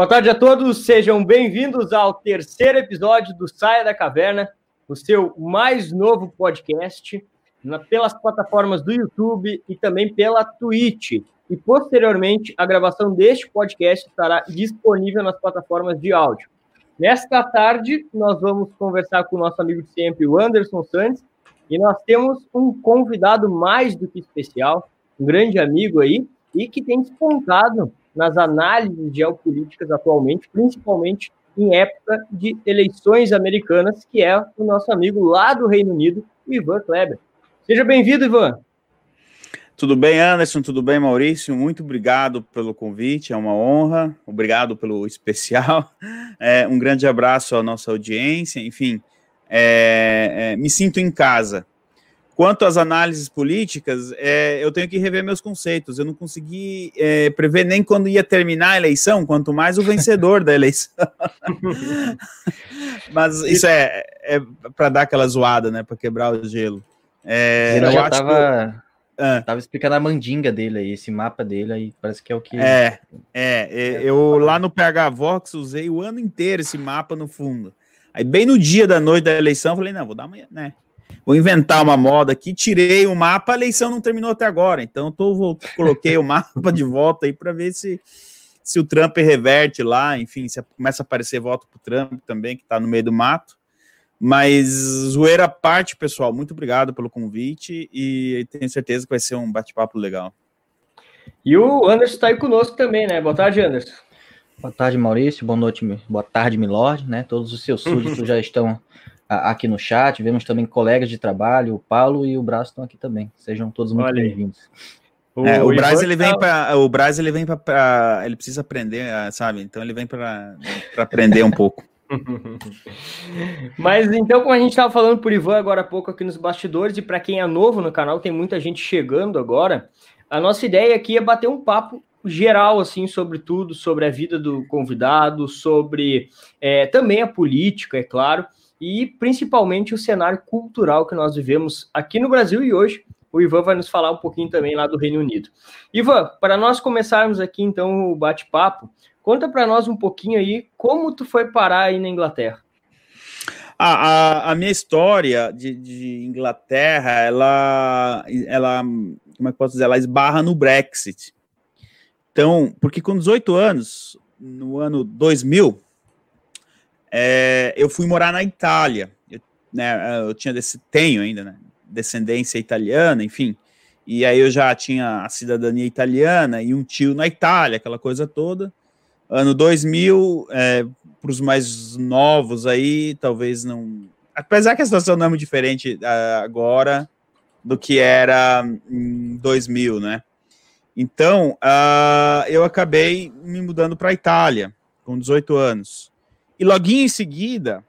Boa tarde a todos, sejam bem-vindos ao terceiro episódio do Saia da Caverna, o seu mais novo podcast, na, pelas plataformas do YouTube e também pela Twitch. E posteriormente, a gravação deste podcast estará disponível nas plataformas de áudio. Nesta tarde, nós vamos conversar com o nosso amigo de sempre, o Anderson Santos, e nós temos um convidado mais do que especial, um grande amigo aí, e que tem despontado nas análises geopolíticas atualmente, principalmente em época de eleições americanas, que é o nosso amigo lá do Reino Unido, Ivan Kleber. Seja bem-vindo, Ivan. Tudo bem, Anderson? Tudo bem, Maurício? Muito obrigado pelo convite, é uma honra. Obrigado pelo especial. É, um grande abraço à nossa audiência. Enfim, é, é, me sinto em casa. Quanto às análises políticas, é, eu tenho que rever meus conceitos. Eu não consegui é, prever nem quando ia terminar a eleição, quanto mais o vencedor da eleição. Mas isso é, é para dar aquela zoada, né? Para quebrar o gelo. É, eu já tava, que... ah. tava explicando a mandinga dele aí, esse mapa dele aí, parece que é o que. É, é, é eu lá no PH Vox usei o ano inteiro esse mapa no fundo. Aí, bem no dia da noite da eleição, falei, não, vou dar uma, né? Vou inventar uma moda aqui, tirei o mapa, a eleição não terminou até agora, então tô, vou, coloquei o mapa de volta aí para ver se, se o Trump reverte lá, enfim, se começa a aparecer voto para o Trump também, que está no meio do mato. Mas zoeira à parte, pessoal, muito obrigado pelo convite e tenho certeza que vai ser um bate-papo legal. E o Anderson está aí conosco também, né? Boa tarde, Anderson. Boa tarde, Maurício. Boa noite, boa tarde, Milord, né? Todos os seus súditos já estão aqui no chat. Vemos também colegas de trabalho, o Paulo e o Braço estão aqui também. Sejam todos muito bem-vindos. O, é, o Braz ele vem para o Braz ele vem para ele precisa aprender, sabe? Então ele vem para aprender um pouco. Mas então, como a gente estava falando por Ivan agora há pouco aqui nos bastidores, e para quem é novo no canal, tem muita gente chegando agora. A nossa ideia aqui é bater um papo geral assim sobre tudo, sobre a vida do convidado, sobre é, também a política, é claro e principalmente o cenário cultural que nós vivemos aqui no Brasil e hoje o Ivan vai nos falar um pouquinho também lá do Reino Unido. Ivan, para nós começarmos aqui então o bate-papo, conta para nós um pouquinho aí como tu foi parar aí na Inglaterra. A, a, minha história de, de, Inglaterra, ela, ela, como é que posso dizer, ela esbarra no Brexit. Então, porque com 18 anos, no ano 2000, é, eu fui morar na Itália. Eu, né, eu tinha desse, tenho ainda, né, descendência italiana, enfim. E aí eu já tinha a cidadania italiana e um tio na Itália, aquela coisa toda. Ano 2000, é, para os mais novos aí, talvez não. Apesar que a situação não é muito diferente uh, agora do que era em 2000, né? Então, uh, eu acabei me mudando para a Itália com 18 anos. E logo em seguida,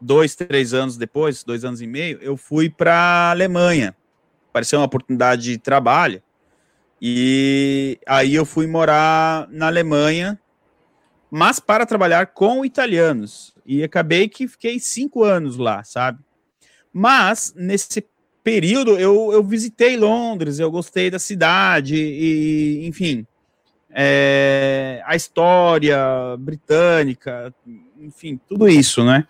dois, três anos depois, dois anos e meio, eu fui para Alemanha. Apareceu uma oportunidade de trabalho. E aí eu fui morar na Alemanha, mas para trabalhar com italianos. E acabei que fiquei cinco anos lá, sabe? Mas nesse período eu, eu visitei Londres, eu gostei da cidade, e enfim, é, a história britânica, enfim, tudo isso, né?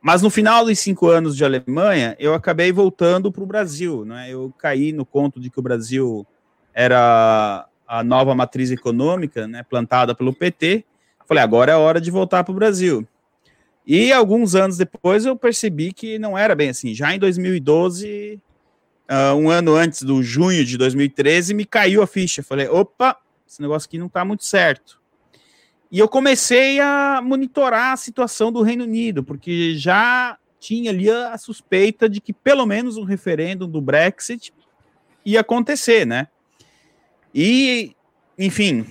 Mas no final dos cinco anos de Alemanha, eu acabei voltando para o Brasil, né? Eu caí no conto de que o Brasil era a nova matriz econômica, né, plantada pelo PT. Falei, agora é hora de voltar para o Brasil. E alguns anos depois eu percebi que não era bem assim. Já em 2012, uh, ah, um ano antes do junho de 2013, me caiu a ficha. Falei, opa, esse negócio aqui não está muito certo. E eu comecei a monitorar a situação do Reino Unido, porque já tinha ali a suspeita de que pelo menos um referendo do Brexit ia acontecer, né? E, enfim,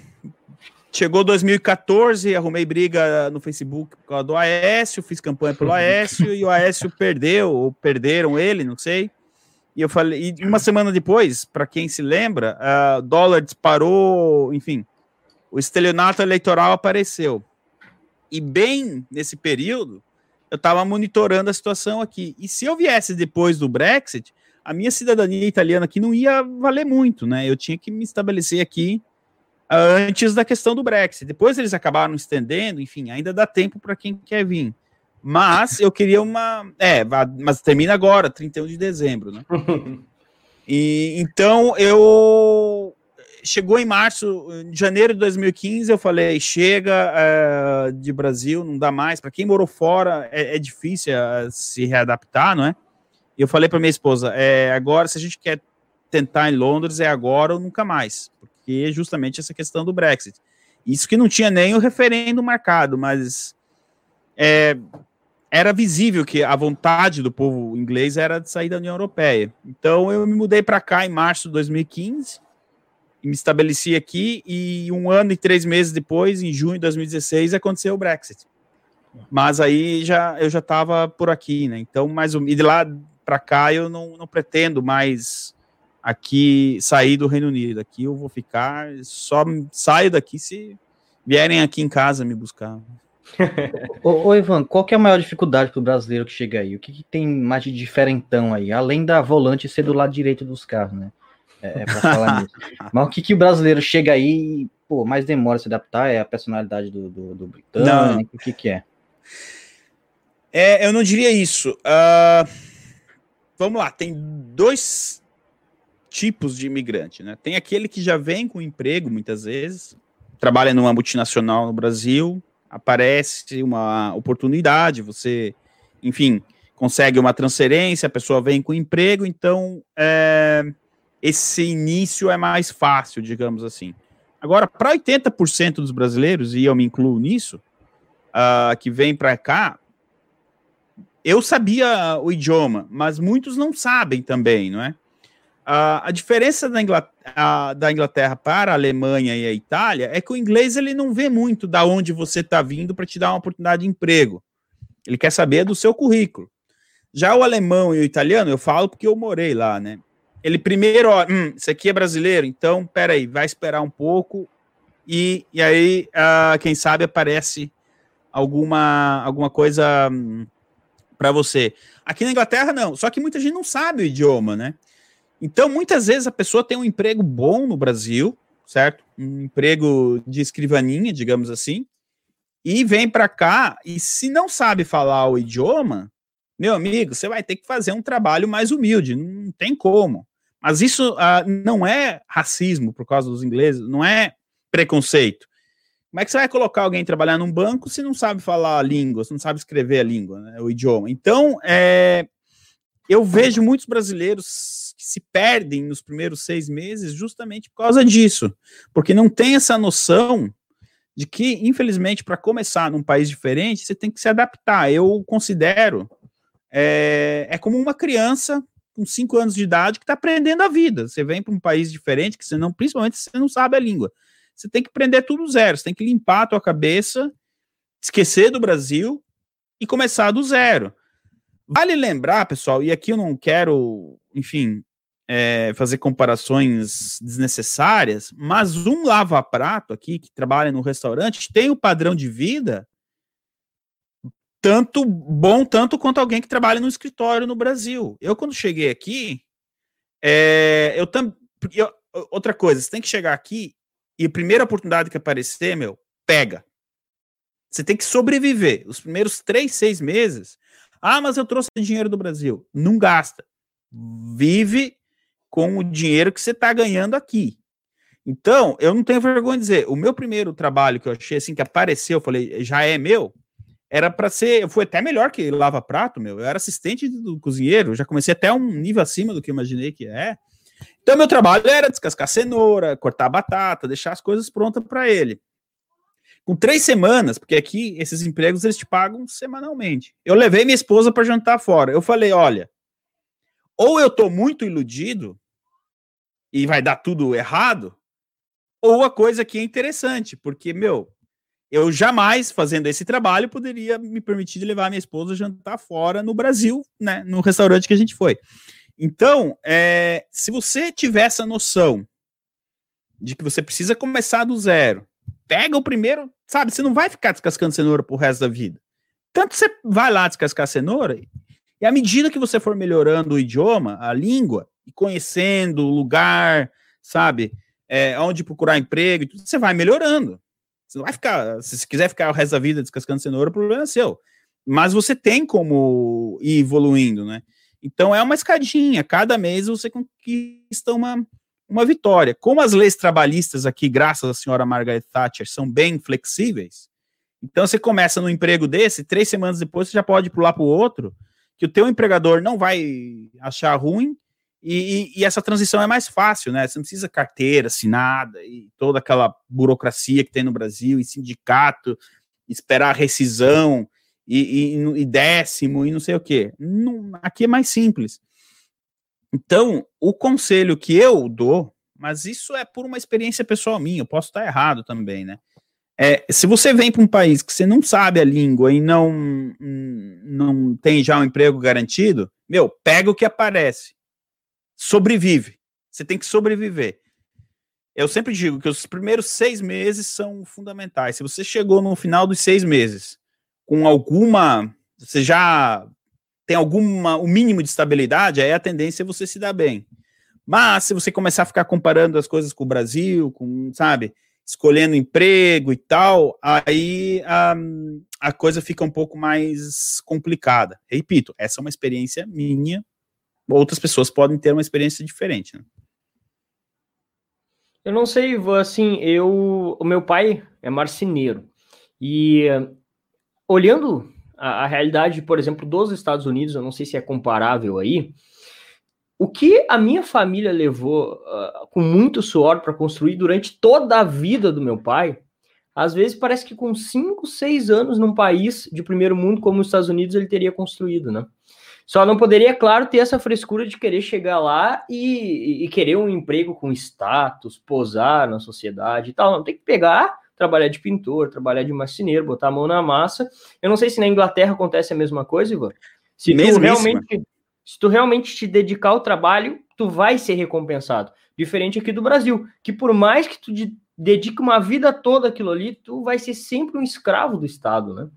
chegou 2014, arrumei briga no Facebook por causa do Aécio, fiz campanha pelo Aécio e o Aécio perdeu, ou perderam ele, não sei. E eu falei, e uma semana depois, para quem se lembra, uh, dólar disparou, enfim, o estelionato eleitoral apareceu. E bem nesse período, eu estava monitorando a situação aqui. E se eu viesse depois do Brexit, a minha cidadania italiana aqui não ia valer muito, né? Eu tinha que me estabelecer aqui antes da questão do Brexit. Depois eles acabaram estendendo, enfim, ainda dá tempo para quem quer vir. Mas eu queria uma. É, mas termina agora, 31 de dezembro, né? e então eu. Chegou em março, em janeiro de 2015, eu falei: chega é, de Brasil, não dá mais. Para quem morou fora, é, é difícil é, se readaptar, não é? E eu falei para minha esposa: é, agora, se a gente quer tentar em Londres, é agora ou nunca mais porque justamente essa questão do Brexit. Isso que não tinha nem o referendo marcado, mas é, era visível que a vontade do povo inglês era de sair da União Europeia. Então eu me mudei para cá em março de 2015, me estabeleci aqui e um ano e três meses depois, em junho de 2016, aconteceu o Brexit. Mas aí já eu já estava por aqui, né? Então, mais um, e de lá para cá eu não, não pretendo mais aqui sair do Reino Unido. Aqui eu vou ficar, só saio daqui se vierem aqui em casa me buscar. Ô, ô, Ivan, qual que é a maior dificuldade para o brasileiro que chega aí? O que, que, tem mais de diferentão aí? Além da volante ser do lado direito dos carros, né? É, é para falar nisso. Mas o que, que o brasileiro chega aí e, pô, mais demora a se adaptar? É a personalidade do, do, do britânico? Não. O que, que é? é? Eu não diria isso. Uh, vamos lá, tem dois tipos de imigrante, né? Tem aquele que já vem com emprego, muitas vezes, trabalha numa multinacional no Brasil, aparece uma oportunidade, você, enfim, consegue uma transferência, a pessoa vem com emprego, então é, esse início é mais fácil, digamos assim. Agora, para 80% dos brasileiros, e eu me incluo nisso, uh, que vem para cá, eu sabia o idioma, mas muitos não sabem também, não é? A diferença da Inglaterra, da Inglaterra, para a Alemanha e a Itália é que o inglês ele não vê muito da onde você está vindo para te dar uma oportunidade de emprego. Ele quer saber do seu currículo. Já o alemão e o italiano, eu falo porque eu morei lá, né? Ele primeiro, ó, hum, isso aqui é brasileiro, então peraí, vai esperar um pouco e, e aí, uh, quem sabe, aparece alguma, alguma coisa hum, para você. Aqui na Inglaterra, não. Só que muita gente não sabe o idioma, né? Então, muitas vezes a pessoa tem um emprego bom no Brasil, certo? Um emprego de escrivaninha, digamos assim, e vem para cá e se não sabe falar o idioma, meu amigo, você vai ter que fazer um trabalho mais humilde, não tem como. Mas isso uh, não é racismo por causa dos ingleses, não é preconceito. Como é que você vai colocar alguém trabalhar num banco se não sabe falar a língua, se não sabe escrever a língua, né, o idioma? Então, é, eu vejo muitos brasileiros que se perdem nos primeiros seis meses justamente por causa disso, porque não tem essa noção de que, infelizmente, para começar num país diferente, você tem que se adaptar. Eu considero é, é como uma criança com cinco anos de idade que está aprendendo a vida. Você vem para um país diferente que você não, principalmente, você não sabe a língua. Você tem que aprender tudo zero. Você tem que limpar a tua cabeça, esquecer do Brasil e começar do zero. Vale lembrar, pessoal, e aqui eu não quero, enfim, é, fazer comparações desnecessárias, mas um lava-prato aqui que trabalha no restaurante tem o padrão de vida tanto bom tanto quanto alguém que trabalha no escritório no Brasil. Eu quando cheguei aqui, é, eu também outra coisa, você tem que chegar aqui e a primeira oportunidade que aparecer, meu, pega. Você tem que sobreviver. Os primeiros três, seis meses. Ah, mas eu trouxe dinheiro do Brasil. Não gasta. Vive com o dinheiro que você está ganhando aqui. Então, eu não tenho vergonha de dizer, o meu primeiro trabalho que eu achei assim, que apareceu, eu falei, já é meu, era para ser, foi até melhor que lava prato, meu. Eu era assistente do cozinheiro, já comecei até um nível acima do que eu imaginei que é. Então, meu trabalho era descascar cenoura, cortar batata, deixar as coisas prontas para ele. Com três semanas, porque aqui esses empregos eles te pagam semanalmente. Eu levei minha esposa para jantar fora. Eu falei: olha, ou eu tô muito iludido, e vai dar tudo errado, ou a coisa que é interessante, porque, meu, eu jamais, fazendo esse trabalho, poderia me permitir de levar minha esposa a jantar fora no Brasil, né, no restaurante que a gente foi. Então, é, se você tiver essa noção de que você precisa começar do zero, pega o primeiro, sabe, você não vai ficar descascando cenoura pro resto da vida. Tanto você vai lá descascar cenoura, e à medida que você for melhorando o idioma, a língua, e conhecendo o lugar, sabe? é, onde procurar emprego, você vai melhorando. Você vai ficar, se você quiser ficar o resto da vida descascando cenoura, o problema é seu. Mas você tem como ir evoluindo, né? Então é uma escadinha, cada mês você conquista uma, uma vitória. Como as leis trabalhistas aqui, graças à senhora Margaret Thatcher, são bem flexíveis, então você começa no emprego desse, três semanas depois você já pode pular para o outro, que o teu empregador não vai achar ruim, e, e, e, essa transição é mais fácil, né? Você não precisa carteira assinada e toda aquela burocracia que tem no Brasil, e sindicato, esperar rescisão e, e, e décimo e não sei o quê. Não, aqui é mais simples. Então, o conselho que eu dou, mas isso é por uma experiência pessoal minha, eu posso estar errado também, né? É, se você vem para um país que você não sabe a língua e não, não tem já um emprego garantido, meu, pega o que aparece sobrevive. Você tem que sobreviver. Eu sempre digo que os primeiros seis meses são fundamentais. Se você chegou no final dos seis meses com alguma. Você já tem alguma. o mínimo de estabilidade, aí a tendência é você se dar bem. Mas se você começar a ficar comparando as coisas com o Brasil, com, sabe, escolhendo emprego e tal, aí a, a coisa fica um pouco mais complicada. Repito, essa é uma experiência minha, outras pessoas podem ter uma experiência diferente. Né? Eu não sei, assim, eu, o meu pai é marceneiro e olhando a, a, realidade, por exemplo, dos Estados Unidos, eu não sei se é comparável aí, o que a minha família levou uh, com muito suor para construir durante toda a vida do meu pai, às vezes parece que com 5, 6 anos num país de primeiro mundo como os Estados Unidos ele teria construído, né? Só não poderia, claro, ter essa frescura de querer chegar lá e, e, querer um emprego com status, posar na sociedade e tal. Não, tem que pegar, trabalhar de pintor, trabalhar de marceneiro, botar a mão na massa. Eu não sei se na Inglaterra acontece a mesma coisa, Ivan. Se tu realmente, se tu realmente te dedicar ao trabalho, tu vai ser recompensado. Diferente aqui do Brasil, que por mais que tu dedique uma vida toda aquilo ali, tu vai ser sempre um escravo do Estado, né?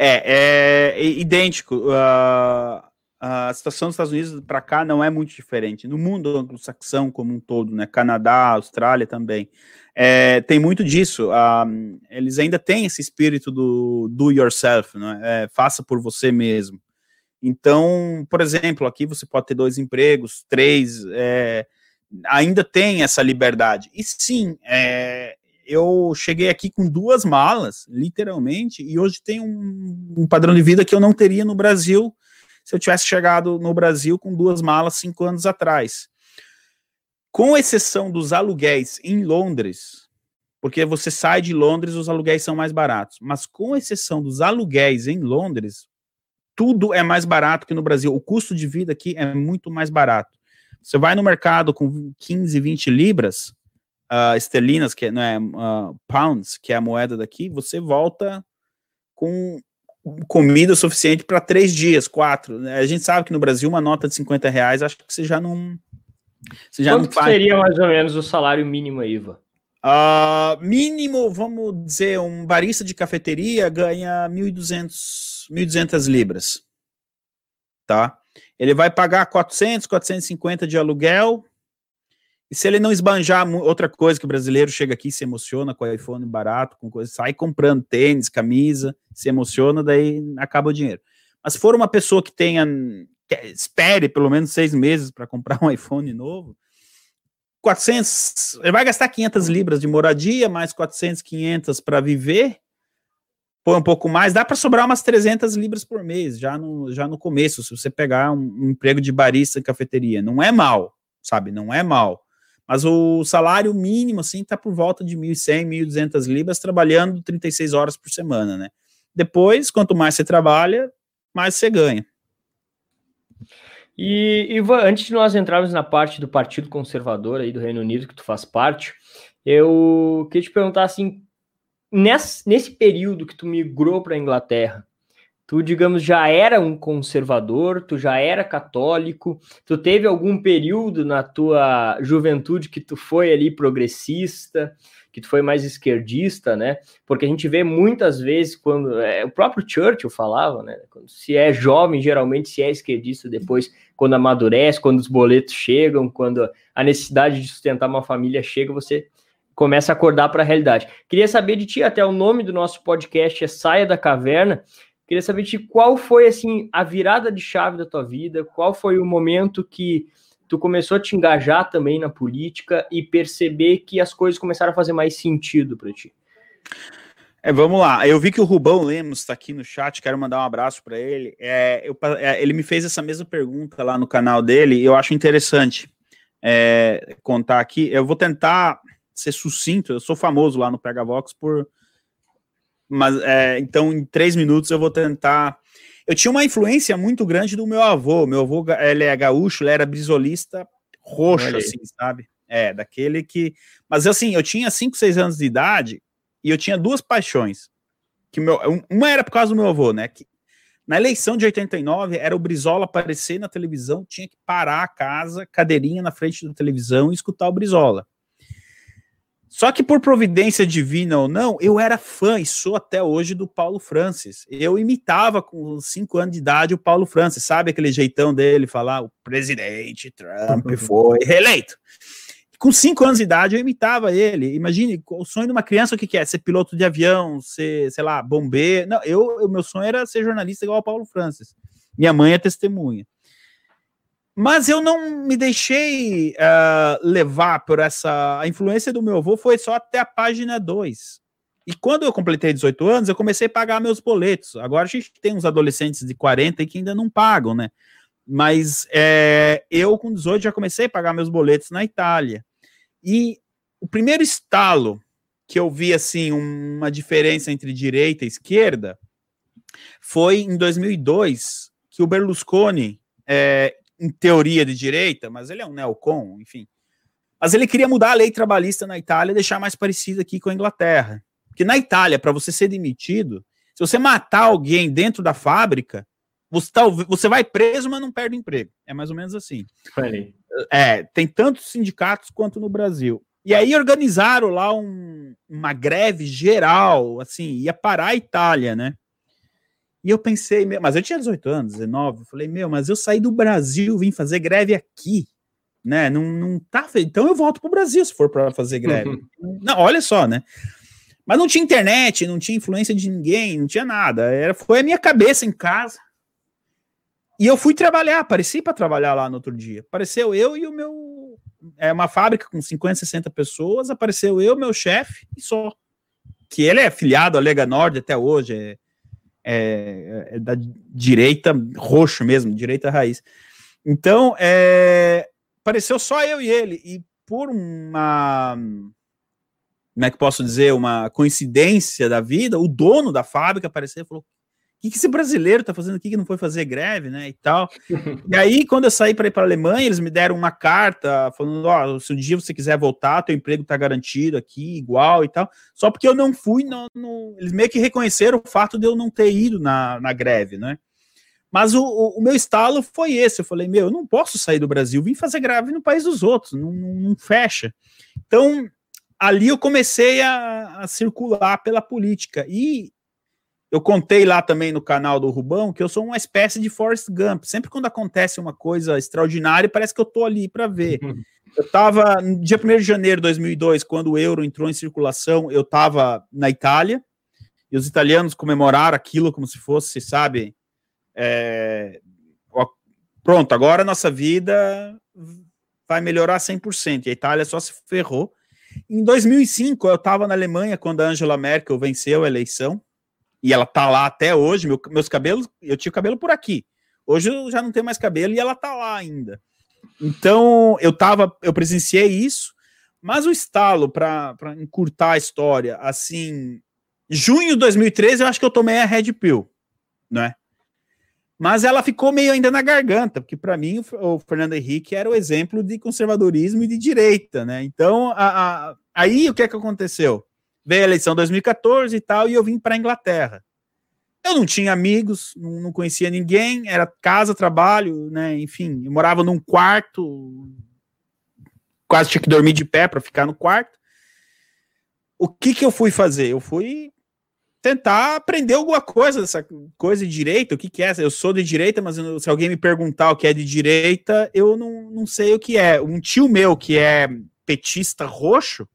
É, é idêntico. Uh, a situação dos Estados Unidos para cá não é muito diferente. No mundo anglo-saxão como um todo, né? Canadá, Austrália também. É, tem muito disso. Um, eles ainda têm esse espírito do do yourself, né? É, faça por você mesmo. Então, por exemplo, aqui você pode ter dois empregos, três, é, ainda tem essa liberdade. E sim, é, eu cheguei aqui com duas malas, literalmente, e hoje tenho um, um padrão de vida que eu não teria no Brasil se eu tivesse chegado no Brasil com duas malas cinco anos atrás. Com exceção dos aluguéis em Londres, porque você sai de Londres, os aluguéis são mais baratos, mas com exceção dos aluguéis em Londres, tudo é mais barato que no Brasil. O custo de vida aqui é muito mais barato. Você vai no mercado com 15, 20 libras uh, esterlinas, que não é uh, pounds, que é a moeda daqui, você volta com comida suficiente para três dias, quatro. Né? A gente sabe que no Brasil uma nota de 50 reais, acho que você já não. Você já Quanto não faz... seria mais ou menos o salário mínimo, Iva? Uh, mínimo, vamos dizer, um barista de cafeteria ganha 1.200, 1.200 libras. Tá? Ele vai pagar 400, 450 de aluguel, e se ele não esbanjar outra coisa que o brasileiro chega aqui se emociona com o iPhone barato, com coisa, sai comprando tênis, camisa, se emociona, daí acaba o dinheiro. Mas se for uma pessoa que tenha, que espere pelo menos seis meses para comprar um iPhone novo, 400, ele vai gastar 500 libras de moradia, mais 400, 500 para viver, põe um pouco mais, dá para sobrar umas 300 libras por mês, já no, já no começo, se você pegar um, um emprego de barista em cafeteria. Não é mal, sabe? Não é mal. Mas o salário mínimo, assim, está por volta de 1.100, 1.200 libras, trabalhando 36 horas por semana, né? Depois, quanto mais você trabalha, mais você ganha. E, Ivan, antes de nós entrarmos na parte do Partido Conservador aí do Reino Unido, que tu faz parte, eu queria te perguntar, assim, nesse, nesse período que tu migrou para a Inglaterra, tu, digamos, já era um conservador, tu já era católico, tu teve algum período na tua juventude que tu foi ali progressista, que tu foi mais esquerdista, né? Porque a gente vê muitas vezes quando é, o próprio Churchill falava, né? Quando se é jovem, geralmente se é esquerdista depois, quando amadurece, quando os boletos chegam, quando a necessidade de sustentar uma família chega, você começa a acordar para a realidade. Queria saber de ti, até o nome do nosso podcast é Saia da Caverna. Queria saber de qual foi assim a virada de chave da tua vida, qual foi o momento que tu começou a te engajar também na política e perceber que as coisas começaram a fazer mais sentido para ti. É, vamos lá. Eu vi que o Rubão Lemos está aqui no chat, quero mandar um abraço para ele. É, eu, é, ele me fez essa mesma pergunta lá no canal dele e eu acho interessante é, contar aqui. Eu vou tentar ser sucinto, eu sou famoso lá no Pega Vox por mas é, então em três minutos eu vou tentar. Eu tinha uma influência muito grande do meu avô. Meu avô ele é gaúcho, ele era brisolista roxo, assim, sabe? É, daquele que. Mas assim, eu tinha 5, 6 anos de idade e eu tinha duas paixões. Que meu... Uma era por causa do meu avô, né? Que na eleição de 89 era o Brizola aparecer na televisão, tinha que parar a casa, cadeirinha na frente da televisão e escutar o Brizola. Só que por providência divina ou não, eu era fã e sou até hoje do Paulo Francis. Eu imitava com 5 anos de idade o Paulo Francis, sabe aquele jeitão dele falar o presidente Trump foi reeleito. Com 5 anos de idade eu imitava ele. Imagine, o sonho de uma criança o que, que é? Ser piloto de avião, ser, sei lá, bombeiro. Não, eu, o meu sonho era ser jornalista igual ao Paulo Francis. Minha mãe é testemunha. Mas eu não me deixei uh, levar por essa. A influência do meu avô foi só até a página 2. E quando eu completei 18 anos, eu comecei a pagar meus boletos. Agora a gente tem uns adolescentes de 40 que ainda não pagam, né? Mas é, eu, com 18, já comecei a pagar meus boletos na Itália. E o primeiro estalo que eu vi, assim, uma diferença entre direita e esquerda foi em 2002, que o Berlusconi é, em teoria de direita, mas ele é um neocon, enfim. Mas ele queria mudar a lei trabalhista na Itália e deixar mais parecida aqui com a Inglaterra. Porque na Itália, para você ser demitido, se você matar alguém dentro da fábrica, você, tá, você vai preso, mas não perde emprego. É mais ou menos assim. É, tem tantos sindicatos quanto no Brasil. E aí organizaram lá um, uma greve geral, assim, ia parar a Itália, né? E eu pensei, mas eu tinha 18 anos, 19, eu falei, meu, mas eu saí do Brasil, vim fazer greve aqui, né? Não, não tá feito. Então eu volto pro Brasil se for para fazer greve. Uhum. Não, olha só, né? Mas não tinha internet, não tinha influência de ninguém, não tinha nada. Era, foi a minha cabeça em casa. E eu fui trabalhar, apareci para trabalhar lá no outro dia. Apareceu eu e o meu. É uma fábrica com 50, 60 pessoas. Apareceu eu, meu chefe e só. Que ele é filiado à Lega Nord até hoje. É, é, é da direita roxo mesmo, direita raiz. Então, é, pareceu só eu e ele, e por uma como é que posso dizer, uma coincidência da vida, o dono da fábrica apareceu e falou: que, que esse brasileiro tá fazendo aqui que não foi fazer greve, né? E tal. e aí, quando eu saí para ir para a Alemanha, eles me deram uma carta falando: ó, oh, se um dia você quiser voltar, teu emprego tá garantido aqui, igual e tal. Só porque eu não fui, eles meio que reconheceram o fato de eu não ter ido na, na greve, né? Mas o, o, o, meu estalo foi esse. Eu falei, meu, eu não posso sair do Brasil, vim fazer greve no país dos outros, não, não, não fecha. Então, ali eu comecei a, a circular pela política. E eu contei lá também no canal do Rubão que eu sou uma espécie de Forrest Gump. Sempre quando acontece uma coisa extraordinária, parece que eu tô ali para ver. Eu estava no dia 1 de janeiro de 2002, quando o euro entrou em circulação, eu estava na Itália, e os italianos comemoraram aquilo como se fosse, sabe, é, pronto, agora a nossa vida vai melhorar 100%, e a Itália só se ferrou. Em 2005, eu estava na Alemanha quando a Angela Merkel venceu a eleição, e ela tá lá até hoje. Meu, meus cabelos, eu tinha cabelo por aqui. Hoje eu já não tenho mais cabelo e ela tá lá ainda. Então eu tava, eu presenciei isso, mas o estalo para encurtar a história, assim, junho de 2013 eu acho que eu tomei a Red Pill, né? Mas ela ficou meio ainda na garganta, porque para mim o, Fernando Henrique era o exemplo de conservadorismo e de direita, né? Então, a, a, aí o que é que aconteceu? Veio a eleição 2014 e tal, e eu vim para a Inglaterra. Eu não tinha amigos, não, conhecia ninguém, era casa, trabalho, né? Enfim, eu morava num quarto, quase tinha que dormir de pé para ficar no quarto. o que que eu fui fazer? Eu fui tentar aprender alguma coisa dessa coisa de direita, o que que é? Eu sou de direita, mas se alguém me perguntar o que é de direita, eu não, não sei o que é. Um tio meu que é petista roxo,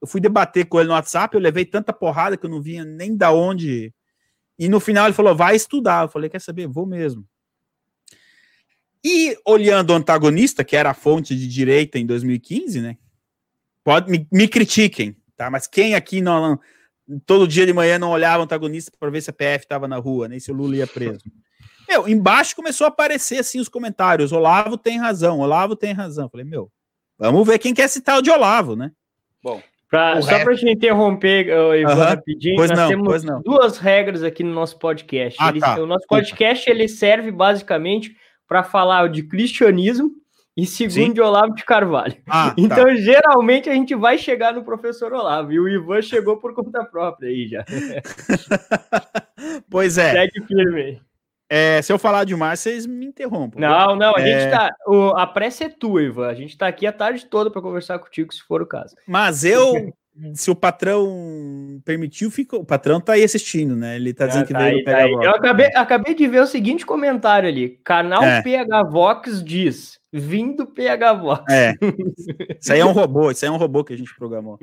eu fui debater com ele no WhatsApp, eu levei tanta porrada que eu não vinha nem da onde. E no final ele falou: vai estudar. Eu falei: quer saber? Vou mesmo. E olhando o antagonista, que era a fonte de direita em 2015, né? Pode, me, me critiquem, tá? Mas quem aqui não, todo dia de manhã não olhava o antagonista para ver se a PF estava na rua, nem se o Lula ia preso? Meu, embaixo começou a aparecer assim os comentários: Olavo tem razão, Olavo tem razão. Eu falei, meu, vamos ver quem quer citar o de Olavo, né? Bom. Pra, só para te interromper, Ivan, uhum. rapidinho, pois nós não, temos duas regras aqui no nosso podcast. Ah, ele, tá. O nosso podcast ele serve basicamente para falar de cristianismo e segundo Sim. de Olavo de Carvalho. Ah, então, tá. geralmente, a gente vai chegar no professor Olavo, e o Ivan chegou por conta própria aí já. pois é. Segue firme aí. É, se eu falar demais, vocês me interrompam. Não, não, a É. gente tá. o- a pressa é tua, Ivan. A gente tá aqui a tarde toda para conversar contigo, se for o caso. Mas eu, se o patrão permitiu, fica... o patrão tá aí assistindo, né? Ele tá dizendo Ah, que tá veio aí, do tá Pega aí. Bola. Eu acabei, acabei de ver o seguinte comentário ali. Canal É. PH Vox diz: vindo PH Vox. É. Isso aí é um robô, isso aí é um robô que a gente programou.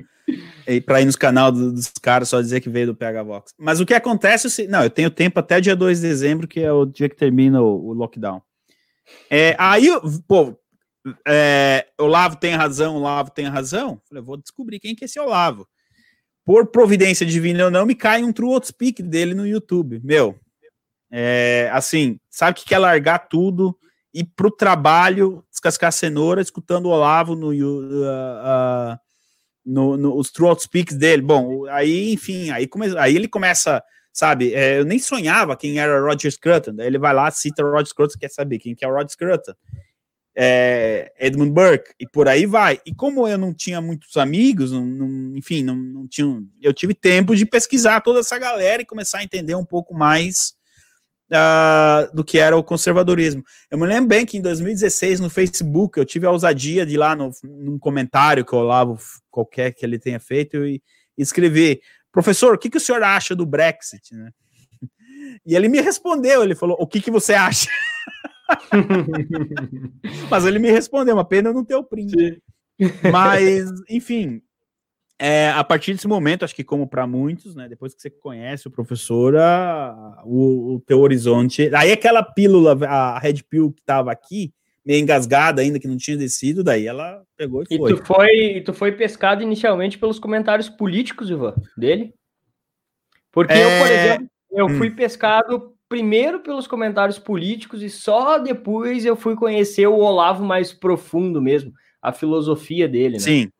E para ir nos canal do- dos caras só dizer que veio do PH Vox. Mas o que acontece, é se- não, eu tenho tempo até dia 2 de dezembro, que é o dia que termina o, o lockdown. É, aí, pô, é, Olavo tem razão, Olavo tem razão. Falei, vou descobrir quem que é esse Olavo. Por providência divina ou não, me cai um True Speak dele no YouTube. Meu, é, assim, sabe que quer largar tudo ir pro trabalho, descascar cenoura, escutando o Olavo no, uh, uh, no, no os True Speaks dele. Bom, aí, enfim, aí, come, aí ele começa, sabe, é, eu nem sonhava quem era Roger Scruton, daí ele vai lá, cita Roger Scruton, quer saber quem que é o Roger Scruton. É, Edmund Burke, e por aí vai. E como eu não tinha muitos amigos, não, não, enfim, não, não tinha, eu tive tempo de pesquisar toda essa galera e começar a entender um pouco mais uh, do que era o conservadorismo. Eu me lembro bem que em 2016, no Facebook, eu tive a ousadia de ir lá no, num comentário que o Olavo, qualquer que ele tenha feito, e escrever, professor, o que, que o senhor acha do Brexit? Né? E ele me respondeu, ele falou, o que, que você acha? Mas ele me respondeu, uma pena não ter o print. Mas, enfim, é, a partir desse momento, acho que como para muitos, né, depois que você conhece o professor, a, o, o teu horizonte, aí aquela pílula, a Red Pill que estava aqui, meio engasgada ainda, que não tinha descido, daí ela pegou e E foi. tu foi, tu foi pescado inicialmente pelos comentários políticos, Ivan, dele? Porque eu, por É, exemplo, eu hum. fui pescado primeiro pelos comentários políticos e só depois eu fui conhecer o Olavo mais profundo mesmo, a filosofia dele, né? Sim.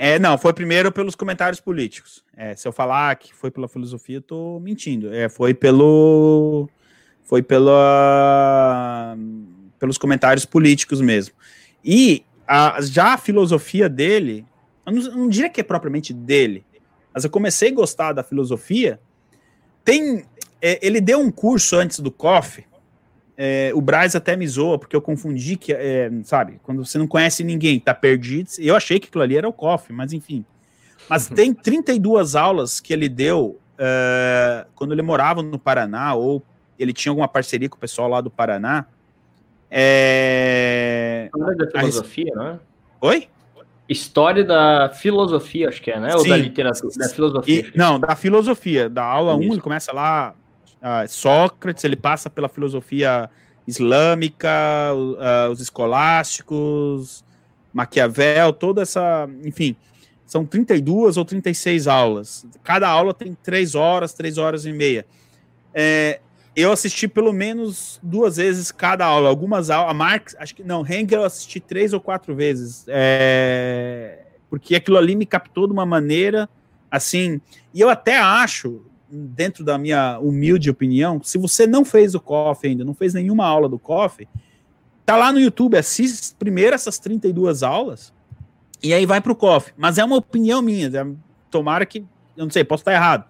É, não, foi primeiro pelos comentários políticos. É, se eu falar que foi pela filosofia, eu tô mentindo. É, foi pelo. Foi pela, pelos comentários políticos mesmo. E a, já a filosofia dele, eu não, eu não diria que é propriamente dele, mas eu comecei a gostar da filosofia. Tem. É, ele deu um curso antes do COF. É, o Braz até me zoa, porque eu confundi que, é, sabe, quando você não conhece ninguém, tá perdido. Eu achei que aquilo ali era o COF, mas enfim. Mas tem 32 aulas que ele deu é, quando ele morava no Paraná, ou ele tinha alguma parceria com o pessoal lá do Paraná. É... História da filosofia, não é? Oi? História da filosofia, acho que é, né? Ou Sim. da literatura, da filosofia. E- não, da filosofia. Da aula 1, Isso. ele começa lá, ah, Sócrates, ele passa pela filosofia islâmica, ah, os escolásticos, Maquiavel, toda essa. Enfim, são 32 ou 36 aulas. Cada aula tem 3 horas, 3 horas e meia. É, eu assisti pelo menos duas vezes cada aula. Algumas aulas. A Marx, acho que não, Hengel eu assisti três ou quatro vezes. É, porque aquilo ali me captou de uma maneira assim. E eu até acho, dentro da minha humilde opinião, se você não fez o COF ainda, não fez nenhuma aula do COF, tá lá no YouTube, assiste primeiro essas 32 aulas e aí vai para o COF. Mas é uma opinião minha, né? tomara que, eu não sei, posso estar errado.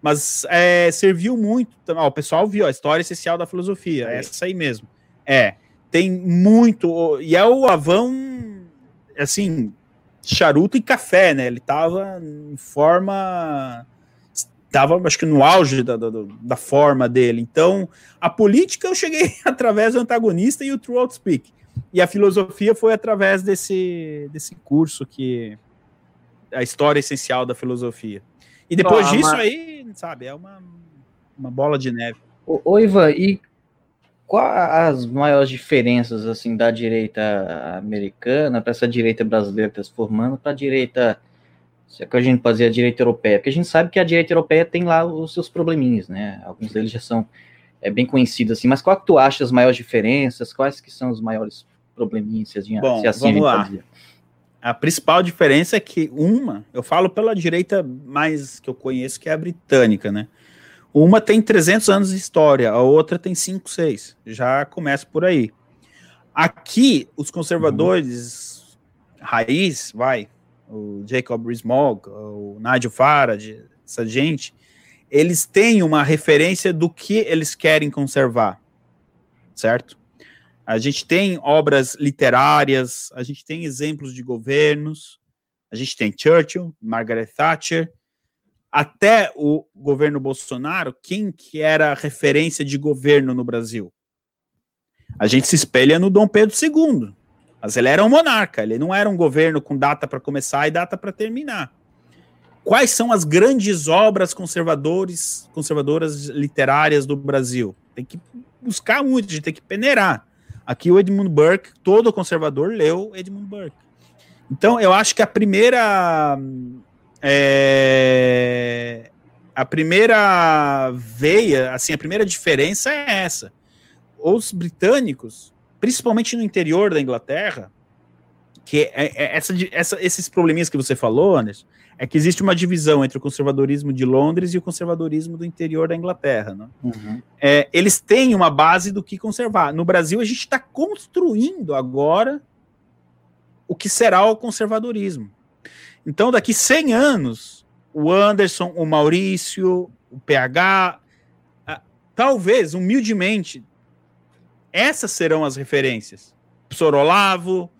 Mas é, serviu muito. Ó, o pessoal viu a história essencial da filosofia, Aí. essa aí mesmo. É, tem muito. E é o Avão, assim, charuto e café, né? Ele estava em forma estava, acho que no auge da, da, da, forma dele. Então, a política eu cheguei através do antagonista e o True Outspeak. E a filosofia foi através desse, desse curso que a história essencial da filosofia. E depois ah, disso mas... aí, sabe, é uma, uma bola de neve. Ô, Ivan, e quais as maiores diferenças assim da direita americana para essa direita brasileira que está se formando para a direita se é que a gente fazia a direita europeia, porque a gente sabe que a direita europeia tem lá os seus probleminhas, né? Alguns deles já são é, bem conhecidos assim, mas qual que tu acha as maiores diferenças? Quais que são os maiores probleminhas? Se, assim, Bom, se assim vamos lá. A principal diferença é que uma, eu falo pela direita mais que eu conheço, que é a britânica, né? Uma tem 300 anos de história, a outra tem 5, 6. Já começa por aí. Aqui, os conservadores uhum. raiz, vai, o Jacob Rees-Mogg, o Nigel Farage, essa gente, eles têm uma referência do que eles querem conservar, certo? A gente tem obras literárias, a gente tem exemplos de governos, a gente tem Churchill, Margaret Thatcher, até o governo Bolsonaro, quem que era a referência de governo no Brasil? A gente se espelha no Dom Pedro II, mas ele era um monarca, ele não era um governo com data para começar e data para terminar. Quais são as grandes obras conservadores, conservadoras literárias do Brasil? Tem que buscar muito, a gente tem que peneirar. Aqui o Edmund Burke, todo conservador leu Edmund Burke. Então, eu acho que a primeira é, a primeira veia, assim, a primeira diferença é essa. Os britânicos principalmente no interior da Inglaterra, que é, é essa, essa, esses probleminhas que você falou, Anderson, é que existe uma divisão entre o conservadorismo de Londres e o conservadorismo do interior da Inglaterra. Né? Uhum. É, eles têm uma base do que conservar. No Brasil, a gente está construindo agora o que será o conservadorismo. Então, daqui 100 anos, o Anderson, o Maurício, o PH, talvez, humildemente, essas serão as referências. Sorolavo,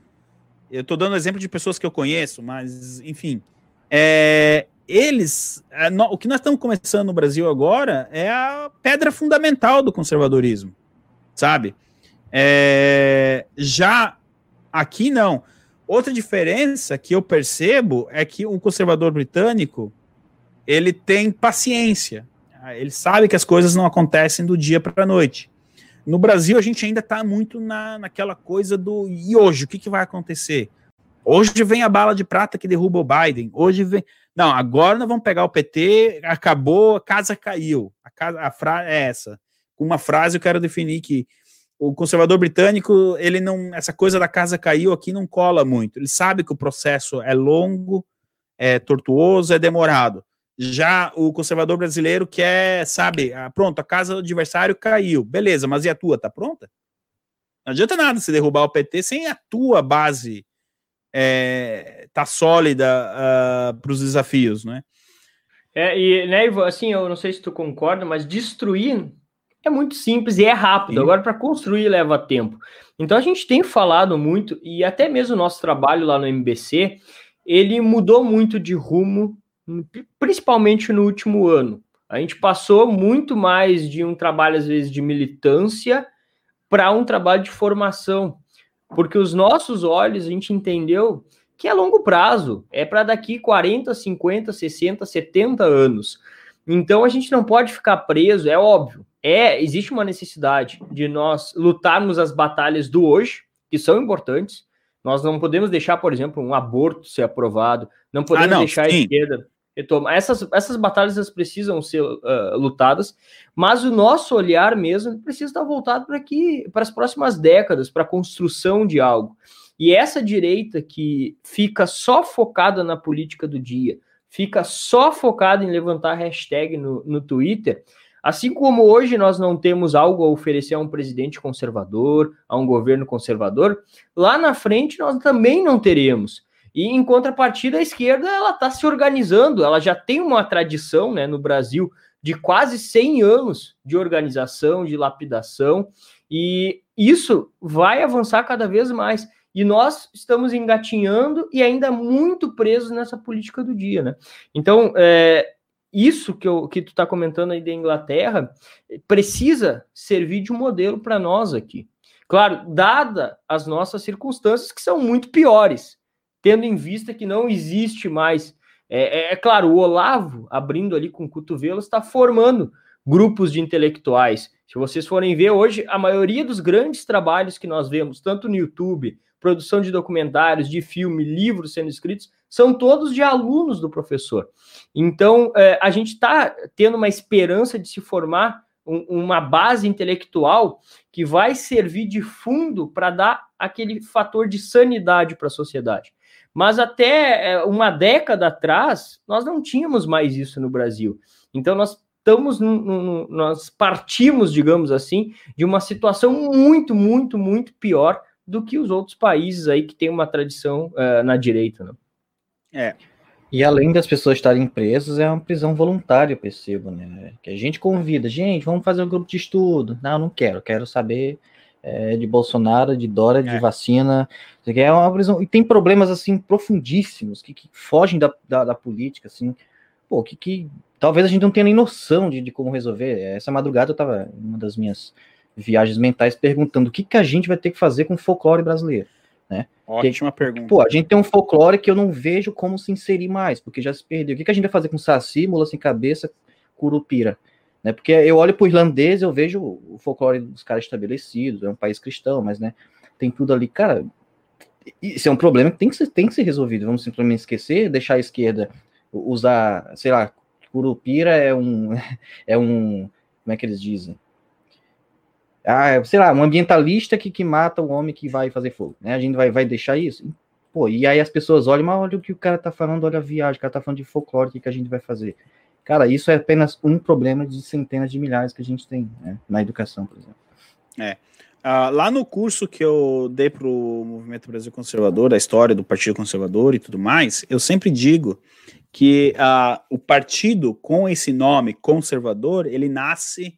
eu estou dando exemplo de pessoas que eu conheço, mas, enfim. É, eles, é, no, o que nós estamos começando no Brasil agora é a pedra fundamental do conservadorismo, sabe? É, já aqui não. Outra diferença que eu percebo é que o conservador britânico ele tem paciência. Ele sabe que as coisas não acontecem do dia para a noite. No Brasil, a gente ainda está muito na, naquela coisa do e hoje, o que, que vai acontecer? Hoje vem a bala de prata que derruba o Biden. Hoje vem. Não, agora nós vamos pegar o PT, acabou, a casa caiu. A, casa, a frase é essa. Uma frase eu quero definir que o conservador britânico, ele não. Essa coisa da casa caiu aqui não cola muito. Ele sabe que o processo é longo, é tortuoso, é demorado. Já o conservador brasileiro quer, sabe, ah, pronto, a casa do adversário caiu. Beleza, mas e a tua? Tá pronta? Não adianta nada você derrubar o PT sem a tua base é, tá sólida uh, ah, para os desafios, né? É, e, né, Ivo, assim, eu não sei se tu concorda, mas destruir é muito simples e é rápido. Sim. Agora, para construir leva tempo. Então, a gente tem falado muito, e até mesmo o nosso trabalho lá no MBC, ele mudou muito de rumo principalmente no último ano. A gente passou muito mais de um trabalho, às vezes, de militância para um trabalho de formação, porque os nossos olhos, a gente entendeu que é longo prazo, é para daqui 40, 50, 60, 70 anos. Então a gente não pode ficar preso, é óbvio. É, existe uma necessidade de nós lutarmos as batalhas do hoje, que são importantes. Nós não podemos deixar, por exemplo, um aborto ser aprovado, não podemos ah, não, deixar sim. a esquerda retomar. Essas, essas batalhas elas precisam ser uh, lutadas, mas o nosso olhar mesmo precisa estar voltado para aqui, para as próximas décadas, para a construção de algo. E essa direita que fica só focada na política do dia, fica só focada em levantar hashtag no, no Twitter, assim como hoje nós não temos algo a oferecer a um presidente conservador, a um governo conservador, lá na frente nós também não teremos. E em contrapartida, a esquerda ela está se organizando, ela já tem uma tradição né, no Brasil de quase 100 anos de organização, de lapidação, e isso vai avançar cada vez mais. e nós estamos engatinhando e ainda muito presos nessa política do dia, né? Então, é, isso que, eu, que tu está comentando aí da Inglaterra precisa servir de modelo para nós aqui. Claro, dada as nossas circunstâncias que são muito piores, tendo em vista que não existe mais. É, é, é claro, o Olavo, abrindo ali com o cotovelo, está formando grupos de intelectuais. Se vocês forem ver hoje, a maioria dos grandes trabalhos que nós vemos, tanto no YouTube, produção de documentários, de filme, livros sendo escritos, são todos de alunos do professor. Então, é, a gente está tendo uma esperança de se formar um, uma base intelectual que vai servir de fundo para dar aquele fator de sanidade para a sociedade. Mas até é, uma década atrás, nós não tínhamos mais isso no Brasil. Então, nós estamos, nós partimos, digamos assim, de uma situação muito, muito, muito pior do que os outros países aí que têm uma tradição uh, na direita, né? É. E além das pessoas estarem presas, é uma prisão voluntária, eu percebo, né? Que a gente convida, gente, vamos fazer um grupo de estudo. Não, não quero, quero saber é, de Bolsonaro, de Dora, é. de vacina. É uma prisão. E tem problemas, assim, profundíssimos, que, que fogem da, da, da, política, assim. Pô, que, que talvez a gente não tenha nem noção de, de como resolver. Essa madrugada eu estava em uma das minhas viagens mentais perguntando o que, que a gente vai ter que fazer com o folclore brasileiro. Né? Ótima pergunta. Pô, a gente tem um folclore que eu não vejo como se inserir mais, porque já se perdeu. O que, que a gente vai fazer com saci, mula sem cabeça, curupira? Né? Porque eu olho para o irlandês, eu vejo o folclore dos caras estabelecidos, é um país cristão, mas né, tem tudo ali. Cara, isso é um problema que tem que ser, tem que ser resolvido. Vamos simplesmente esquecer, deixar a esquerda usar, sei lá, curupira é um. É um como é que eles dizem? ah, sei lá, um ambientalista que, que mata o homem que vai fazer fogo, né? A gente vai, vai deixar isso? Pô, e aí as pessoas olham, mas olha o que o cara tá falando, olha a viagem, o cara tá falando de folclore, o que, que a gente vai fazer? Cara, isso é apenas um problema de centenas de milhares que a gente tem né? na educação, por exemplo. É. Uh, lá no curso que eu dei para o Movimento Brasil Conservador, a história do Partido Conservador e tudo mais, eu sempre digo que uh, o partido com esse nome conservador, ele nasce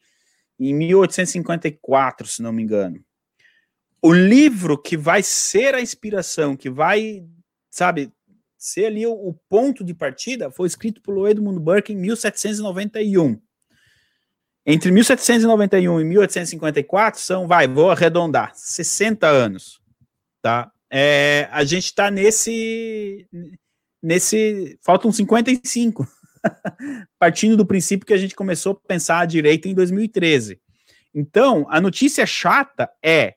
em 1854, se não me engano. O livro que vai ser a inspiração, que vai, sabe, ser ali o, o ponto de partida, foi escrito por Edmund Burke em 1791. Entre 1791 e 1854 são, vai, vou arredondar, 60 anos, tá? É, a gente está nesse, nesse, faltam 55 partindo do princípio que a gente começou a pensar a direita em 2013. Então, a notícia chata é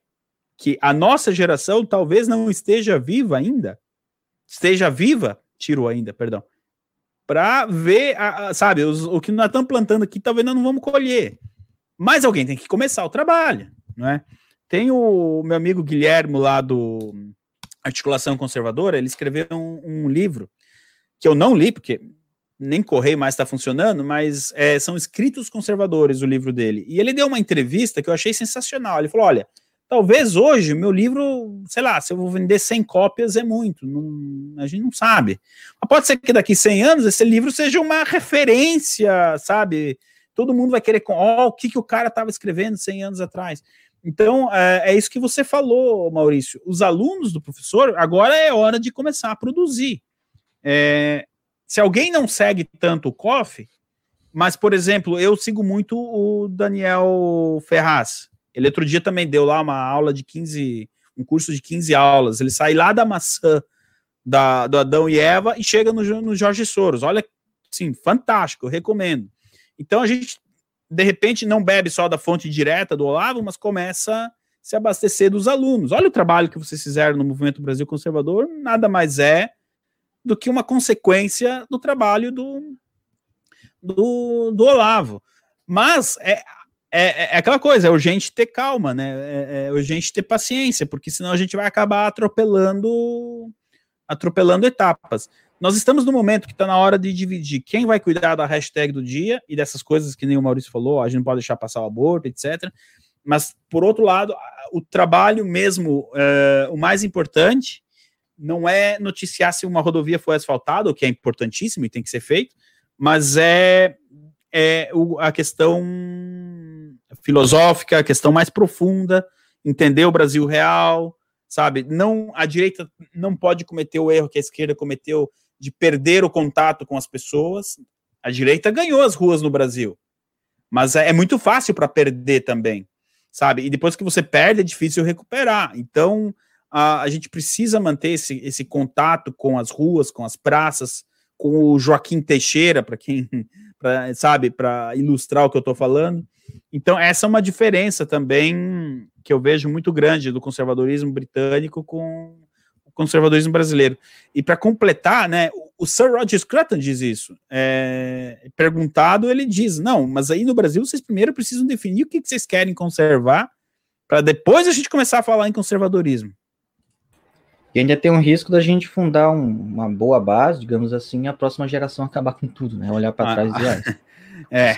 que a nossa geração talvez não esteja viva ainda, esteja viva, tiro ainda, perdão, para ver, a, a, sabe, os, o que nós estamos plantando aqui, talvez nós não vamos colher. Mas alguém tem que começar o trabalho, não é? Tem o meu amigo Guilherme lá do Articulação Conservadora, ele escreveu um, um livro que eu não li, porque nem correio mais está funcionando, mas é, são escritos conservadores o livro dele. E ele deu uma entrevista que eu achei sensacional. Ele falou: olha, talvez hoje meu livro, sei lá, se eu vou vender 100 cópias é muito, não, a gente não sabe. Mas pode ser que daqui 100 anos esse livro seja uma referência, sabe? Todo mundo vai querer, ó, oh, o que, que o cara estava escrevendo 100 anos atrás. Então, é, é, isso que você falou, Maurício. Os alunos do professor, agora é hora de começar a produzir. É, se alguém não segue tanto o COF, mas, por exemplo, eu sigo muito o Daniel Ferraz. Ele outro dia também deu lá uma aula de 15, um curso de 15 aulas. Ele sai lá da maçã da, do Adão e Eva e chega no, no Jorge Soros. Olha, sim, fantástico, recomendo. Então a gente, de repente, não bebe só da fonte direta do Olavo, mas começa a se abastecer dos alunos. Olha o trabalho que vocês fizeram no Movimento Brasil Conservador, nada mais é do que uma consequência do trabalho do, do, do Olavo. Mas é, é, é, aquela coisa, é urgente ter calma, né? É, é, urgente ter paciência, porque senão a gente vai acabar atropelando atropelando etapas. Nós estamos no momento que está na hora de dividir quem vai cuidar da hashtag do dia e dessas coisas que nem o Maurício falou, a gente não pode deixar passar o aborto, etc. Mas, por outro lado, o trabalho mesmo, é, o mais importante, não é noticiar se uma rodovia foi asfaltada, o que é importantíssimo e tem que ser feito, mas é, é a questão filosófica, questão mais profunda, entender o Brasil real, sabe? Não a direita não pode cometer o erro que a esquerda cometeu de perder o contato com as pessoas. A direita ganhou as ruas no Brasil, mas é, é muito fácil para perder também, sabe? E depois que você perde é difícil recuperar. Então a, a gente precisa manter esse, esse contato com as ruas, com as praças, com o Joaquim Teixeira, para quem pra, sabe, para ilustrar o que eu estou falando. Então, essa é uma diferença também que eu vejo muito grande do conservadorismo britânico com o conservadorismo brasileiro. E para completar, né, o Sir Roger Scruton diz isso. É, perguntado, ele diz: não, mas aí no Brasil vocês primeiro precisam definir o que, que vocês querem conservar, para depois a gente começar a falar em conservadorismo. E ainda tem um risco da gente fundar um, uma boa base, digamos assim, e a próxima geração acabar com tudo, né? Olhar para ah, trás e ah, é,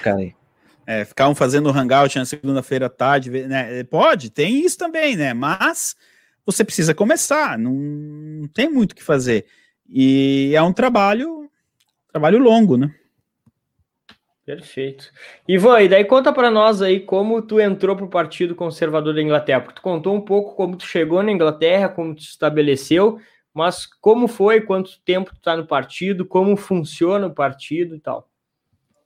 é, ficar um fazendo hangout na segunda-feira à tarde, né? Pode, tem isso também, né? Mas você precisa começar, não, não tem muito o que fazer. E é um trabalho, trabalho longo, né? Perfeito. Ivan, e daí conta para nós aí como tu entrou para o Partido Conservador da Inglaterra, porque tu contou um pouco como tu chegou na Inglaterra, como tu estabeleceu, mas como foi, quanto tempo tu tá no partido, como funciona o partido e tal.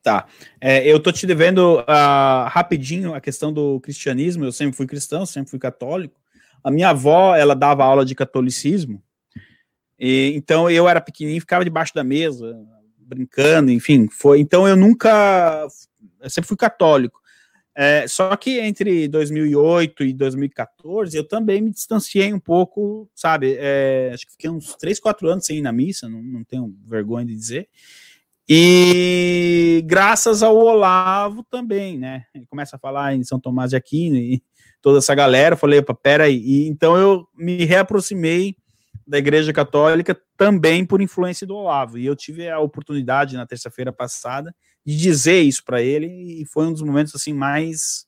Tá. É, eu tô te devendo uh, rapidinho a questão do cristianismo. Eu sempre fui cristão, sempre fui católico. A minha avó, ela dava aula de catolicismo. E, então eu era pequenininho, ficava debaixo da mesa, brincando, enfim, foi. Então eu nunca, eu sempre fui católico. É, só que entre 2008 e 2014 eu também me distanciei um pouco, sabe? É, acho que fiquei uns 3, 4 anos sem ir na missa, não, não tenho vergonha de dizer. E graças ao Olavo também, né? Ele começa a falar em São Tomás de Aquino e toda essa galera. Eu falei, opa, peraí. E, então eu me reaproximei da Igreja Católica também por influência do Olavo. E eu tive a oportunidade na terça-feira passada de dizer isso para ele e foi um dos momentos assim mais,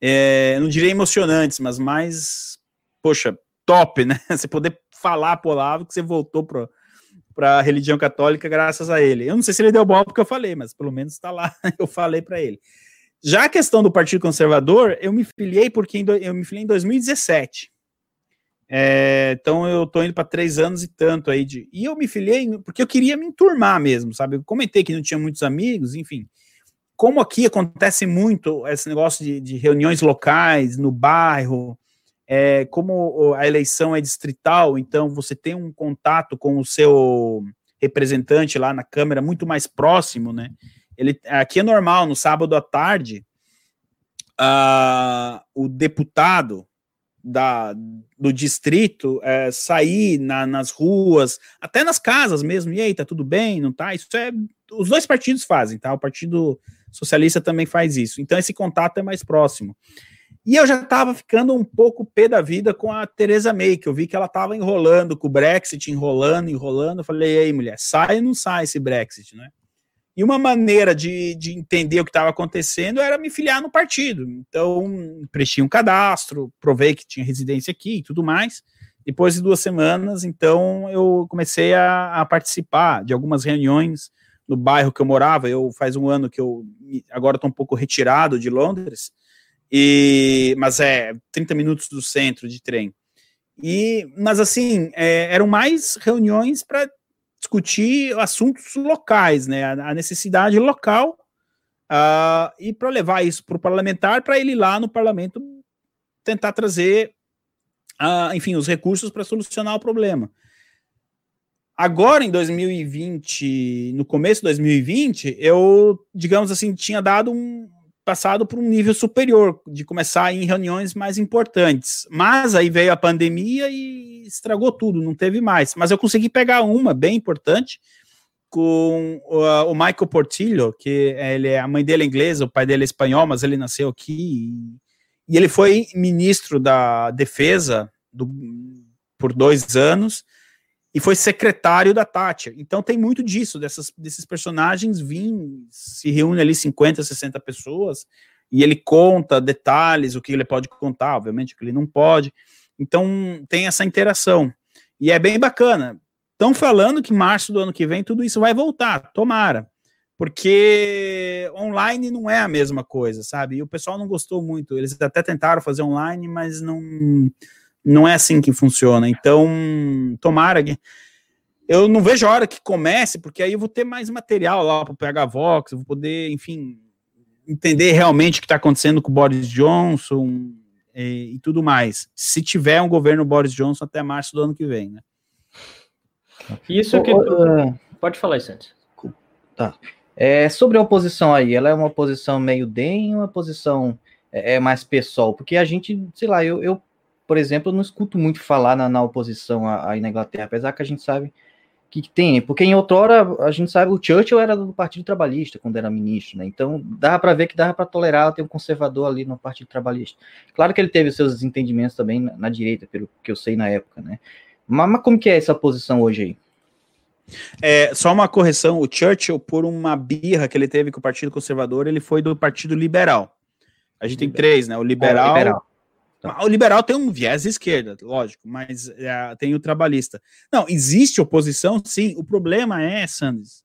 é, não diria emocionantes, mas mais, poxa, top, né? Você poder falar para o Olavo que você voltou para para a religião católica graças a ele. Eu não sei se ele deu bom porque eu falei, mas pelo menos está lá, eu falei para ele. Já a questão do Partido Conservador, eu me filiei porque eu me filiei em 2017. É, então eu tô indo para três anos e tanto aí de. E eu me filiei porque eu queria me enturmar mesmo, sabe? Eu comentei que não tinha muitos amigos, enfim. Como aqui acontece muito esse negócio de, de reuniões locais, no bairro, é, como a eleição é distrital, então você tem um contato com o seu representante lá na Câmara muito mais próximo, né? Ele, aqui é normal, no sábado à tarde, uh, o deputado da, do distrito é, sair na, nas ruas, até nas casas mesmo, e aí, tá tudo bem, não tá? Isso é. Os dois partidos fazem, tá? O Partido Socialista também faz isso. Então, esse contato é mais próximo. E eu já estava ficando um pouco pé da vida com a Teresa May, que eu vi que ela estava enrolando com o Brexit, enrolando, enrolando. Eu falei, e aí, mulher, sai ou não sai esse Brexit, né? E uma maneira de, de entender o que estava acontecendo era me filiar no partido. Então, preenchi um cadastro, provei que tinha residência aqui e tudo mais. Depois de duas semanas, então, eu comecei a, a participar de algumas reuniões no bairro que eu morava. Eu faz um ano que eu agora estou um pouco retirado de Londres, e mas é 30 minutos do centro de trem. E, mas assim, é, eram mais reuniões para discutir assuntos locais, né? A, necessidade local uh, e para levar isso para o parlamentar, para ele lá no parlamento tentar trazer, uh, enfim, os recursos para solucionar o problema. Agora, em 2020, no começo de 2020, eu, digamos assim, tinha dado um, passado por um nível superior, de começar em reuniões mais importantes. Mas aí veio a pandemia e estragou tudo, não teve mais. Mas eu consegui pegar uma bem importante com o, o Michael Portillo, que ele é a mãe dele é inglesa, o pai dele é espanhol, mas ele nasceu aqui. E, e ele foi ministro da Defesa do, por dois anos e foi secretário da Tátia. Então tem muito disso, dessas, desses personagens vêm, se reúne ali 50, 60 pessoas, e ele conta detalhes, o que ele pode contar, obviamente, o que ele não pode. Então tem essa interação. E é bem bacana. Estão falando que março do ano que vem tudo isso vai voltar, tomara. Porque online não é a mesma coisa, sabe? E o pessoal não gostou muito. Eles até tentaram fazer online, mas não Não é assim que funciona. Então, tomara que. Eu não vejo a hora que comece, porque aí eu vou ter mais material lá para pegar Vox, eu vou poder, enfim, entender realmente o que está acontecendo com o Boris Johnson e, e, tudo mais. Se tiver um governo Boris Johnson até março do ano que vem, né? Isso que. Uh, Pode falar isso antes. Tá. É, sobre a oposição aí, ela é uma oposição meio DEM ou uma posição é, é, mais pessoal? Porque a gente, sei lá, eu, eu por exemplo, não escuto muito falar na, na oposição aí na Inglaterra, apesar que a gente sabe que, que tem, porque em outrora a gente sabe o Churchill era do Partido Trabalhista quando era ministro, né? Então dava para ver que dava para tolerar ter um conservador ali no Partido Trabalhista. Claro que ele teve seus desentendimentos também na, na direita, pelo que eu sei na época, né? Mas, mas, como que é essa posição hoje aí? É, só uma correção, o Churchill, por uma birra que ele teve com o Partido Conservador, ele foi do Partido Liberal. A gente tem três, né? O liberal, é, liberal. Tá. O liberal tem um viés esquerda, lógico, mas é, tem o trabalhista. Não, existe oposição, sim. O problema é, Sanders,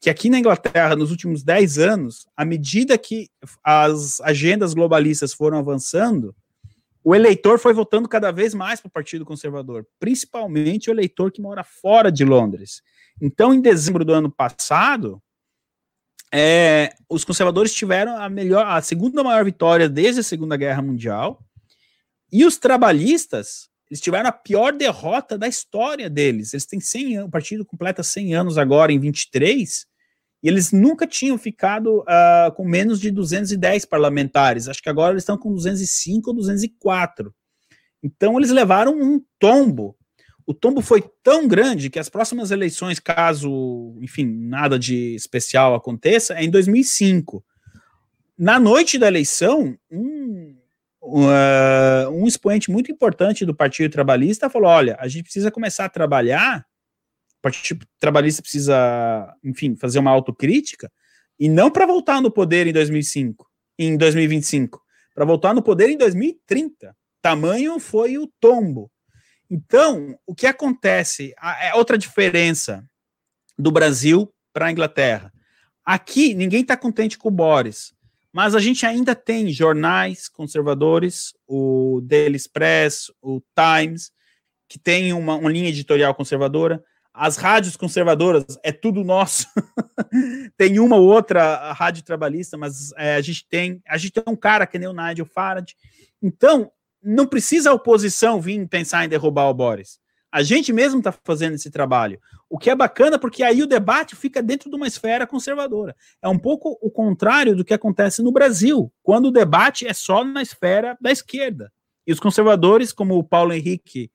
que aqui na Inglaterra, nos últimos 10 anos, à medida que as agendas globalistas foram avançando, o eleitor foi votando cada vez mais para o Partido Conservador, principalmente o eleitor que mora fora de Londres. Então, em dezembro do ano passado, é, os conservadores tiveram a melhor, a segunda maior vitória desde a Segunda Guerra Mundial, e os trabalhistas, eles tiveram a pior derrota da história deles. Eles têm 100 anos, o partido completa 100 anos agora, em 23, e eles nunca tinham ficado uh, com menos de 210 parlamentares. Acho que agora eles estão com 205 ou 204. Então eles levaram um tombo. O tombo foi tão grande que as próximas eleições, caso, enfim, nada de especial aconteça, é em 2005. Na noite da eleição, um um expoente muito importante do Partido Trabalhista falou: olha, a gente precisa começar a trabalhar, o Partido Trabalhista precisa, enfim, fazer uma autocrítica, e não para voltar no poder em 2005, em 2025, para voltar no poder em 2030. Tamanho foi o tombo. Então, o que acontece? É outra diferença do Brasil para a Inglaterra. Aqui, ninguém está contente com o Boris. Mas a gente ainda tem jornais conservadores, o Daily Express, o Times, que tem uma, uma linha editorial conservadora. As rádios conservadoras é tudo nosso. tem uma ou outra rádio trabalhista, mas é, a gente tem a gente tem um cara que nem o Nigel Farage. Então, não precisa a oposição vir pensar em derrubar o Boris. A gente mesmo está fazendo esse trabalho. O que é bacana, porque aí o debate fica dentro de uma esfera conservadora. É um pouco o contrário do que acontece no Brasil, quando o debate é só na esfera da esquerda. E os conservadores, como o Paulo Henrique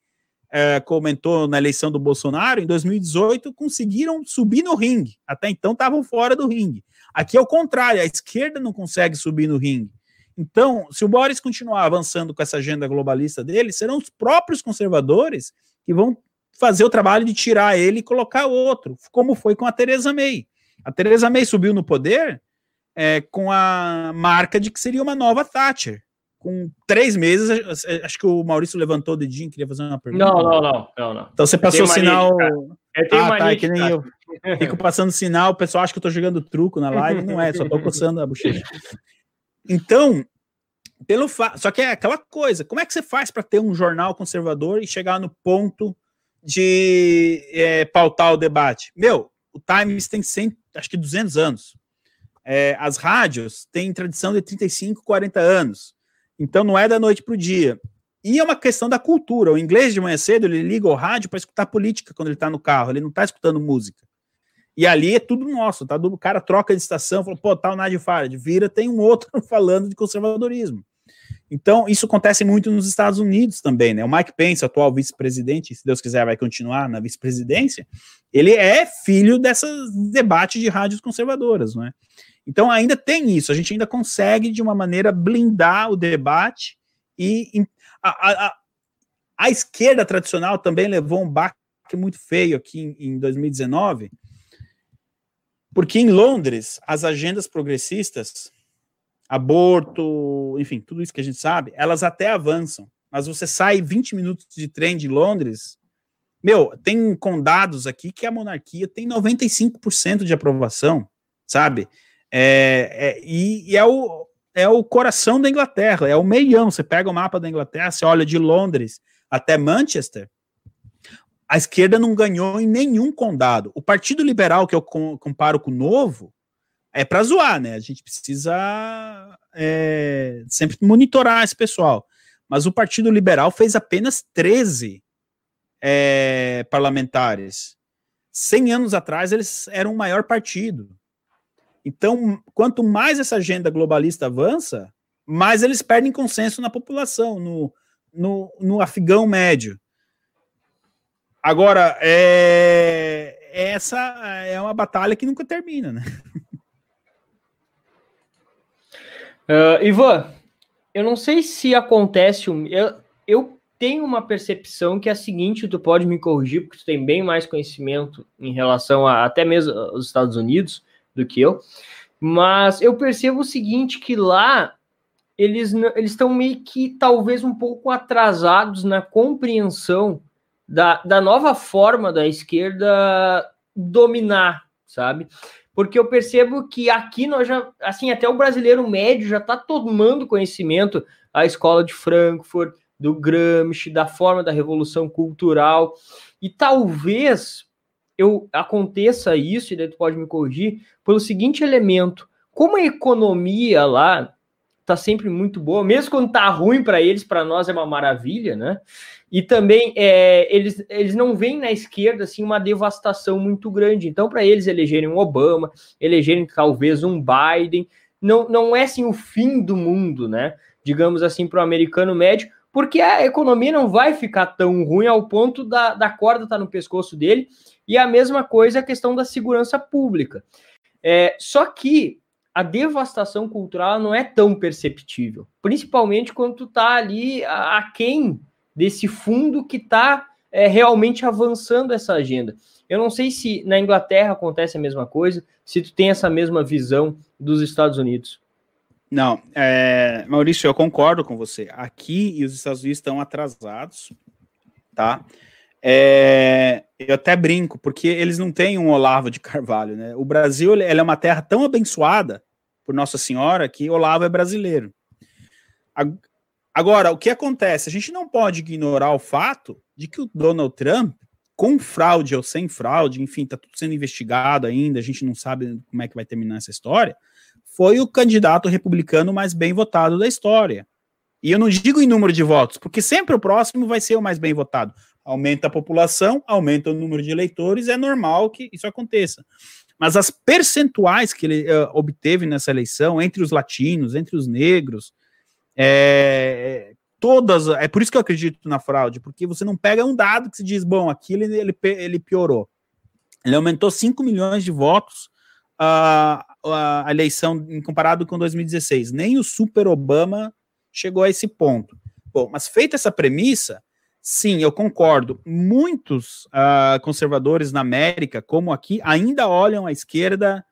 é, comentou na eleição do Bolsonaro, em 2018, conseguiram subir no ringue. Até então estavam fora do ringue. Aqui é o contrário, a esquerda não consegue subir no ringue. Então, se o Boris continuar avançando com essa agenda globalista dele, serão os próprios conservadores que vão fazer o trabalho de tirar ele e colocar outro, como foi com a Teresa May. A Teresa May subiu no poder é, com a marca de que seria uma nova Thatcher. Com três meses, acho que o Maurício levantou o dedinho, queria fazer uma pergunta. Não, não, não, não, não. Então você passou sinal. Eu tenho ah, tá, é que nem eu. Fico passando sinal, o pessoal acha que eu tô jogando truco na live, não é, só tô coçando a bochecha. Então, pelo fa... Só que é aquela coisa, como é que você faz para ter um jornal conservador e chegar no ponto de é, pautar o debate? Meu, o Times tem 100, acho que 200 anos. É, as rádios têm tradição de 35, 40 anos. Então não é da noite para o dia. E é uma questão da cultura. O inglês de manhã cedo ele liga o rádio para escutar política quando ele está no carro, ele não está escutando música. E ali é tudo nosso, tá? O cara troca de estação, fala, pô, tá o Nadir Farad, vira, tem um outro falando de conservadorismo. Então, isso acontece muito nos Estados Unidos também, né? O Mike Pence, atual vice-presidente, se Deus quiser vai continuar na vice-presidência, ele é filho dessas debates de rádios conservadoras, não é? Então, ainda tem isso, a gente ainda consegue, de uma maneira, blindar o debate e a, a, a esquerda tradicional também levou um baque muito feio aqui em, em 2019, porque em Londres, as agendas progressistas aborto, enfim, tudo isso que a gente sabe, elas até avançam. Mas você sai 20 minutos de trem de Londres, meu, tem condados aqui que a monarquia tem 95% de aprovação, sabe? É, é, e, e é, o, é o coração da Inglaterra, é o meião. Você pega o mapa da Inglaterra, você olha de Londres até Manchester, a esquerda não ganhou em nenhum condado. O Partido Liberal, que eu comparo com o Novo, é para zoar, né? A gente precisa é, sempre monitorar esse pessoal. Mas o Partido Liberal fez apenas 13 é, parlamentares. 100 anos atrás, eles eram o maior partido. Então, quanto mais essa agenda globalista avança, mais eles perdem consenso na população, no, no, no afegão médio. Agora, é, essa é uma batalha que nunca termina, né? Uh, Ivan, eu não sei se acontece. Eu, eu tenho uma percepção que é a seguinte: tu pode me corrigir, porque tu tem bem mais conhecimento em relação a até mesmo os Estados Unidos do que eu. Mas eu percebo o seguinte: que lá eles eles estão meio que talvez um pouco atrasados na compreensão da, da nova forma da esquerda dominar, sabe? Porque eu percebo que aqui nós já, assim, até o brasileiro médio já está tomando conhecimento. A escola de Frankfurt, do Gramsci, da forma da revolução cultural, e talvez eu aconteça isso, e daí tu pode me corrigir, pelo seguinte elemento: como a economia lá tá sempre muito boa, mesmo quando tá ruim para eles, para nós é uma maravilha, né? E também é, eles, eles não veem na esquerda assim uma devastação muito grande. Então, para eles elegerem um Obama, elegerem talvez um Biden, não, não é assim o fim do mundo, né? Digamos assim, para o americano médio, porque a economia não vai ficar tão ruim ao ponto da, da corda estar tá no pescoço dele. E a mesma coisa a questão da segurança pública. É, só que a devastação cultural não é tão perceptível, principalmente quando tu tá ali aquém desse fundo que está é, realmente avançando essa agenda. Eu não sei se na Inglaterra acontece a mesma coisa, se tu tem essa mesma visão dos Estados Unidos. Não, é, Maurício, eu concordo com você. Aqui e os Estados Unidos estão atrasados, tá? É, eu até brinco, porque eles não têm um Olavo de Carvalho, né? O Brasil ele é uma terra tão abençoada por Nossa Senhora que Olavo é brasileiro. Agora, o que acontece? A gente não pode ignorar o fato de que o Donald Trump, com fraude ou sem fraude, enfim, está tudo sendo investigado ainda, a gente não sabe como é que vai terminar essa história, foi o candidato republicano mais bem votado da história. E eu não digo em número de votos, porque sempre o próximo vai ser o mais bem votado aumenta a população, aumenta o número de eleitores, é normal que isso aconteça. Mas as percentuais que ele uh, obteve nessa eleição, entre os latinos, entre os negros, é, todas. É por isso que eu acredito na fraude, porque você não pega um dado que se diz, bom, aqui ele, ele, ele piorou. Ele aumentou 5 milhões de votos a, a, eleição em comparado com 2016. Nem o Super Obama chegou a esse ponto. Bom, mas feita essa premissa, Sim, eu concordo. Muitos uh, conservadores na América, como aqui, ainda olham a esquerda,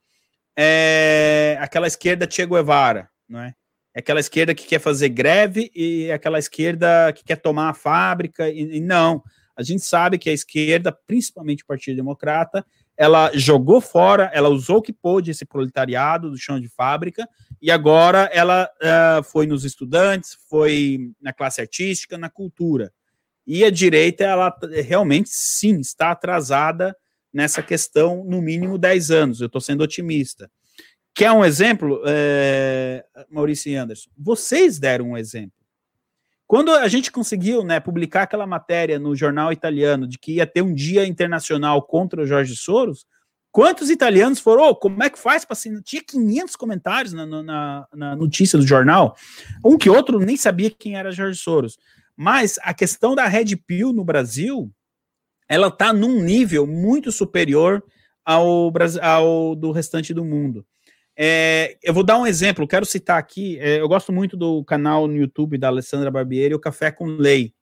é, aquela esquerda Che Guevara, não é? É aquela esquerda que quer fazer greve e aquela esquerda que quer tomar a fábrica. E, e não, a gente sabe que a esquerda, principalmente o Partido Democrata, ela jogou fora, ela usou o que pôde esse proletariado do chão de fábrica e agora ela uh, foi nos estudantes, foi na classe artística, na cultura. E a direita, ela realmente sim está atrasada nessa questão, no mínimo 10 anos. Eu estou sendo otimista. Quer um exemplo, é, Maurício e Anderson? Vocês deram um exemplo. Quando a gente conseguiu né, publicar aquela matéria no jornal italiano de que ia ter um dia internacional contra o Jorge Soros, quantos italianos foram? Oh, como é que faz para assinar? Tinha 500 comentários na, na, na, notícia do jornal. Um que outro nem sabia quem era Jorge Soros. Mas a questão da Red Pill no Brasil, ela está num nível muito superior ao, ao do restante do mundo. É, eu vou dar um exemplo, quero citar aqui, é, eu gosto muito do canal no YouTube da Alessandra Barbieri, o Café com Lei.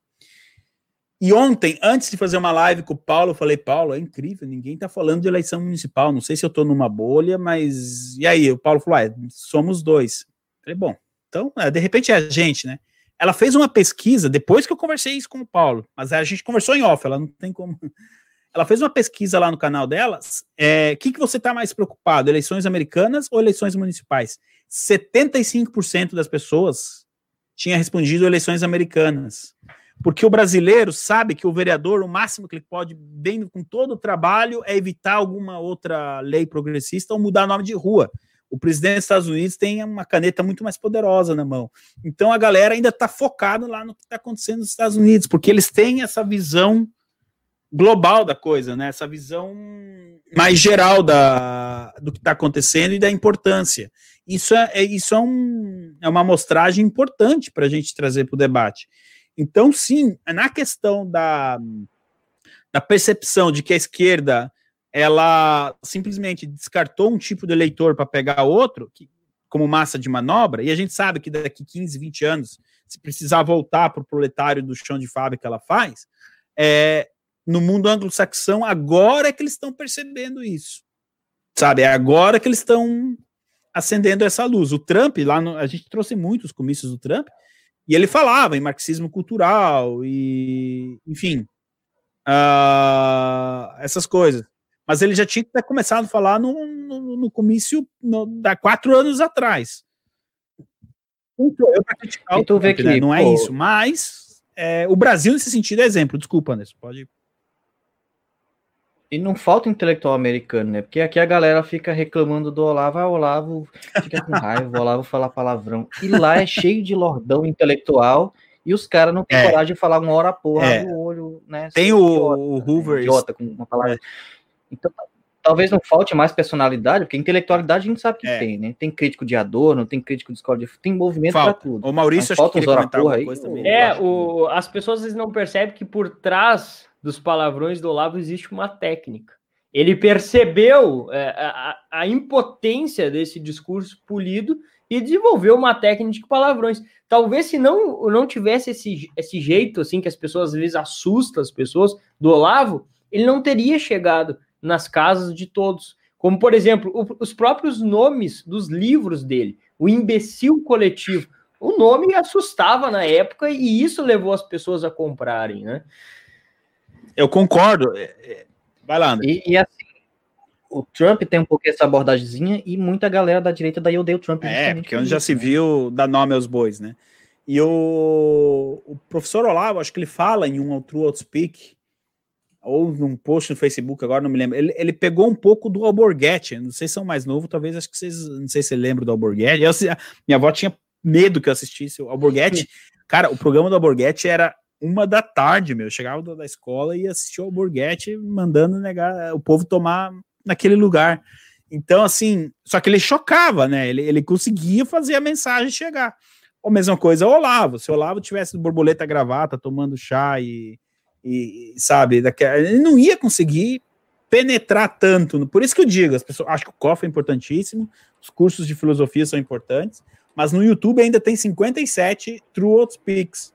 E ontem, antes de fazer uma live com o Paulo, eu falei, Paulo, é incrível, ninguém está falando de eleição municipal, não sei se eu estou numa bolha, mas... E aí, o Paulo falou, ah, somos dois. Eu falei, bom, então, é, de repente é a gente, né? Ela fez uma pesquisa, depois que eu conversei isso com o Paulo, mas a gente conversou em off, ela não tem como. Ela fez uma pesquisa lá no canal dela. O é, que, que você está mais preocupado, eleições americanas ou eleições municipais? 75% das pessoas tinha respondido eleições americanas. porque o brasileiro sabe que o vereador, o máximo que ele pode, bem com todo o trabalho, é evitar alguma outra lei progressista ou mudar nome de rua. O presidente dos Estados Unidos tem uma caneta muito mais poderosa na mão. Então a galera ainda está focada lá no que está acontecendo nos Estados Unidos, porque eles têm essa visão global da coisa, né? Essa visão mais geral da, do que está acontecendo e da importância. Isso é, é, isso é, um, é uma amostragem importante para a gente trazer para o debate. Então, sim, na questão da, da percepção de que a esquerda ela simplesmente descartou um tipo de eleitor para pegar outro, que, como massa de manobra, e a gente sabe que daqui 15, 20 anos, se precisar voltar para o proletário do chão de fábrica, ela faz, é, no mundo anglo-saxão, agora é que eles estão percebendo isso. Sabe? É agora que eles estão acendendo essa luz. O Trump, lá no, a gente trouxe muitos comícios do Trump, e ele falava em marxismo cultural e, enfim, uh, essas coisas. Mas ele já tinha que ter começado a falar no, no, no comício no, da quatro anos atrás. Então, eu criticar então, Trump, que, né? não é pô, isso, mas é, o Brasil nesse sentido é exemplo. Desculpa, Anderson, pode e não falta intelectual americano, né? Porque aqui a galera fica reclamando do Olavo, ah, o Olavo fica com raiva, o Olavo fala palavrão. E lá é cheio de lordão intelectual e os caras não têm é. coragem de falar uma hora porra é. no olho, né? Tem o, idiota, o Hoover. Né? Idiota com uma palavra. É. Então, talvez não falte mais personalidade, porque intelectualidade a gente sabe que é. tem, né? Tem crítico de Adorno, tem crítico de escola de... Tem movimento para tudo. O Maurício, acho que falta uns aí, coisa também. É, o, as pessoas às vezes não percebem que por trás dos palavrões do Olavo existe uma técnica. Ele percebeu é, a, a, impotência desse discurso polido e desenvolveu uma técnica de palavrões. Talvez se não, não tivesse esse, esse jeito, assim, que as pessoas às vezes assustam as pessoas, do Olavo, ele não teria chegado nas casas de todos. Como, por exemplo, o, os próprios nomes dos livros dele, o imbecil coletivo. O nome assustava na época e isso levou as pessoas a comprarem, né? Eu concordo. É, é, vai lá, André. E, e, assim, o Trump tem um pouco essa abordagemzinha e muita galera da direita daí odeia o Trump. É, porque onde já se né? viu dar nome aos bois, né? E o, o professor Olavo, acho que ele fala em um True Outspeak, ou num post no Facebook, agora não me lembro. Ele, ele pegou um pouco do Alborguete. Não sei se são mais novos, talvez acho que vocês. Não sei se você lembra do Alborguete. Eu, minha avó tinha medo que eu assistisse o Alborguete. Cara, o programa do Alborguete era uma da tarde, meu. Eu chegava da escola e assistia o Borghetti mandando negar o povo tomar naquele lugar. Então, assim, só que ele chocava, né? Ele, ele conseguia fazer a mensagem chegar. A mesma coisa Olavo. Se o Olavo tivesse borboleta gravata, tomando chá e, e sabe, ele não ia conseguir penetrar tanto. Por isso que eu digo, as pessoas acho que o cofre é importantíssimo, os cursos de filosofia são importantes, mas no YouTube ainda tem 57 True Speaks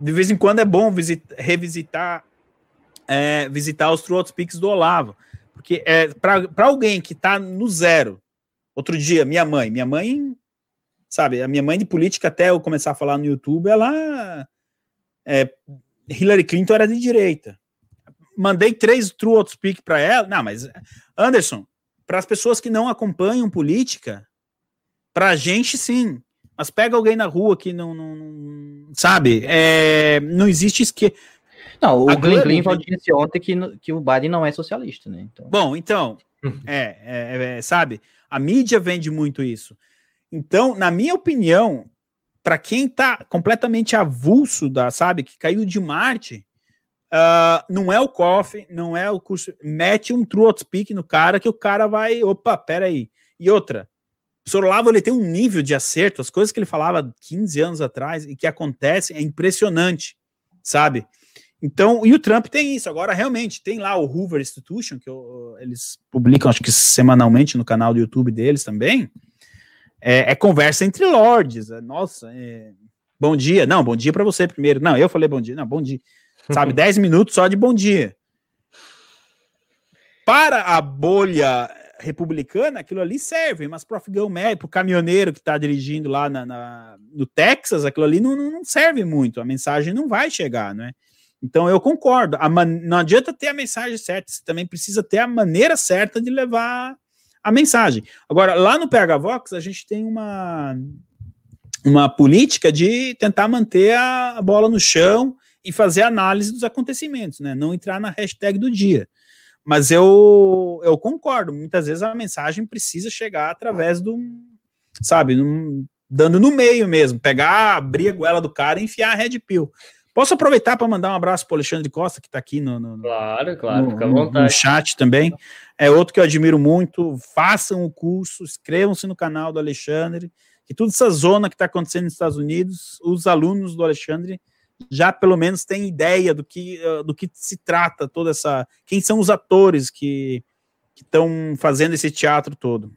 de vez em quando é bom visitar, revisitar, é, visitar os True Speaks do Olavo. Porque é, para alguém que está no zero, outro dia, minha mãe, minha mãe, sabe, a minha mãe de política, até eu começar a falar no YouTube, ela. É, Hillary Clinton era de direita. Mandei três True Speak para ela. Não, mas, Anderson, para as pessoas que não acompanham política, para a gente sim. Mas pega alguém na rua que não, não, não sabe, é, não existe esquema. Não, o Glenn Greenwald disse ontem que, que o Biden não é socialista, né? Então... Bom, então, é, é, é, sabe, a mídia vende muito isso. Então, na minha opinião, para quem tá completamente avulso da, sabe, que caiu de Marte, uh, não é o coffee, não é o curso, mete um true speak no cara que o cara vai, opa, peraí. E outra, o senhor Olavo ele tem um nível de acerto, as coisas que ele falava 15 anos atrás e que acontecem é impressionante, sabe? Então, e o Trump tem isso. Agora, realmente, tem lá o Hoover Institution, que eu, eles publicam, acho que semanalmente no canal do YouTube deles também. É, é conversa entre lords. É, nossa, é, bom dia. Não, bom dia para você primeiro. Não, eu falei bom dia. Não, bom dia. Sabe, 10 minutos só de bom dia. Para a bolha republicana, aquilo ali serve, mas para o afegão médio, para o caminhoneiro que está dirigindo lá na, na, no Texas, aquilo ali não, não serve muito, a mensagem não vai chegar, não é? Então eu concordo, man... não adianta ter a mensagem certa, você também precisa ter a maneira certa de levar a mensagem. Agora, lá no PH Vox, a gente tem uma, uma política de tentar manter a bola no chão e fazer análise dos acontecimentos, né? Não entrar na hashtag do dia. Mas eu, eu concordo, muitas vezes a mensagem precisa chegar através do, sabe, num, dando no meio mesmo, pegar, abrir a goela do cara e enfiar a red pill. Posso aproveitar para mandar um abraço para o Alexandre Costa, que está aqui no, no, claro, claro, no, fica à vontade. no chat também. É outro que eu admiro muito. Façam o curso, inscrevam-se no canal do Alexandre, que toda essa zona que está acontecendo nos Estados Unidos, os alunos do Alexandre já pelo menos tem ideia do que, uh, do que se trata toda essa. Quem são os atores que estão fazendo esse teatro todo.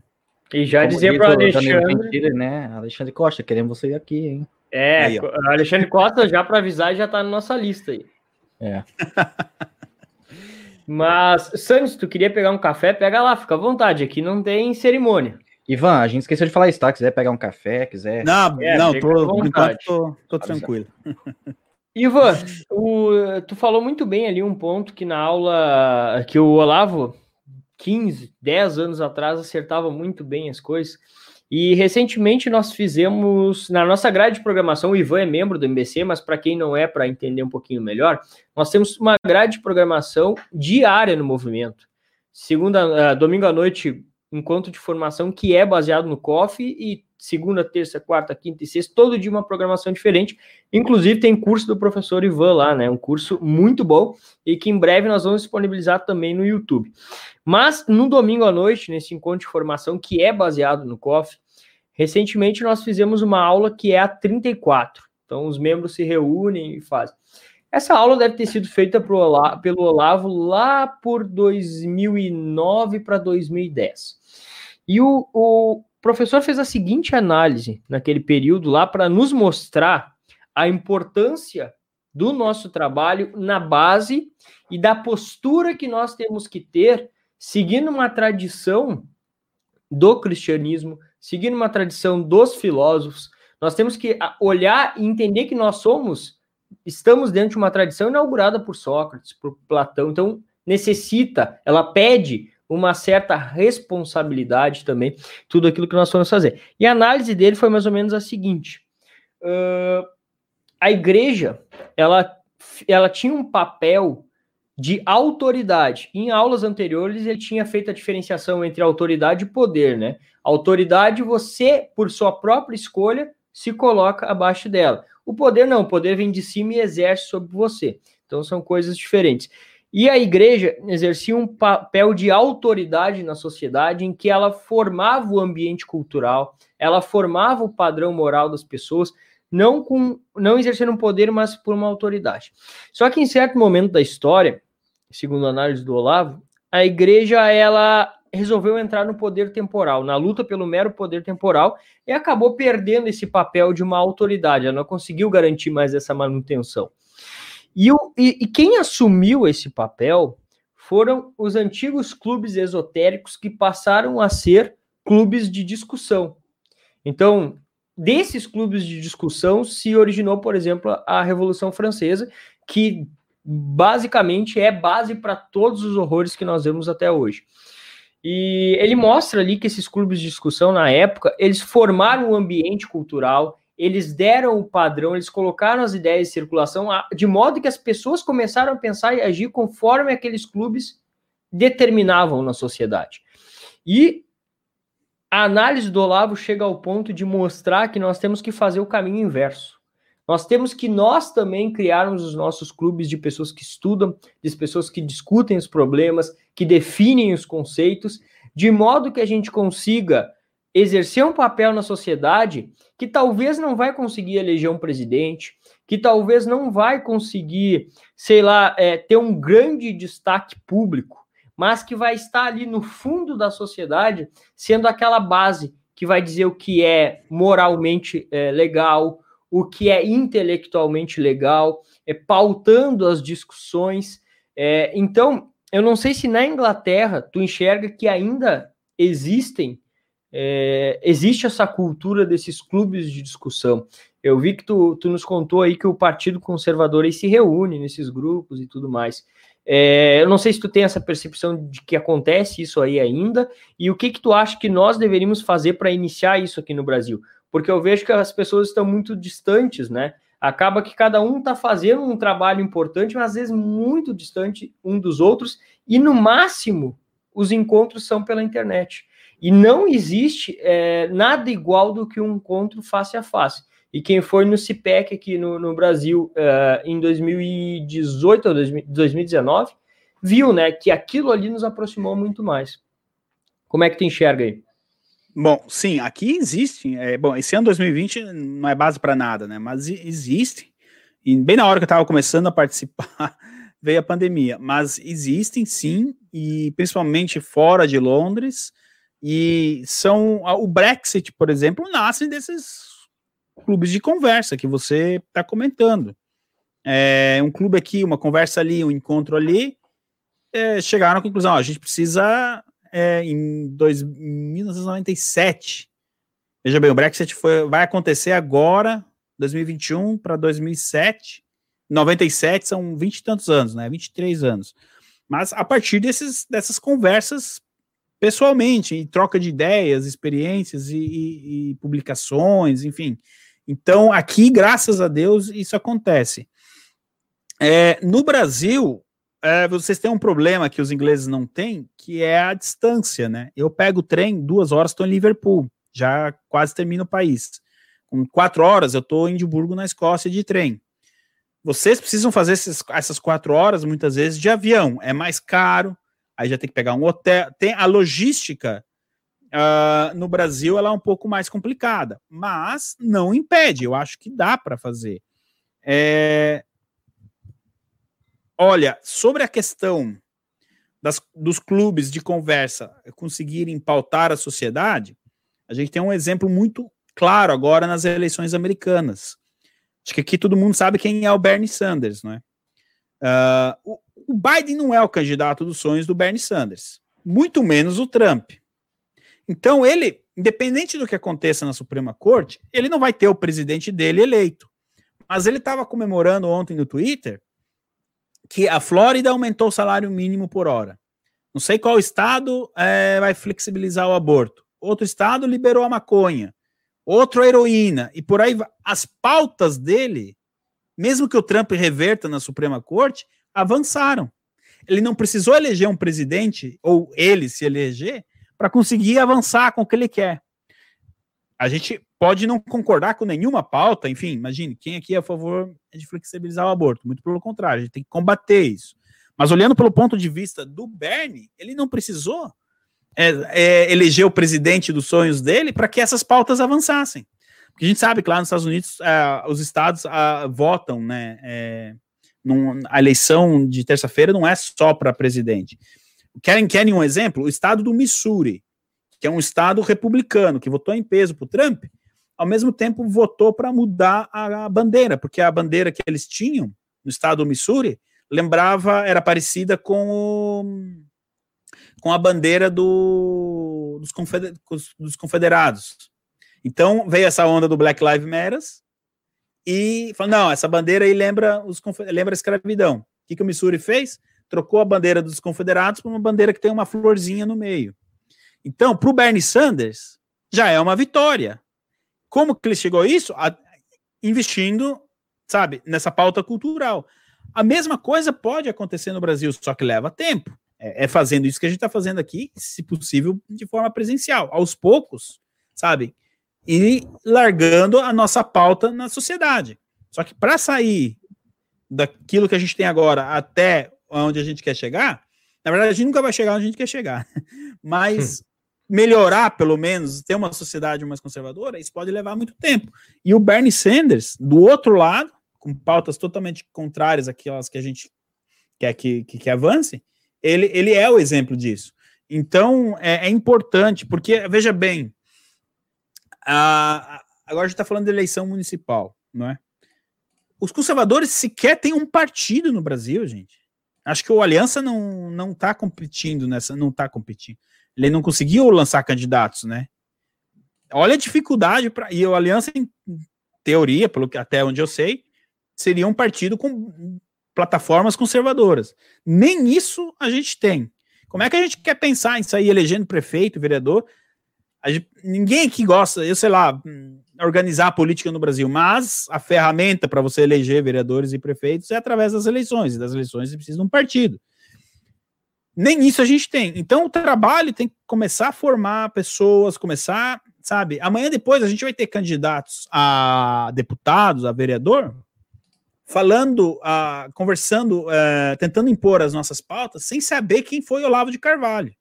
E já Como dizia para o Alexandre. né? Alexandre Costa, queremos você aqui, hein? É, aí, Alexandre Costa, já para avisar, já está na nossa lista aí. É. Mas, Santos, tu queria pegar um café? Pega lá, fica à vontade. Aqui não tem cerimônia. Ivan, a gente esqueceu de falar isso, tá? Quiser pegar um café, quiser. Não, é, não, tô, enquanto tô, tô tranquilo. Ivan, o, tu falou muito bem ali um ponto que na aula que o Olavo, 15, 10 anos atrás, acertava muito bem as coisas. E recentemente nós fizemos, na nossa grade de programação, o Ivan é membro do MBC, mas para quem não é, para entender um pouquinho melhor, nós temos uma grade de programação diária no movimento. Segunda, uh, domingo à noite, encontro de formação que é baseado no COF e segunda, terça, quarta, quinta e sexta, todo dia uma programação diferente. Inclusive tem curso do professor Ivan lá, né? Um curso muito bom e que em breve nós vamos disponibilizar também no YouTube. Mas no domingo à noite, nesse encontro de formação que é baseado no COF, recentemente nós fizemos uma aula que é a 34. Então os membros se reúnem e fazem. Essa aula deve ter sido feita pelo Olavo lá por 2009 para 2010. E o, o, professor fez a seguinte análise naquele período lá para nos mostrar a importância do nosso trabalho na base e da postura que nós temos que ter, seguindo uma tradição do cristianismo, seguindo uma tradição dos filósofos. Nós temos que olhar e entender que nós somos, estamos dentro de uma tradição inaugurada por Sócrates, por Platão. Então, necessita, ela pede uma certa responsabilidade também, tudo aquilo que nós vamos fazer. E a análise dele foi mais ou menos a seguinte: uh, a igreja ela, ela tinha um papel de autoridade. Em aulas anteriores, ele tinha feito a diferenciação entre autoridade e poder, né? Autoridade, você, por sua própria escolha, se coloca abaixo dela. O poder não, o poder vem de cima e exerce sobre você. Então são coisas diferentes. E a igreja exercia um papel de autoridade na sociedade em que ela formava o ambiente cultural, ela formava o padrão moral das pessoas, não com não exercendo um poder, mas por uma autoridade. Só que em certo momento da história, segundo a análise do Olavo, a igreja ela resolveu entrar no poder temporal, na luta pelo mero poder temporal, e acabou perdendo esse papel de uma autoridade. Ela não conseguiu garantir mais essa manutenção. E, o, e, e quem assumiu esse papel foram os antigos clubes esotéricos que passaram a ser clubes de discussão. Então, desses clubes de discussão se originou, por exemplo, a Revolução Francesa, que basicamente é base para todos os horrores que nós vemos até hoje. E ele mostra ali que esses clubes de discussão na época, eles formaram um ambiente cultural, eles deram o padrão, eles colocaram as ideias em circulação, de modo que as pessoas começaram a pensar e agir conforme aqueles clubes determinavam na sociedade. E a análise do Olavo chega ao ponto de mostrar que nós temos que fazer o caminho inverso. Nós temos que nós também criarmos os nossos clubes de pessoas que estudam, de pessoas que discutem os problemas, que definem os conceitos, de modo que a gente consiga exercer um papel na sociedade que talvez não vai conseguir eleger um presidente, que talvez não vai conseguir, sei lá, é, ter um grande destaque público, mas que vai estar ali no fundo da sociedade, sendo aquela base que vai dizer o que é moralmente é, legal, o que é intelectualmente legal, é, pautando as discussões. É, então, eu não sei se na Inglaterra tu enxerga que ainda existem é, existe essa cultura desses clubes de discussão. Eu vi que tu, tu nos contou aí que o Partido Conservador aí se reúne nesses grupos e tudo mais. É, eu não sei se tu tem essa percepção de que acontece isso aí ainda, e o que, que tu acha que nós deveríamos fazer para iniciar isso aqui no Brasil? Porque eu vejo que as pessoas estão muito distantes, né? acaba que cada um está fazendo um trabalho importante, mas às vezes muito distante um dos outros, e no máximo os encontros são pela internet. E não existe é, nada igual do que um encontro face a face. E quem foi no CIPEC aqui no, no Brasil uh, em 2018 ou 2019 viu né, que aquilo ali nos aproximou muito mais. Como é que tu enxerga aí? Bom, sim, aqui existe. É, bom, esse ano 2020 não é base para nada, né? Mas existe. E bem na hora que eu estava começando a participar, veio a pandemia. Mas existem sim, e principalmente fora de Londres. E são. O Brexit, por exemplo, nasce desses clubes de conversa que você está comentando. É, um clube aqui, uma conversa ali, um encontro ali, é, chegaram à conclusão: ó, a gente precisa, é, em, dois, em 1997, veja bem, o Brexit foi, vai acontecer agora, 2021 para 2007, 97 são 20 e tantos anos, né? 23 anos. Mas a partir desses, dessas conversas pessoalmente, em troca de ideias, experiências e, e, e publicações, enfim, então, aqui, graças a Deus, isso acontece. É, no Brasil, é, vocês têm um problema que os ingleses não têm, que é a distância, né? Eu pego o trem, duas horas estou em Liverpool, já quase termino o país. Com quatro horas eu estou em Edimburgo, na Escócia, de trem. Vocês precisam fazer esses, essas quatro horas, muitas vezes, de avião. É mais caro, aí já tem que pegar um hotel. Tem a logística Uh, no Brasil ela é um pouco mais complicada, mas não impede, eu acho que dá para fazer. É... Olha, sobre a questão das, dos clubes de conversa conseguirem pautar a sociedade, a gente tem um exemplo muito claro agora nas eleições americanas. Acho que aqui todo mundo sabe quem é o Bernie Sanders, não é? Uh, o, Biden não é o candidato dos sonhos do Bernie Sanders, muito menos o Trump. Então, ele, independente do que aconteça na Suprema Corte, ele não vai ter o presidente dele eleito. Mas ele estava comemorando ontem no Twitter que a Flórida aumentou o salário mínimo por hora. Não sei qual estado é, vai flexibilizar o aborto. Outro estado liberou a maconha. Outro a heroína. E por aí as pautas dele, mesmo que o Trump reverta na Suprema Corte, avançaram. Ele não precisou eleger um presidente, ou ele se eleger, para conseguir avançar com o que ele quer. A gente pode não concordar com nenhuma pauta, enfim, imagine, quem aqui é a favor de flexibilizar o aborto? Muito pelo contrário, a gente tem que combater isso. Mas olhando pelo ponto de vista do Bernie, ele não precisou é, é, eleger o presidente dos sonhos dele para que essas pautas avançassem. Porque a gente sabe que lá nos Estados Unidos é, os estados é, votam, né? É, a eleição de terça-feira não é só para presidente. Querem, querem um exemplo? O estado do Missouri, que é um estado republicano, que votou em peso para o Trump, ao mesmo tempo votou para mudar a, a, bandeira, porque a bandeira que eles tinham no estado do Missouri lembrava, era parecida com, o, com a bandeira do, dos, confeder, dos confederados. Então veio essa onda do Black Lives Matter e falou: não, essa bandeira aí lembra, os, lembra a escravidão. O que, que o Missouri fez? trocou a bandeira dos confederados por uma bandeira que tem uma florzinha no meio. Então, para o Bernie Sanders, já é uma vitória. Como que ele chegou a isso? A, investindo, sabe, nessa pauta cultural. A mesma coisa pode acontecer no Brasil, só que leva tempo. É, é fazendo isso que a gente está fazendo aqui, se possível, de forma presencial, aos poucos, sabe? E largando a nossa pauta na sociedade. Só que para sair daquilo que a gente tem agora até onde a gente quer chegar, na verdade a gente nunca vai chegar onde a gente quer chegar, mas hum. melhorar, pelo menos, ter uma sociedade mais conservadora, isso pode levar muito tempo. E o Bernie Sanders, do outro lado, com pautas totalmente contrárias àquelas que a gente quer que, que, que avance, ele, ele é o exemplo disso. Então, é, é importante, porque, veja bem, a, a, agora a gente está falando de eleição municipal, não é? Os conservadores sequer têm um partido no Brasil, gente. Acho que o Aliança não não está competindo nessa, não está competindo. Ele não conseguiu lançar candidatos, né? Olha a dificuldade para e o Aliança em teoria, pelo que até onde eu sei, seria um partido com plataformas conservadoras. Nem isso a gente tem. Como é que a gente quer pensar em sair elegendo prefeito, vereador? Gente, ninguém aqui gosta, eu sei lá, organizar a política no Brasil, mas a ferramenta para você eleger vereadores e prefeitos é através das eleições, e das eleições você precisa de um partido. Nem isso a gente tem. Então o trabalho tem que começar a formar pessoas, começar, sabe? Amanhã depois a gente vai ter candidatos a deputados, a vereador, falando, uh, conversando, uh, tentando impor as nossas pautas sem saber quem foi Olavo de Carvalho.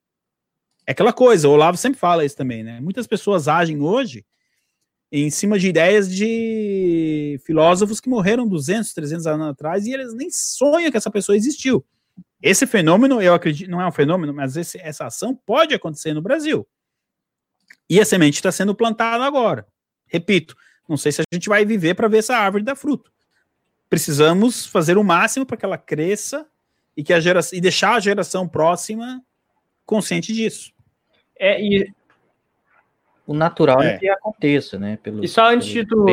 É aquela coisa, o Olavo sempre fala isso também, né? Muitas pessoas agem hoje em cima de ideias de filósofos que morreram 200, 300 anos atrás e eles nem sonham que essa pessoa existiu. Esse fenômeno, eu acredito, não é um fenômeno, mas esse, essa ação pode acontecer no Brasil. E a semente está sendo plantada agora. Repito, não sei se a gente vai viver para ver essa árvore dar fruto. Precisamos fazer o máximo para que ela cresça e que a geração e deixar a geração próxima consciente disso. É, e o natural é. é que aconteça, né? Pelo, e só antes de tu,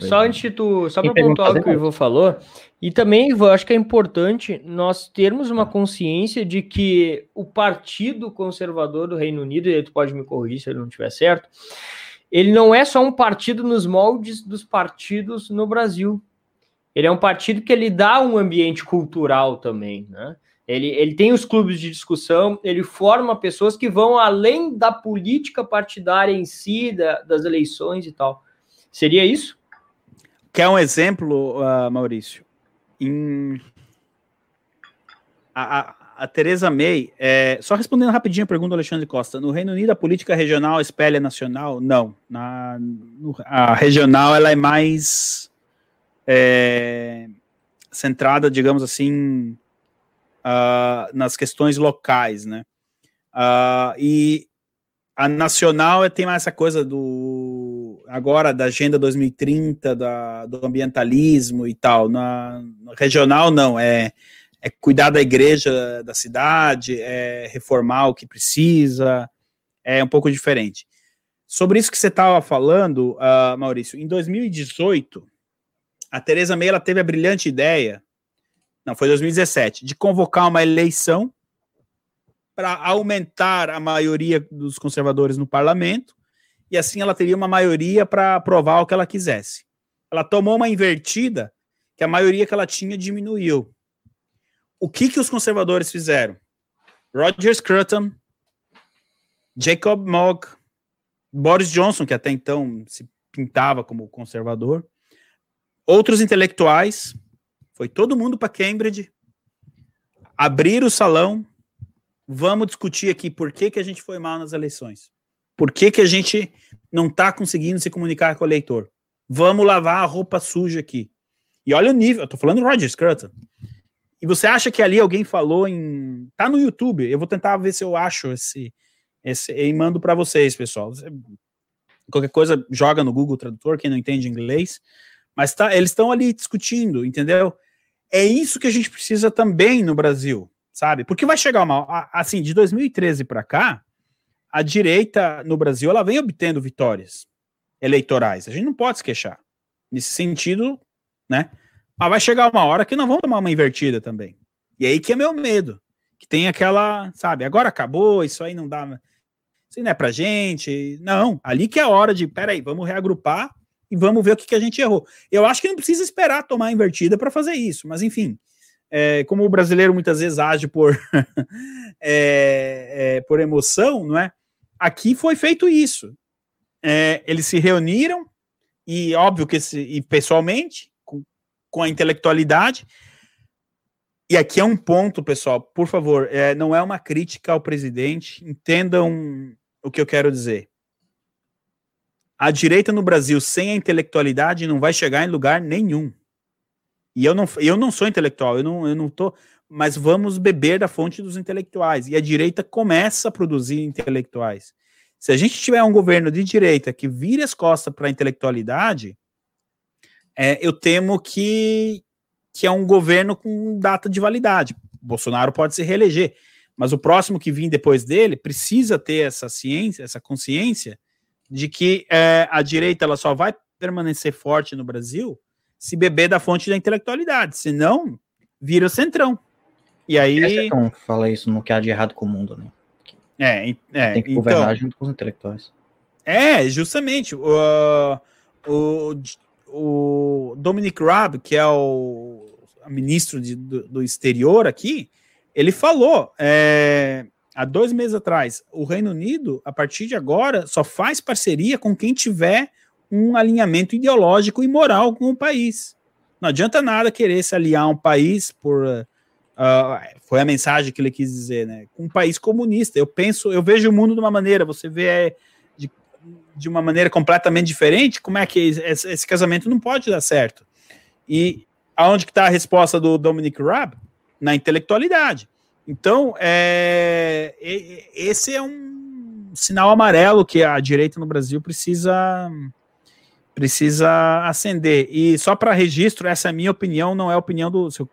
só antes de tu, só para pontuar o que o Ivo falou, e também, Ivo, acho que é importante nós termos uma consciência de que o Partido Conservador do Reino Unido, e aí tu pode me corrigir se ele não estiver certo, ele não é só um partido nos moldes dos partidos no Brasil. Ele é um partido que ele dá um ambiente cultural também, né? Ele, ele tem os clubes de discussão, ele forma pessoas que vão além da política partidária em si, da, das eleições e tal. Seria isso? Quer um exemplo, uh, Maurício? Em... A, a, a Tereza May, é, só respondendo rapidinho a pergunta do Alexandre Costa, no Reino Unido a política regional espelha nacional? Não. Na, no, a regional ela é mais é, centrada, digamos assim, uh, nas questões locais, né? Uh, e a nacional é, tem mais essa coisa do agora da agenda 2030, da, do ambientalismo e tal. Na, na regional não, é, é cuidar da igreja da cidade, é reformar o que precisa, é um pouco diferente. Sobre isso que você estava falando, uh, Maurício, em 2018, a Tereza May ela teve a brilhante ideia não, foi 2017, de convocar uma eleição para aumentar a maioria dos conservadores no parlamento, e assim ela teria uma maioria para aprovar o que ela quisesse. Ela tomou uma invertida que a maioria que ela tinha diminuiu. O que, que os conservadores fizeram? Roger Scruton, Jacob Mogg, Boris Johnson, que até então se pintava como conservador, outros intelectuais foi todo mundo para Cambridge, abrir o salão, vamos discutir aqui por que, que a gente foi mal nas eleições. Por que, que a gente não está conseguindo se comunicar com o eleitor? Vamos lavar a roupa suja aqui. E olha o nível, eu tô falando Roger Scruton. E você acha que ali alguém falou em. Tá no YouTube, eu vou tentar ver se eu acho esse. esse e mando para vocês, pessoal. Qualquer coisa, joga no Google Tradutor, quem não entende inglês. Mas tá, eles estão ali discutindo, entendeu? É isso que a gente precisa também no Brasil, sabe? Porque vai chegar uma. Assim, de 2013 para cá, a direita no Brasil ela vem obtendo vitórias eleitorais. A gente não pode se queixar. Nesse sentido, né? Mas vai chegar uma hora que nós vamos tomar uma invertida também. E aí que é meu medo. Que tem aquela, sabe, agora acabou, isso aí não dá. Isso não é pra gente. Não, ali que é a hora de, peraí, vamos reagrupar e vamos ver o que, que a gente errou. Eu acho que não precisa esperar tomar a invertida para fazer isso, mas enfim, é, como o brasileiro muitas vezes age por, é, é, por emoção, não é? Aqui foi feito isso. É, eles se reuniram e óbvio que se, e pessoalmente com, com a intelectualidade. E aqui é um ponto, pessoal, por favor, é, não é uma crítica ao presidente, entendam o que eu quero dizer a direita no Brasil sem a intelectualidade não vai chegar em lugar nenhum. E eu não, eu não sou intelectual, eu não, eu não tô, mas vamos beber da fonte dos intelectuais. E a direita começa a produzir intelectuais. Se a gente tiver um governo de direita que vire as costas para a intelectualidade, é, eu temo que, que é um governo com data de validade. Bolsonaro pode se reeleger, mas o próximo que vir depois dele precisa ter essa ciência, essa consciência de que é, a direita ela só vai permanecer forte no Brasil se beber da fonte da intelectualidade, senão vira o centrão. E aí. Então, fala isso no que há de errado com o mundo, né? É, é tem que governar então, junto com os intelectuais. É, justamente. Uh, o, o Dominic Raab, que é o ministro de, do, do, exterior aqui, ele falou é, há dois meses atrás: o Reino Unido, a partir de agora, só faz parceria com quem tiver um alinhamento ideológico e moral com o país. Não adianta nada querer se aliar a um país por. Uh, foi a mensagem que ele quis dizer, né? Um país comunista. Eu penso, eu vejo o mundo de uma maneira, você vê é, de, de uma maneira completamente diferente. Como é que esse, esse casamento não pode dar certo? E aonde que está a resposta do Dominic Raab? Na intelectualidade. Então, é, esse é um sinal amarelo que a direita no Brasil precisa precisa acender. E só para registro, essa é a minha opinião, não é a opinião do. Se,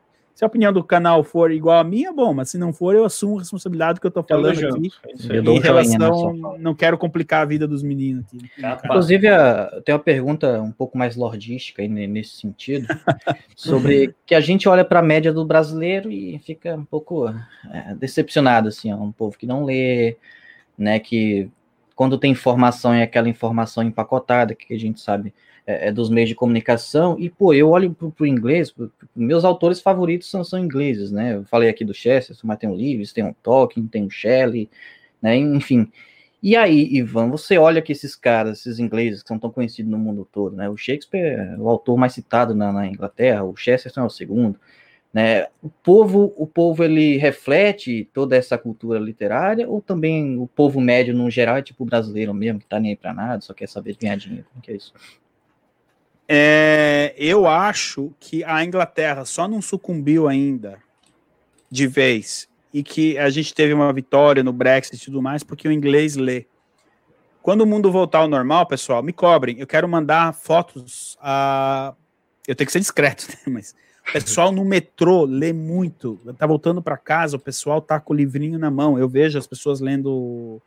se, a opinião do canal for igual a minha, bom, mas se não for, eu assumo a responsabilidade do que eu estou falando eu aqui. Eu em relação, não quero complicar a vida dos meninos aqui. Tá, Inclusive, tem uma pergunta um pouco mais lordística aí nesse sentido, sobre que a gente olha para a média do brasileiro e fica um pouco é, decepcionado, assim, é um povo que não lê, né, que quando tem informação é aquela informação empacotada que a gente sabe é, é dos meios de comunicação, e pô, eu olho para o inglês, meus autores favoritos são, são ingleses, né? Eu falei aqui do Chesterton, mas tem o Lewis, tem o Tolkien, tem o Shelley, né? Enfim. E aí, Ivan, você olha que esses caras, esses ingleses que são tão conhecidos no mundo todo, né? O Shakespeare é o autor mais citado na, na Inglaterra, o Chesterton é o segundo. Né? O povo, o povo ele reflete toda essa cultura literária ou também o povo médio no geral é tipo brasileiro mesmo que tá nem aí para nada, só quer saber ganhar dinheiro, como que é isso? É, eu acho que a Inglaterra só não sucumbiu ainda de vez e que a gente teve uma vitória no Brexit e tudo mais porque o inglês lê. Quando o mundo voltar ao normal, pessoal, me cobrem. Eu quero mandar fotos a. Eu tenho que ser discreto, né? mas o pessoal no metrô lê muito. Tá voltando para casa, o pessoal tá com o livrinho na mão. Eu vejo as pessoas lendo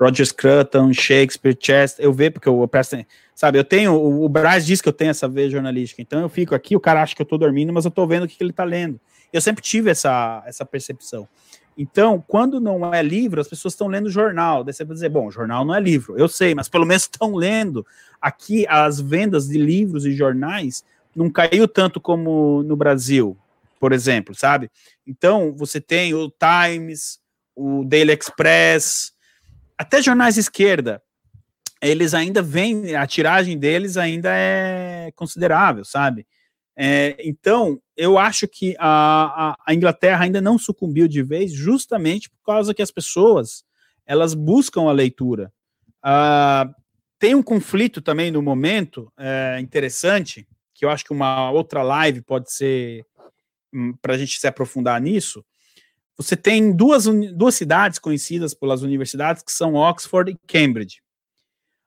Roger Scruton, Shakespeare, Chester. Eu vejo porque eu, presto, sabe, eu tenho o, o Braz diz que eu tenho essa veia jornalística. Então eu fico aqui, o cara acha que eu tô dormindo, mas eu tô vendo o que, que ele tá lendo. Eu sempre tive essa essa percepção. Então, quando não é livro, as pessoas estão lendo jornal. Daí você vai dizer, bom, jornal não é livro. Eu sei, mas pelo menos estão lendo. Aqui, as vendas de livros e jornais não caiu tanto como no Brasil, por exemplo, sabe? Então, você tem o Times, o Daily Express, até jornais de esquerda, eles ainda vêm, a tiragem deles ainda é considerável, sabe? É, então, eu acho que a, a, Inglaterra ainda não sucumbiu de vez, justamente por causa que as pessoas elas buscam a leitura. Uh, tem um conflito também no momento é, interessante, que eu acho que uma outra live pode ser hum, para a gente se aprofundar nisso. Você tem duas, duas cidades conhecidas pelas universidades que são Oxford e Cambridge.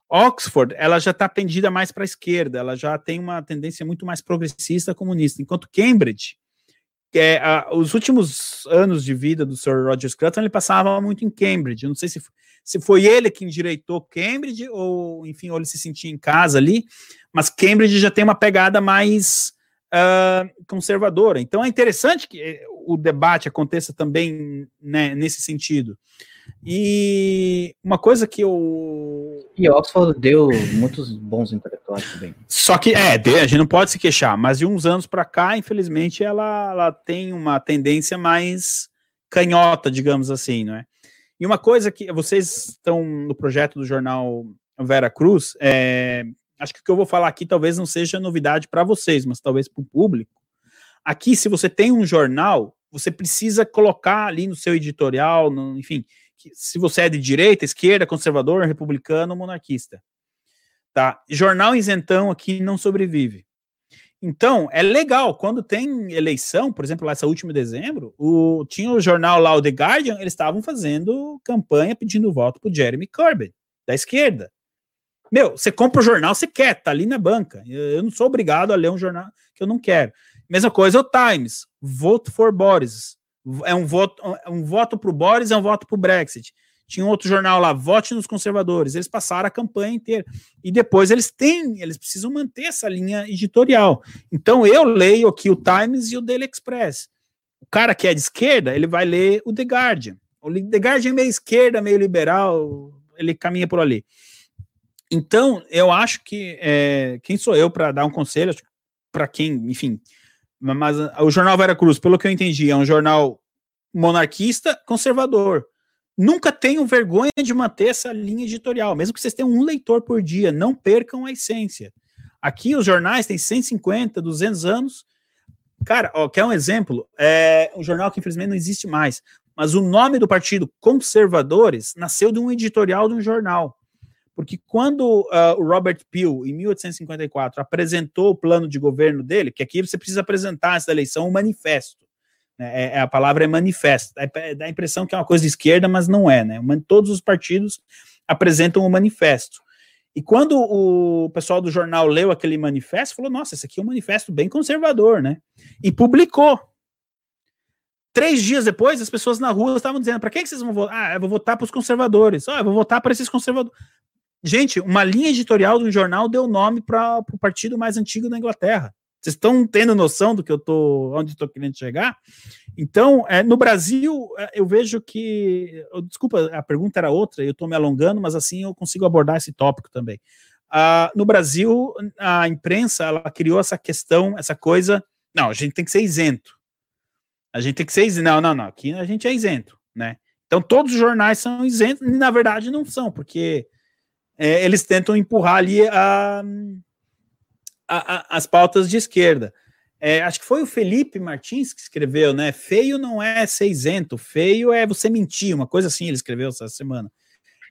Oxford, ela já está pendida mais para a esquerda, ela já tem uma tendência muito mais progressista comunista, enquanto Cambridge, é, a, os últimos anos de vida do Sir Roger Scruton, ele passava muito em Cambridge. Eu não sei se, se foi ele que endireitou Cambridge ou, enfim, ou ele se sentia em casa ali, mas Cambridge já tem uma pegada mais uh, conservadora. Então é interessante que eh, o debate aconteça também né, nesse sentido. E uma coisa que eu. E Oxford deu muitos bons intelectuais também. Só que, é, a gente não pode se queixar, mas de uns anos para cá, infelizmente, ela, ela tem uma tendência mais canhota, digamos assim, não é? E uma coisa que vocês estão no projeto do jornal Vera Cruz, é, acho que o que eu vou falar aqui talvez não seja novidade para vocês, mas talvez para o público. Aqui, se você tem um jornal, você precisa colocar ali no seu editorial, no, enfim, se você é de direita, esquerda, conservador, republicano, monarquista. Tá? Jornal isentão aqui não sobrevive. Então, é legal, quando tem eleição, por exemplo, lá essa última de dezembro, o, tinha o jornal lá, o The Guardian, eles estavam fazendo campanha pedindo voto para Jeremy Corbyn, da esquerda. Meu, você compra o jornal, você quer, tá ali na banca. Eu, eu não sou obrigado a ler um jornal que eu não quero. Mesma coisa o Times, vote for Boris. É um voto, um voto pro Boris, é um voto pro Brexit. Tinha outro jornal lá, vote nos conservadores. Eles passaram a campanha inteira. E depois eles têm, eles precisam manter essa linha editorial. Então eu leio aqui o Times e o Daily Express. O cara que é de esquerda, ele vai ler o The Guardian. O The Guardian é meio esquerda, meio liberal, ele caminha por ali. Então, eu acho que é, quem sou eu para dar um conselho para quem, enfim, mas o jornal Vera Cruz, pelo que eu entendi, é um jornal monarquista conservador. Nunca tenham vergonha de manter essa linha editorial, mesmo que vocês tenham um leitor por dia, não percam a essência. Aqui os jornais têm 150, 200 anos. Cara, ó, quer um exemplo? É um jornal que infelizmente não existe mais, mas o nome do partido Conservadores nasceu de um editorial de um jornal. Porque quando uh, o Robert Peel, em 1854, apresentou o plano de governo dele, que aqui você precisa apresentar essa eleição um manifesto. Né? É, é, a palavra é manifesto. É, dá a impressão que é uma coisa de esquerda, mas não é. Né? Todos os partidos apresentam um manifesto. E quando o pessoal do jornal leu aquele manifesto, falou: nossa, esse aqui é um manifesto bem conservador, né? E publicou. Três dias depois, as pessoas na rua estavam dizendo: para quem que vocês vão votar? Ah, eu vou votar para os conservadores. Ah, eu vou votar para esses conservadores. Gente, uma linha editorial de um jornal deu nome para o partido mais antigo da Inglaterra. Vocês estão tendo noção do que eu tô, onde estou querendo chegar? Então, é, no Brasil, é, eu vejo que. Desculpa, a pergunta era outra, eu estou me alongando, mas assim eu consigo abordar esse tópico também. Ah, no Brasil, a imprensa ela criou essa questão, essa coisa. Não, a gente tem que ser isento. A gente tem que ser isento. Não, não, não. Aqui a gente é isento, né? Então todos os jornais são isentos, e na verdade não são, porque é, eles tentam empurrar ali a, a, a, as pautas de esquerda. É, acho que foi o Felipe Martins que escreveu, né? Feio não é ser isento, feio é você mentir, uma coisa assim ele escreveu essa semana.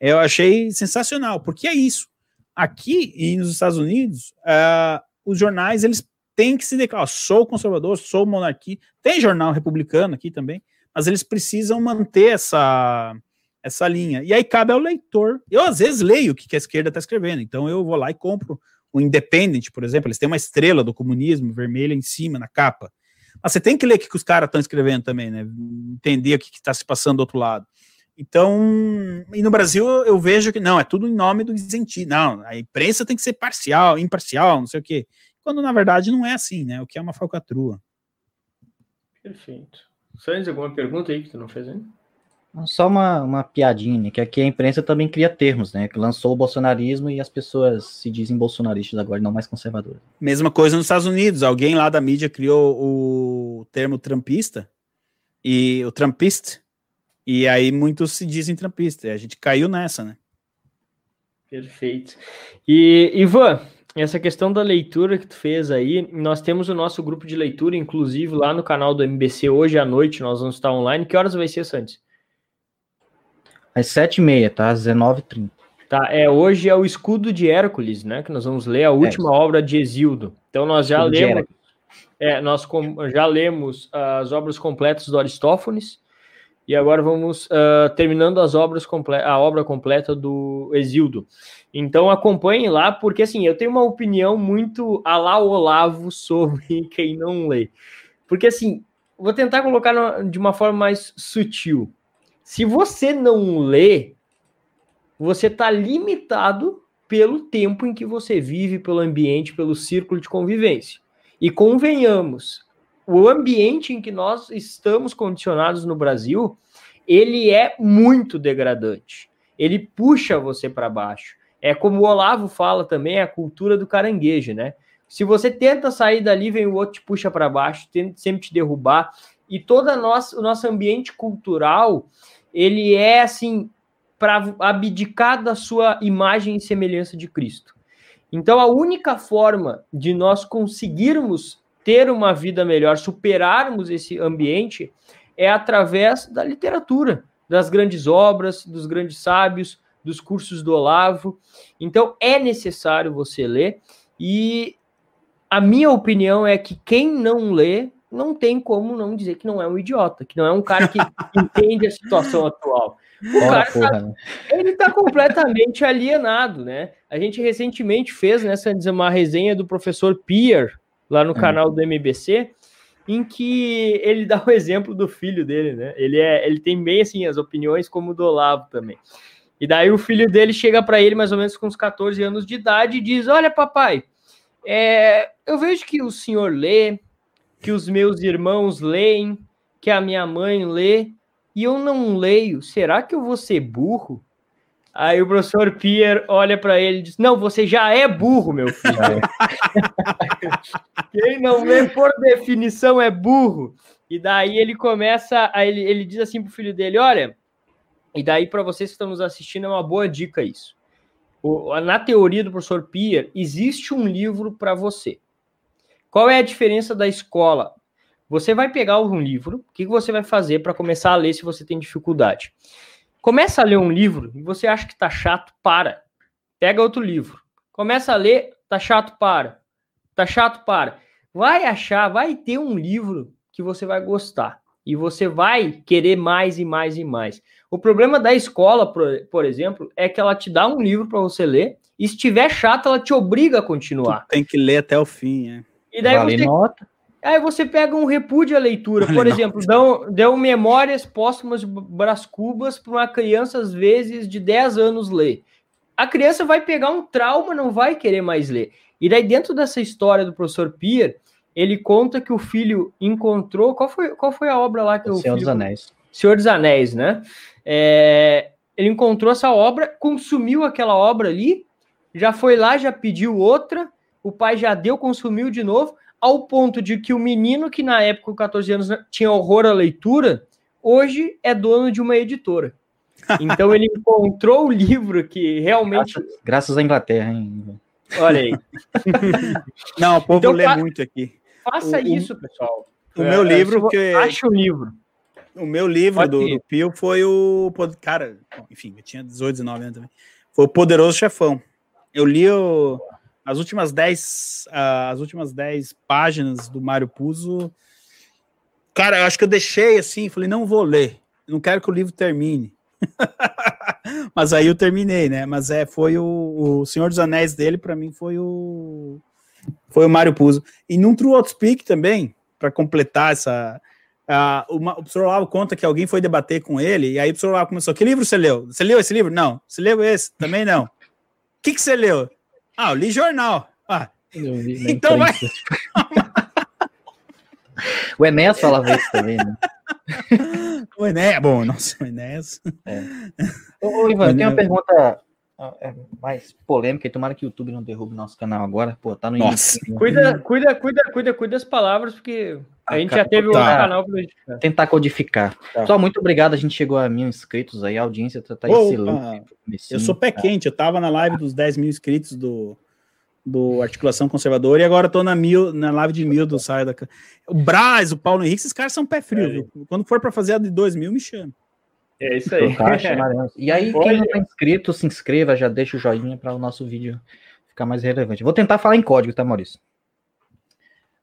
Eu achei sensacional, porque é isso. Aqui e nos Estados Unidos, uh, os jornais eles têm que se declarar: sou conservador, sou monarquia. Tem jornal republicano aqui também, mas eles precisam manter essa essa linha. E aí cabe ao leitor. Eu, às vezes, leio o que a esquerda está escrevendo, então eu vou lá e compro o Independent, por exemplo, eles têm uma estrela do comunismo vermelha em cima, na capa. Mas você tem que ler o que os caras estão escrevendo também, né? Entender o que está se passando do outro lado. Então, e no Brasil eu vejo que não, é tudo em nome do isentismo. Não, a imprensa tem que ser parcial, imparcial, não sei o quê. Quando na verdade não é assim, né? O que é uma falcatrua. Perfeito. Santos, alguma pergunta aí que tu não fez ainda? Só uma, uma piadinha, né, que aqui a imprensa também cria termos, né? Que lançou o bolsonarismo e as pessoas se dizem bolsonaristas agora, não mais conservadoras. Mesma coisa nos Estados Unidos. Alguém lá da mídia criou o termo trampista e o trampista, e aí muitos se dizem trampista. A gente caiu nessa, né? Perfeito. E Ivan, essa questão da leitura que tu fez aí, nós temos o nosso grupo de leitura, inclusive lá no canal do MBC hoje à noite, nós vamos estar online. Que horas vai ser, Santos? Às 7h30, tá? Às 19h30. Tá, é, hoje é o Escudo de Hércules, né? Que nós vamos ler a última é. obra de Exildo. Então nós já Escudo lemos. É, nós já lemos as obras completas do Aristófanes e agora vamos uh, terminando as obras a obra completa do Exildo. Então acompanhem lá, porque assim, eu tenho uma opinião muito a lá Olavo sobre quem não lê. Porque assim, vou tentar colocar de uma forma mais sutil. Se você não lê, você está limitado pelo tempo em que você vive, pelo ambiente, pelo círculo de convivência. E convenhamos, o ambiente em que nós estamos condicionados no Brasil, ele é muito degradante. Ele puxa você para baixo. É como o Olavo fala também, a cultura do caranguejo, né? Se você tenta sair dali, vem o outro te puxa para baixo, tenta sempre te derrubar. E todo o nosso ambiente cultural, ele é assim para abdicar da sua imagem e semelhança de Cristo. Então, a única forma de nós conseguirmos ter uma vida melhor, superarmos esse ambiente, é através da literatura, das grandes obras, dos grandes sábios, dos cursos do Olavo. Então, é necessário você ler. E a minha opinião é que quem não lê não tem como não dizer que não é um idiota, que não é um cara que entende a situação atual. O cara tá, né? ele está completamente alienado, né? A gente recentemente fez nessa uma resenha do professor Pierre lá no hum. canal do MBC, em que ele dá o exemplo do filho dele, né? Ele é, ele tem bem assim as opiniões como o do Olavo também. E daí o filho dele chega para ele mais ou menos com uns 14 anos de idade e diz: "Olha, papai, é, eu vejo que o senhor lê, que os meus irmãos leem, que a minha mãe lê, e eu não leio. Será que eu vou ser burro? Aí o professor Pierre olha para ele e diz: Não, você já é burro, meu filho. Quem não lê por definição é burro. E daí ele começa, a, ele, ele diz assim pro filho dele: Olha, e daí para vocês que estão nos assistindo é uma boa dica isso. O, na teoria do professor Pierre, existe um livro para você. Qual é a diferença da escola? Você vai pegar um livro, o que você vai fazer para começar a ler se você tem dificuldade? Começa a ler um livro e você acha que tá chato, para. Pega outro livro. Começa a ler, tá chato, para. Tá chato, para. Vai achar, vai ter um livro que você vai gostar. E você vai querer mais e mais e mais. O problema da escola, por, por exemplo, é que ela te dá um livro para você ler, e se estiver chato, ela te obriga a continuar. Tu tem que ler até o fim, é. E daí vale você, nota. Aí você pega um repúdio à leitura, por exemplo, dão, dão memórias póstumas de Brás Cubas para uma criança, às vezes, de 10 anos ler. A criança vai pegar um trauma, não vai querer mais ler. E daí, dentro dessa história do professor Pierre, ele conta que o filho encontrou. Qual foi, qual foi a obra lá que o, o Senhor filho... dos Anéis. Senhor dos Anéis, né? É... Ele encontrou essa obra, consumiu aquela obra ali, já foi lá, já pediu outra, o pai já deu, consumiu de novo ao ponto de que o menino que na época, com 14 anos, tinha horror à leitura, hoje é dono de uma editora. Então ele encontrou o livro que realmente. Graças, graças à Inglaterra, hein? Olha aí. Não, o povo então, lê muito aqui. Faça o, isso, pessoal. O é, meu livro que. Acha o livro. O meu livro do, do, Pio foi o. Cara, enfim, eu tinha 18, 19 anos também. Foi o Poderoso Chefão. Eu li o, as últimas 10 uh, as últimas 10 páginas do Mário Puzo, cara, eu acho que eu deixei assim, falei, não vou ler, não quero que o livro termine. Mas aí eu terminei, né? Mas é, foi o, o Senhor dos Anéis dele, para mim, foi o foi o Mário Puzo. E num True Outspeak também, para completar essa. Uh, uma, o professor Olavo conta que alguém foi debater com ele, e aí o professor Olavo começou: Que livro você leu? Você leu esse livro? Não. Você leu esse? Também não. O que, que você leu? Ah, eu li jornal. Ah, então vai. o Enéas falava isso também, né? O Enéas, bom, nossa, o Enéas. É. Ô, Ivan, eu tenho uma pergunta é, mais polêmica, e tomara que o YouTube não derrube nosso canal agora. Pô, tá no Nossa. Início, cuida, cuida, cuida, cuida, cuida das palavras, porque a ah, gente já teve tá. um canal pra Tentar codificar. Tá. Pessoal, muito obrigado. A gente chegou a mil inscritos aí, a audiência tá, tá excelente. eu sou pé quente, eu tava na live dos 10 mil inscritos do, do Articulação Conservadora e agora tô na, mil, na live de mil do Saio da. O Braz, o Paulo Henrique, esses caras são pé frio. É. Quando for para fazer a de 2 mil, me chama. É isso aí. e aí, quem não está inscrito, se inscreva, já deixa o joinha para o nosso vídeo ficar mais relevante. Vou tentar falar em código, tá, Maurício?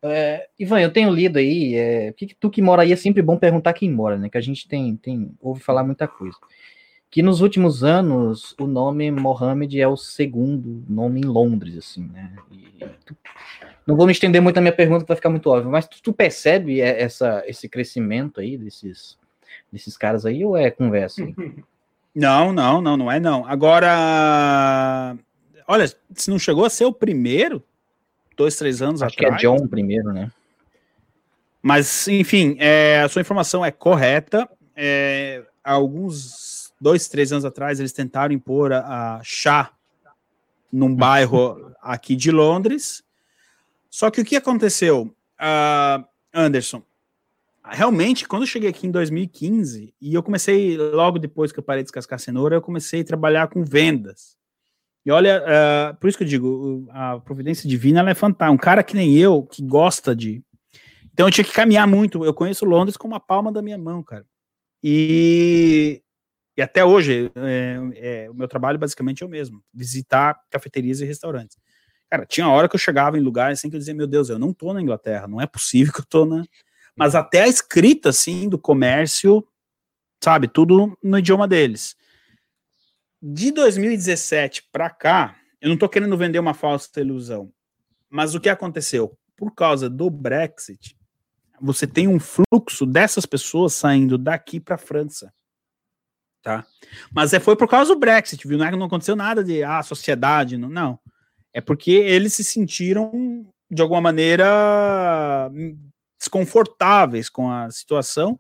É, Ivan, eu tenho lido aí, é, que tu que mora aí é sempre bom perguntar quem mora, né? Que a gente tem, tem ouve falar muita coisa. Que nos últimos anos o nome Mohammed é o segundo nome em Londres, assim, né? E, tu, não vou me estender muito na minha pergunta, vai ficar muito óbvio, mas tu, tu percebe essa, esse crescimento aí desses desses caras aí ou é conversa? Não, não, não, não é não. Agora, olha, se não chegou a ser o primeiro, dois, três anos Acho atrás. que é John primeiro, né? Mas, enfim, é, a sua informação é correta. É, alguns dois, três anos atrás, eles tentaram impor a, a chá num bairro aqui de Londres. Só que o que aconteceu, uh, Anderson? Realmente, quando eu cheguei aqui em 2015, e eu comecei, logo depois que eu parei de descascar cenoura, eu comecei a trabalhar com vendas. E olha, uh, por isso que eu digo, a providência divina é fantástica. Um cara que nem eu, que gosta de. Então eu tinha que caminhar muito. Eu conheço Londres com uma palma da minha mão, cara. E, e até hoje, é, é, o meu trabalho basicamente é o mesmo: visitar cafeterias e restaurantes. Cara, tinha hora que eu chegava em lugares assim que eu dizia: Meu Deus, eu não tô na Inglaterra, não é possível que eu tô na mas até a escrita, assim, do comércio, sabe, tudo no idioma deles. De 2017 para cá, eu não estou querendo vender uma falsa ilusão, mas o que aconteceu? Por causa do Brexit, você tem um fluxo dessas pessoas saindo daqui para a França. Tá? Mas é, foi por causa do Brexit, viu? Não, é, não aconteceu nada de ah, sociedade, não, não. É porque eles se sentiram, de alguma maneira, desconfortáveis com a situação.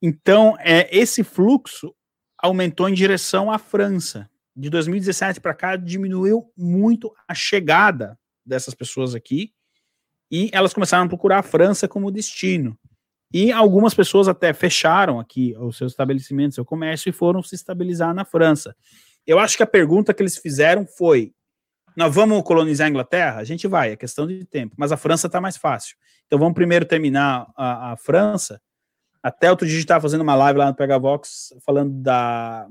Então, é, esse fluxo aumentou em direção à França. de 2017 para cá diminuiu muito a chegada dessas pessoas aqui e elas começaram a procurar a França como destino. E algumas pessoas até fecharam aqui o seu estabelecimento, seu comércio e foram se estabilizar na França. Eu acho que a pergunta que eles fizeram foi: nós vamos colonizar a Inglaterra? A gente vai, é questão de tempo, mas a França está mais fácil. Então vamos primeiro terminar a, a França. Até outro dia a estava fazendo uma live lá no Pegavox falando da.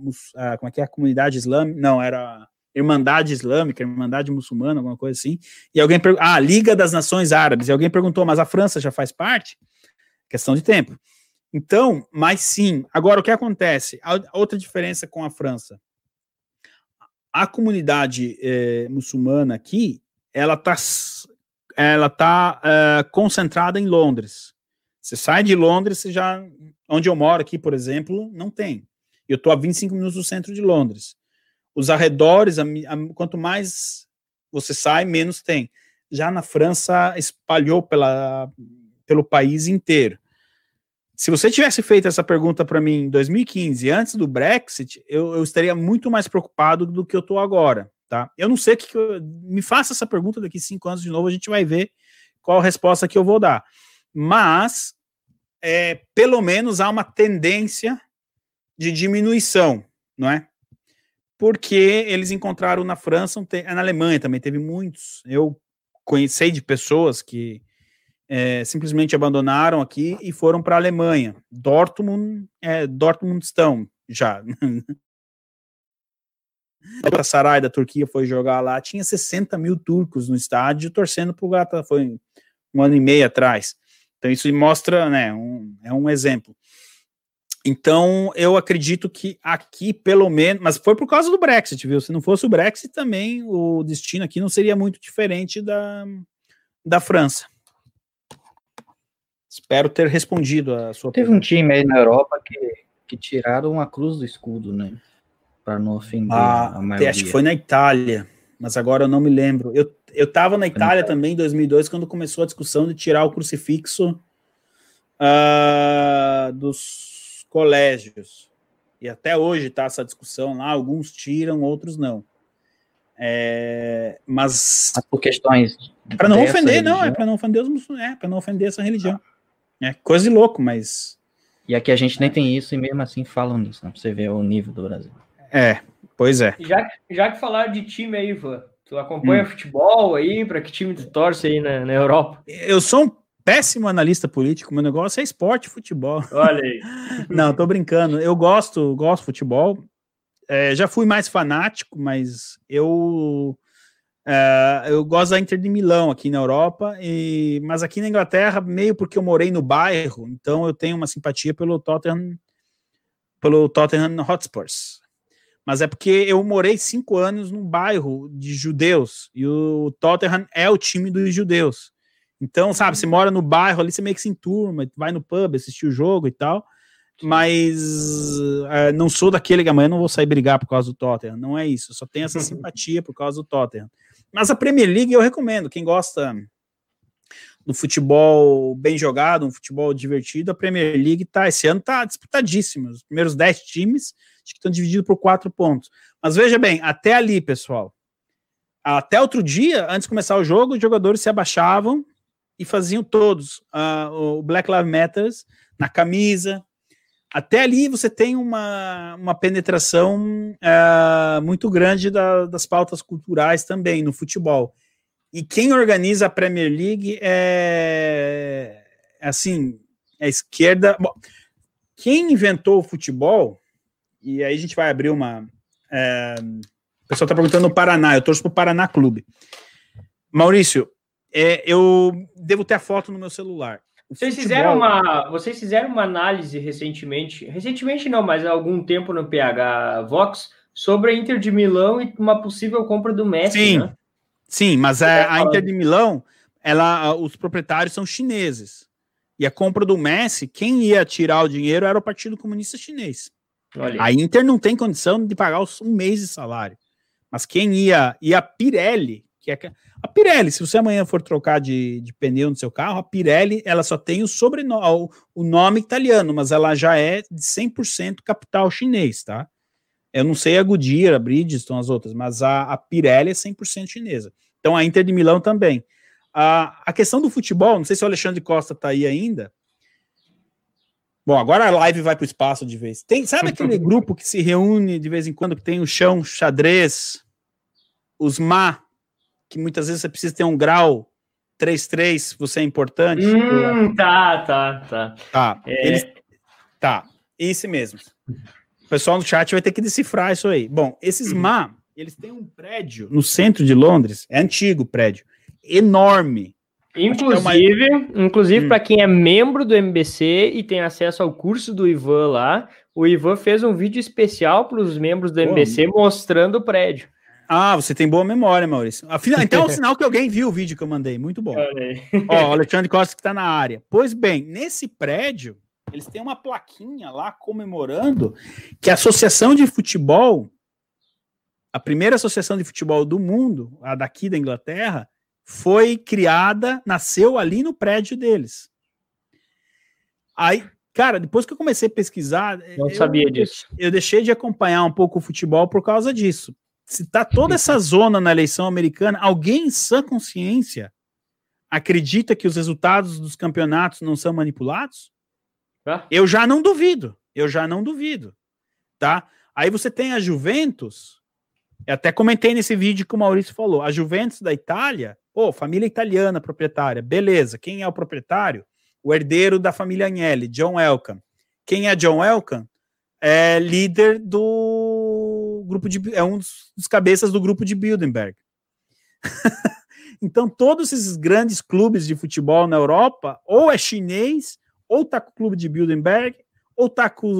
como é que é? A comunidade islâmica? Não, era Irmandade Islâmica, Irmandade Muçulmana, alguma coisa assim. E alguém perguntou. Ah, Liga das Nações Árabes. E alguém perguntou, mas a França já faz parte? Questão de tempo. Então, mas sim. Agora, o que acontece? A outra diferença com a França. A comunidade eh, muçulmana aqui, ela está ela tá, eh, concentrada em Londres. Você sai de Londres, você já. Onde eu moro aqui, por exemplo, não tem. Eu estou a 25 minutos do centro de Londres. Os arredores, a, a, quanto mais você sai, menos tem. Já na França, espalhou pela, pelo país inteiro. Se você tivesse feito essa pergunta para mim em 2015, antes do Brexit, eu, eu, estaria muito mais preocupado do que eu estou agora, tá? Eu não sei que, que eu, me faça essa pergunta daqui cinco anos de novo, a gente vai ver qual a resposta que eu vou dar. Mas, é, pelo menos há uma tendência de diminuição, não é? Porque eles encontraram na França, na Alemanha também teve muitos. Eu conheci de pessoas que é, simplesmente abandonaram aqui e foram para a Alemanha. Dortmund, é, Dortmund estão já. a Sarai da Turquia foi jogar lá, tinha 60 mil turcos no estádio torcendo para o Gata, foi um ano e meio atrás. Então isso mostra, né, um, é um exemplo. Então eu acredito que aqui, pelo menos, mas foi por causa do Brexit, viu? Se não fosse o Brexit, também o destino aqui não seria muito diferente da, da França. Espero ter respondido a sua Teve pergunta. um time aí na Europa que, que tiraram a cruz do escudo, né? Para não ofender ah, a maioria. Acho que foi na Itália, mas agora eu não me lembro. Eu, eu tava na Itália também em 2002, quando começou a discussão de tirar o crucifixo uh, dos colégios. E até hoje está essa discussão lá, alguns tiram, outros não. É, mas, mas por questões para não ofender, religião. não, é para não ofender os muçulmanos, é para não ofender essa religião. É coisa de louco, mas. E aqui a gente nem tem isso e mesmo assim falam nisso, né? Pra você ver o nível do Brasil. É, pois é. Já, já que falaram de time aí, Ivan, tu acompanha hum. futebol aí? Para que time tu torce aí na, na Europa? Eu sou um péssimo analista político, meu negócio é esporte e futebol. Olha aí. Não, tô brincando. Eu gosto, gosto de futebol. É, já fui mais fanático, mas eu Uh, eu gosto da Inter de Milão aqui na Europa, e, mas aqui na Inglaterra, meio porque eu morei no bairro, então eu tenho uma simpatia pelo Tottenham, pelo Tottenham Hotspurs. Mas é porque eu morei cinco anos num bairro de judeus, e o Tottenham é o time dos judeus. Então, sabe, você mora no bairro ali, você meio que se enturma, vai no pub, assistir o jogo e tal mas uh, não sou daquele que amanhã não vou sair brigar por causa do Tottenham, não é isso, só tenho essa simpatia por causa do Tottenham. Mas a Premier League eu recomendo. Quem gosta do futebol bem jogado, um futebol divertido, a Premier League tá esse ano tá disputadíssima. Os primeiros 10 times acho que estão divididos por quatro pontos. Mas veja bem, até ali, pessoal. Até outro dia, antes de começar o jogo, os jogadores se abaixavam e faziam todos uh, o Black Lives Matter na camisa, até ali você tem uma, uma penetração uh, muito grande da, das pautas culturais também no futebol. E quem organiza a Premier League é, assim, a esquerda. Bom, quem inventou o futebol, e aí a gente vai abrir uma. É, o pessoal está perguntando no Paraná, eu torço para o Paraná Clube. Maurício, é, eu devo ter a foto no meu celular. Vocês fizeram, uma, vocês fizeram uma análise recentemente, recentemente não, mas há algum tempo no PH Vox, sobre a Inter de Milão e uma possível compra do Messi, sim, né? Sim, mas a, a Inter de Milão, ela, os proprietários são chineses. E a compra do Messi, quem ia tirar o dinheiro era o Partido Comunista Chinês. Olha. A Inter não tem condição de pagar um mês de salário. Mas quem ia, e a Pirelli, é a Pirelli, se você amanhã for trocar de, de pneu no seu carro, a Pirelli ela só tem o sobrenome, o nome italiano, mas ela já é de 100% capital chinês, tá? Eu não sei a Goodyear, a Bridgestone, as outras, mas a, a Pirelli é 100% chinesa. Então a Inter de Milão também. A, a questão do futebol, não sei se o Alexandre Costa está aí ainda. Bom, agora a live vai para o espaço de vez. Tem, sabe aquele grupo que se reúne de vez em quando, que tem o chão xadrez, os má, que muitas vezes você precisa ter um grau 3-3, você é importante? Hum, tá, tá, tá. Tá, é... eles, tá, esse mesmo. O pessoal no chat vai ter que decifrar isso aí. Bom, esses má, eles têm um prédio no centro de Londres, é antigo prédio, enorme. Inclusive, uma... inclusive hum. para quem é membro do MBC e tem acesso ao curso do Ivan lá, o Ivan fez um vídeo especial para os membros do MBC mostrando o prédio. Ah, você tem boa memória, Maurício. Afinal, então é um sinal que alguém viu o vídeo que eu mandei. Muito bom. Ó, o Alexandre Costa que está na área. Pois bem, nesse prédio, eles têm uma plaquinha lá comemorando que a Associação de Futebol, a primeira associação de futebol do mundo, a daqui da Inglaterra, foi criada, nasceu ali no prédio deles. Aí, cara, depois que eu comecei a pesquisar, não eu, sabia disso. Eu deixei de acompanhar um pouco o futebol por causa disso se tá toda essa zona na eleição americana, alguém em sã consciência acredita que os resultados dos campeonatos não são manipulados? Ah. Eu já não duvido. Eu já não duvido. Tá? Aí você tem a Juventus. Eu até comentei nesse vídeo que o Maurício falou. A Juventus da Itália, pô, família italiana proprietária. Beleza. Quem é o proprietário? O herdeiro da família Agnelli, John Elkan. Quem é John Elkan? É líder do grupo de é um dos, dos cabeças do grupo de Bilderberg. então, todos esses grandes clubes de futebol na Europa, ou é chinês, ou tá com o clube de Bilderberg, ou tá com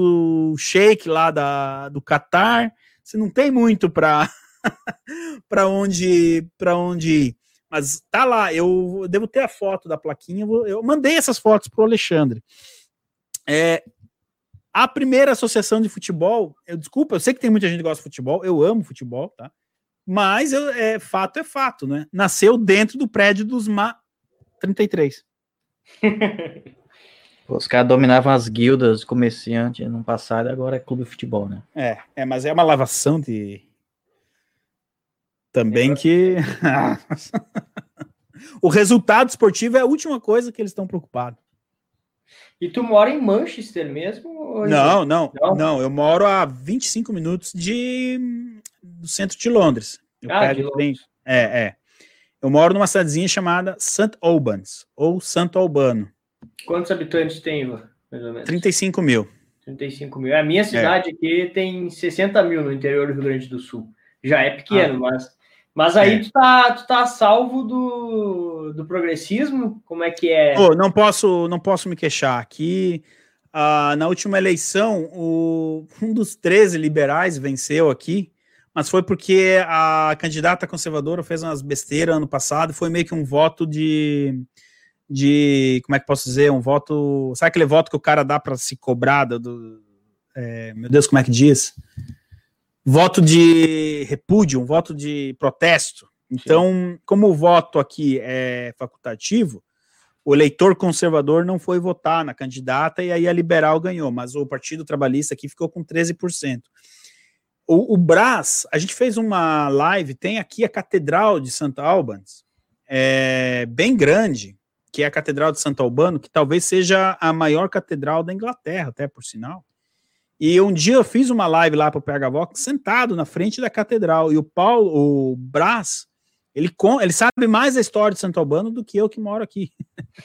o Sheik lá da, do Catar. Você não tem muito para para onde para onde ir. Mas tá lá, eu devo ter a foto da plaquinha. Eu mandei essas fotos pro Alexandre. É, a primeira associação de futebol, eu desculpa, eu sei que tem muita gente que gosta de futebol, eu amo futebol, tá? Mas eu, é, fato é fato, né? Nasceu dentro do prédio dos Ma 33. Os caras dominavam as guildas comerciantes no passado, agora é clube de futebol, né? É, é mas é uma lavação de. Também que. o resultado esportivo é a última coisa que eles estão preocupados. E tu mora em Manchester mesmo? Não, não, não, não, Eu moro a 25 minutos de do centro de Londres. Eu ah, de Londres. É, é. Eu moro numa cidadezinha chamada St. Albans, ou Santo Albano. Quantos habitantes tem, mais ou menos? 35 mil. 35 mil. A minha cidade é. aqui tem 60 mil no interior do Rio Grande do Sul. Já é pequeno, ah. mas mas aí é. tu, tá, tu tá salvo do, do progressismo? Como é que é? Oh, não posso não posso me queixar. Aqui, uh, na última eleição, o, um dos 13 liberais venceu aqui, mas foi porque a candidata conservadora fez umas besteiras ano passado, foi meio que um voto de, de como é que posso dizer, um voto, sabe aquele voto que o cara dá para se cobrar do, do é, meu Deus, como é que diz? Voto de repúdio, um voto de protesto. Então, Sim. como o voto aqui é facultativo, o eleitor conservador não foi votar na candidata e aí a liberal ganhou, mas o Partido Trabalhista aqui ficou com 13%. O, o Brás, a gente fez uma live, tem aqui a Catedral de Santa Albans, é, bem grande, que é a Catedral de Santo Albano, que talvez seja a maior catedral da Inglaterra, até por sinal. E um dia eu fiz uma live lá para o PH Vox, sentado na frente da catedral. E o Paulo, o Brás, ele, ele sabe mais a história de Santo Albano do que eu que moro aqui.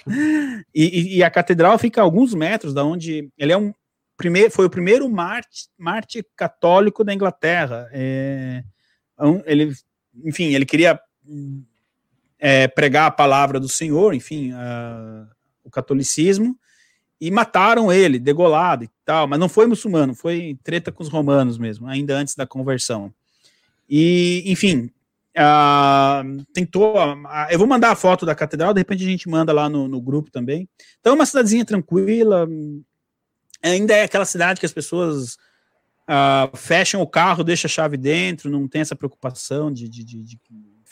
e, e, a catedral fica a alguns metros da onde ele é um primeiro, foi o primeiro mártir, mártir católico da Inglaterra. É, ele, enfim, ele queria é, pregar a palavra do Senhor, enfim, o catolicismo e mataram ele, degolado e tal, mas não foi muçulmano, foi treta com os romanos mesmo, ainda antes da conversão. E, enfim, uh, tentou. Uh, eu vou mandar a foto da catedral, de repente a gente manda lá no, no grupo também. Então, é uma cidadezinha tranquila, ainda é aquela cidade que as pessoas uh, fecham o carro, deixam a chave dentro, não tem essa preocupação de, de, de, de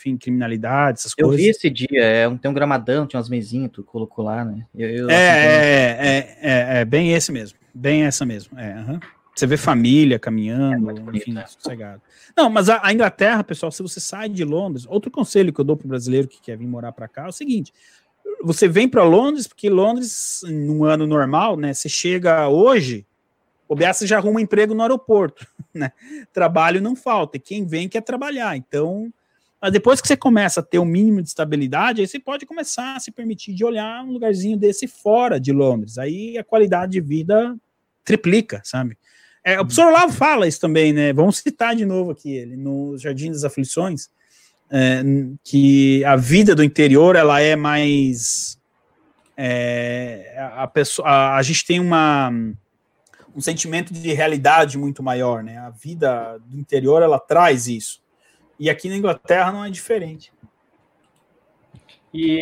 enfim, criminalidade, essas eu coisas. Eu vi esse dia, é, tem um gramadão, tinha umas mesinhas, tu colocou lá, né? Eu, eu, é, assim, é, é, é, é, bem esse mesmo, bem essa mesmo, é. Você vê família caminhando, é enfim, né? sossegado. Não, mas a, a, Inglaterra, pessoal, se você sai de Londres, outro conselho que eu dou para o brasileiro que quer vir morar para cá é o seguinte: você vem para Londres, porque Londres, num ano normal, né? Você chega hoje, o BS já arruma emprego no aeroporto, né? Trabalho não falta, e quem vem quer trabalhar. Então, depois que você começa a ter um mínimo de estabilidade, aí você pode começar a se permitir de olhar um lugarzinho desse fora de Londres. Aí a qualidade de vida triplica, sabe? É, o uhum. professor Olavo fala isso também, né? Vamos citar de novo aqui ele, no Jardim das Aflições, é, que a vida do interior ela é mais. É, a, pessoa, a, a, gente tem uma, um sentimento de realidade muito maior, né? A vida do interior ela traz isso. E aqui na Inglaterra não é diferente. E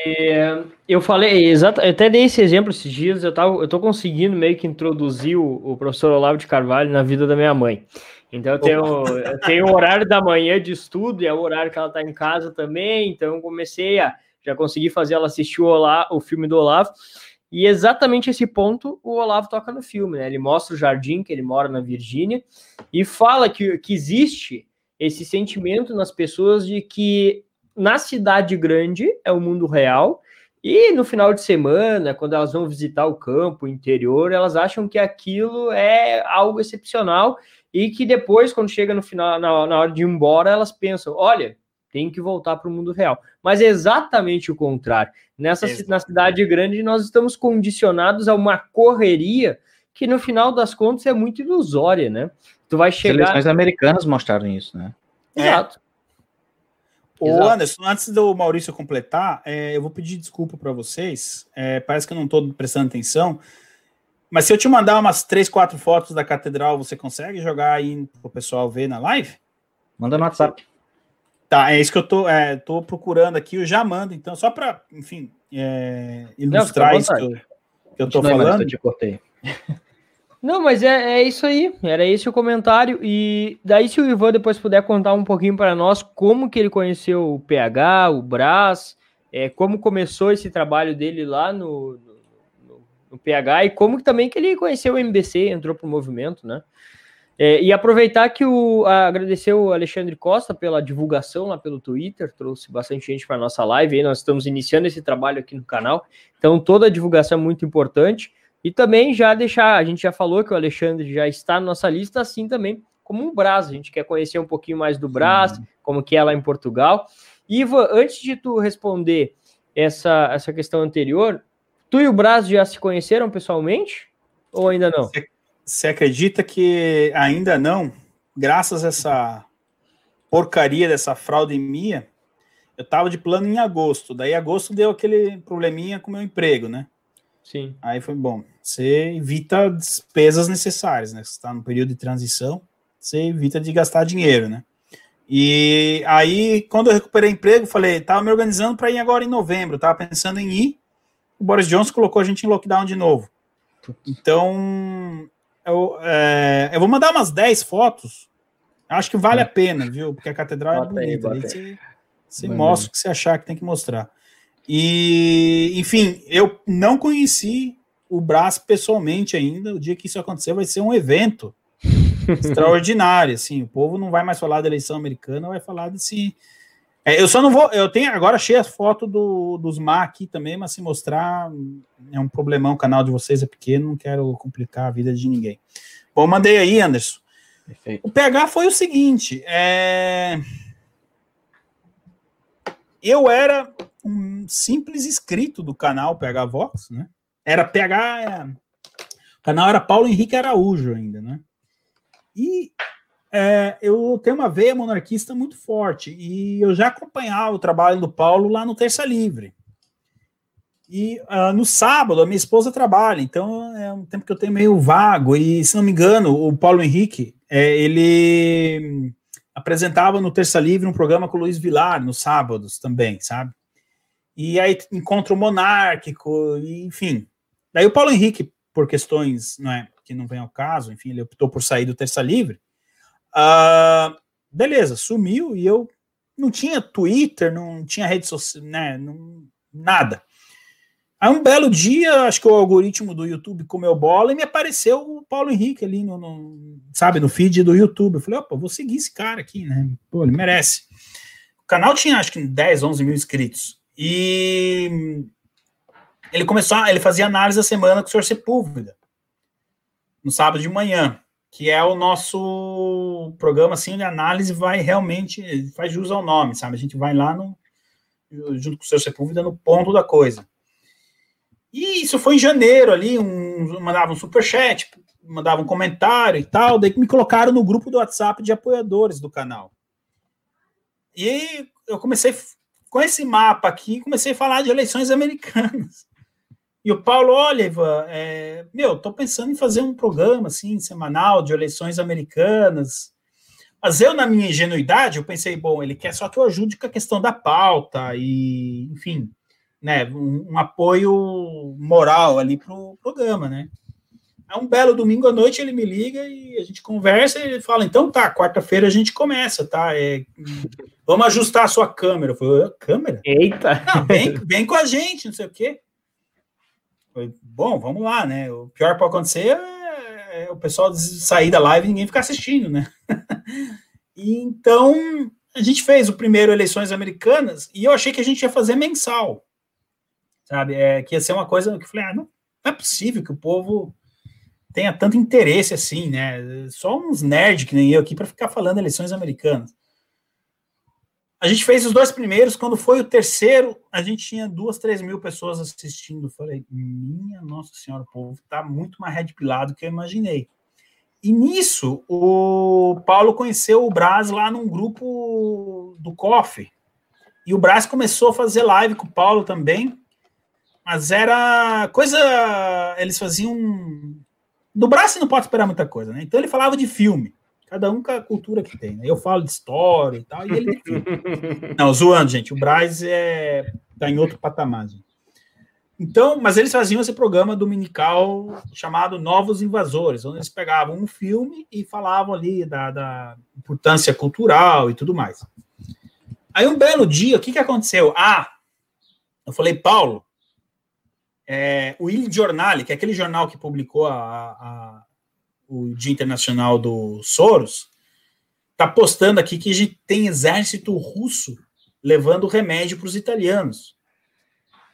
eu falei, exato, eu até dei esse exemplo esses dias, eu, tava, eu tô conseguindo meio que introduzir o, o professor Olavo de Carvalho na vida da minha mãe. Então eu tenho, eu tenho o horário da manhã de estudo e é o horário que ela tá em casa também, então comecei a, já consegui fazer ela assistir o, Olavo, o filme do Olavo, e exatamente esse ponto o Olavo toca no filme, né? Ele mostra o jardim que ele mora na Virgínia e fala que, que existe esse sentimento nas pessoas de que na cidade grande é o mundo real, e no final de semana, quando elas vão visitar o campo, o interior, elas acham que aquilo é algo excepcional e que depois, quando chega no final, na, na hora de ir embora, elas pensam: olha, tem que voltar para o mundo real. Mas é exatamente o contrário. Nessa na cidade grande, nós estamos condicionados a uma correria que, no final das contas, é muito ilusória, né? Tu vai chegar. As eleições americanas mostraram isso, né? Exato. Ô, Anderson, antes do Maurício completar, é, eu vou pedir desculpa para vocês. É, parece que eu não estou prestando atenção. Mas se eu te mandar umas três, quatro fotos da catedral, você consegue jogar aí para o pessoal ver na live? Manda no WhatsApp. Tá, é isso que eu tô, é, tô procurando aqui. Eu já mando, então, só para, enfim, é, ilustrar não, isso que eu, que eu tô falando. Eu te cortei. Não, mas é, é isso aí. Era esse o comentário. E daí, se o Ivan depois puder contar um pouquinho para nós como que ele conheceu o PH, o Brás, é, como começou esse trabalho dele lá no, no, no PH e como que também que ele conheceu o MBC, entrou para o movimento, né? É, e aproveitar que o agradecer o Alexandre Costa pela divulgação lá pelo Twitter, trouxe bastante gente para nossa live. Aí nós estamos iniciando esse trabalho aqui no canal, então toda a divulgação é muito importante. E também já deixar, a gente já falou que o Alexandre já está na nossa lista, assim também como um Brás. A gente quer conhecer um pouquinho mais do Brás, uhum. como que é lá em Portugal. Iva, antes de tu responder essa, essa questão anterior, tu e o Brás já se conheceram pessoalmente? Ou ainda não? Você acredita que ainda não? Graças a essa porcaria dessa fraude minha, eu tava de plano em agosto. Daí agosto deu aquele probleminha com o meu emprego, né? Sim. Aí foi bom. Você evita despesas necessárias, né? Você está no período de transição, você evita de gastar dinheiro, né? E aí, quando eu recuperei emprego, falei, tava me organizando para ir agora em novembro, tava pensando em ir. O Boris Johnson colocou a gente em lockdown de novo. Então, eu, é, eu vou mandar umas 10 fotos. Acho que vale é. a pena, viu? Porque a catedral é bota é bonita. Aí, aí você, você mostra o que você achar que tem que mostrar. E, enfim, eu não conheci o Brás pessoalmente ainda. O dia que isso acontecer vai ser um evento extraordinário. Assim, o povo não vai mais falar da eleição americana, vai falar desse. É, eu só não vou. Eu tenho agora achei a foto do, dos MA aqui também, mas se mostrar é um problemão. O canal de vocês é pequeno, não quero complicar a vida de ninguém. Bom, mandei aí, Anderson. Perfeito. O PH foi o seguinte: é... eu era um simples inscrito do canal PH Vox, né? Era PH. É... O canal era Paulo Henrique Araújo ainda, né? E é, eu tenho uma veia monarquista muito forte e eu já acompanhava o trabalho do Paulo lá no Terça Livre. E uh, no sábado a minha esposa trabalha, então é um tempo que eu tenho meio vago. E se não me engano, o Paulo Henrique é, ele apresentava no Terça Livre um programa com o Luiz Vilar nos sábados também, sabe? E aí encontro monárquico, enfim. Daí o Paulo Henrique, por questões não é, que não vem ao caso, enfim, ele optou por sair do Terça Livre. Uh, beleza, sumiu e eu não tinha Twitter, não tinha rede social, né, não, nada. Aí um belo dia, acho que o algoritmo do YouTube comeu bola e me apareceu o Paulo Henrique ali no, no sabe, no feed do YouTube. Eu falei, opa, vou seguir esse cara aqui, né? Pô, ele merece. O canal tinha acho que 10, 11 mil inscritos. E ele começou, ele fazia análise da semana com o Sr. Sepúlveda, no sábado de manhã, que é o nosso programa assim de análise vai realmente faz jus ao nome, sabe? A gente vai lá no junto com o Sr. Sepúlveda no ponto da coisa. E isso foi em janeiro ali, um, mandava um superchat, mandava um comentário e tal, daí que me colocaram no grupo do WhatsApp de apoiadores do canal. E eu comecei com esse mapa aqui, comecei a falar de eleições americanas. E o Paulo, olha, Ivan, é, meu, tô pensando em fazer um programa assim, semanal de eleições americanas. Mas eu, na minha ingenuidade, eu pensei, bom, ele quer só que eu ajude com a questão da pauta e, enfim, né, um, um apoio moral ali para o programa, né? É um belo domingo à noite ele me liga e a gente conversa e ele fala, então tá, quarta-feira a gente começa, tá? É, vamos ajustar a sua câmera. Eu falei, câmera? Eita! Não, vem, vem com a gente, não sei o quê. Falei, Bom, vamos lá, né? O pior pode acontecer é, é o pessoal sair da live e ninguém ficar assistindo, né? e então a gente fez o primeiro eleições americanas e eu achei que a gente ia fazer mensal sabe? É, que ia ser uma coisa que eu falei, ah, não, não é possível que o povo tenha tanto interesse assim, né? Só uns nerds que nem eu aqui para ficar falando eleições americanas. A gente fez os dois primeiros, quando foi o terceiro, a gente tinha duas, três mil pessoas assistindo. falei, minha nossa senhora, o povo tá muito mais red pilado do que eu imaginei. E nisso, o Paulo conheceu o Brás lá num grupo do Coffee. E o Brás começou a fazer live com o Paulo também. Mas era coisa. Eles faziam. Do braço não pode esperar muita coisa, né? Então ele falava de filme. Cada um com a cultura que tem. Né? Eu falo de história e tal, e ele de filme. não, zoando, gente. O Braz é, tá em outro patamar, gente. Então, mas eles faziam esse programa dominical chamado Novos Invasores, onde eles pegavam um filme e falavam ali da, da importância cultural e tudo mais. Aí um belo dia, o que, que aconteceu? Ah, eu falei, Paulo, é, o Il Giornale, que é aquele jornal que publicou a, a, o Dia Internacional do Soros, está postando aqui que tem exército russo levando remédio para os italianos.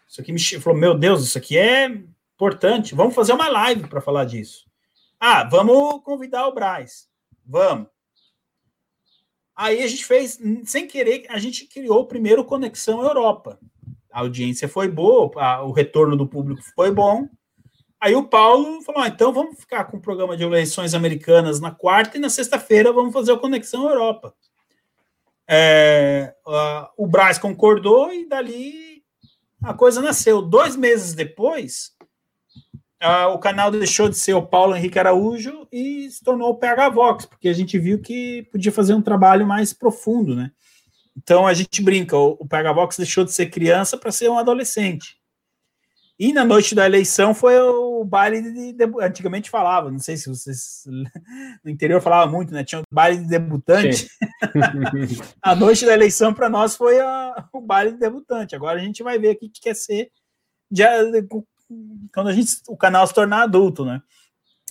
Isso aqui me falou, meu Deus, isso aqui é importante. Vamos fazer uma live para falar disso. Ah, vamos convidar o Braz. Vamos. Aí a gente fez, sem querer, a gente criou o primeiro Conexão Europa a audiência foi boa, a, o retorno do público foi bom. Aí o Paulo falou: ah, então vamos ficar com o programa de eleições americanas na quarta e na sexta-feira vamos fazer o Conexão Europa. É, o Braz concordou e dali a coisa nasceu. Dois meses depois, o canal deixou de ser o Paulo Henrique Araújo e se tornou o PH Vox, porque a gente viu que podia fazer um trabalho mais profundo, né? Então a gente brinca, o, o Pegavox deixou de ser criança para ser um adolescente. E na noite da eleição foi o baile de, de, antigamente falava, não sei se vocês no interior falava muito, né? Tinha o baile de debutante. a noite da eleição para nós foi a, o baile de debutante. Agora a gente vai ver o que quer ser de, quando a gente o canal se tornar adulto, né?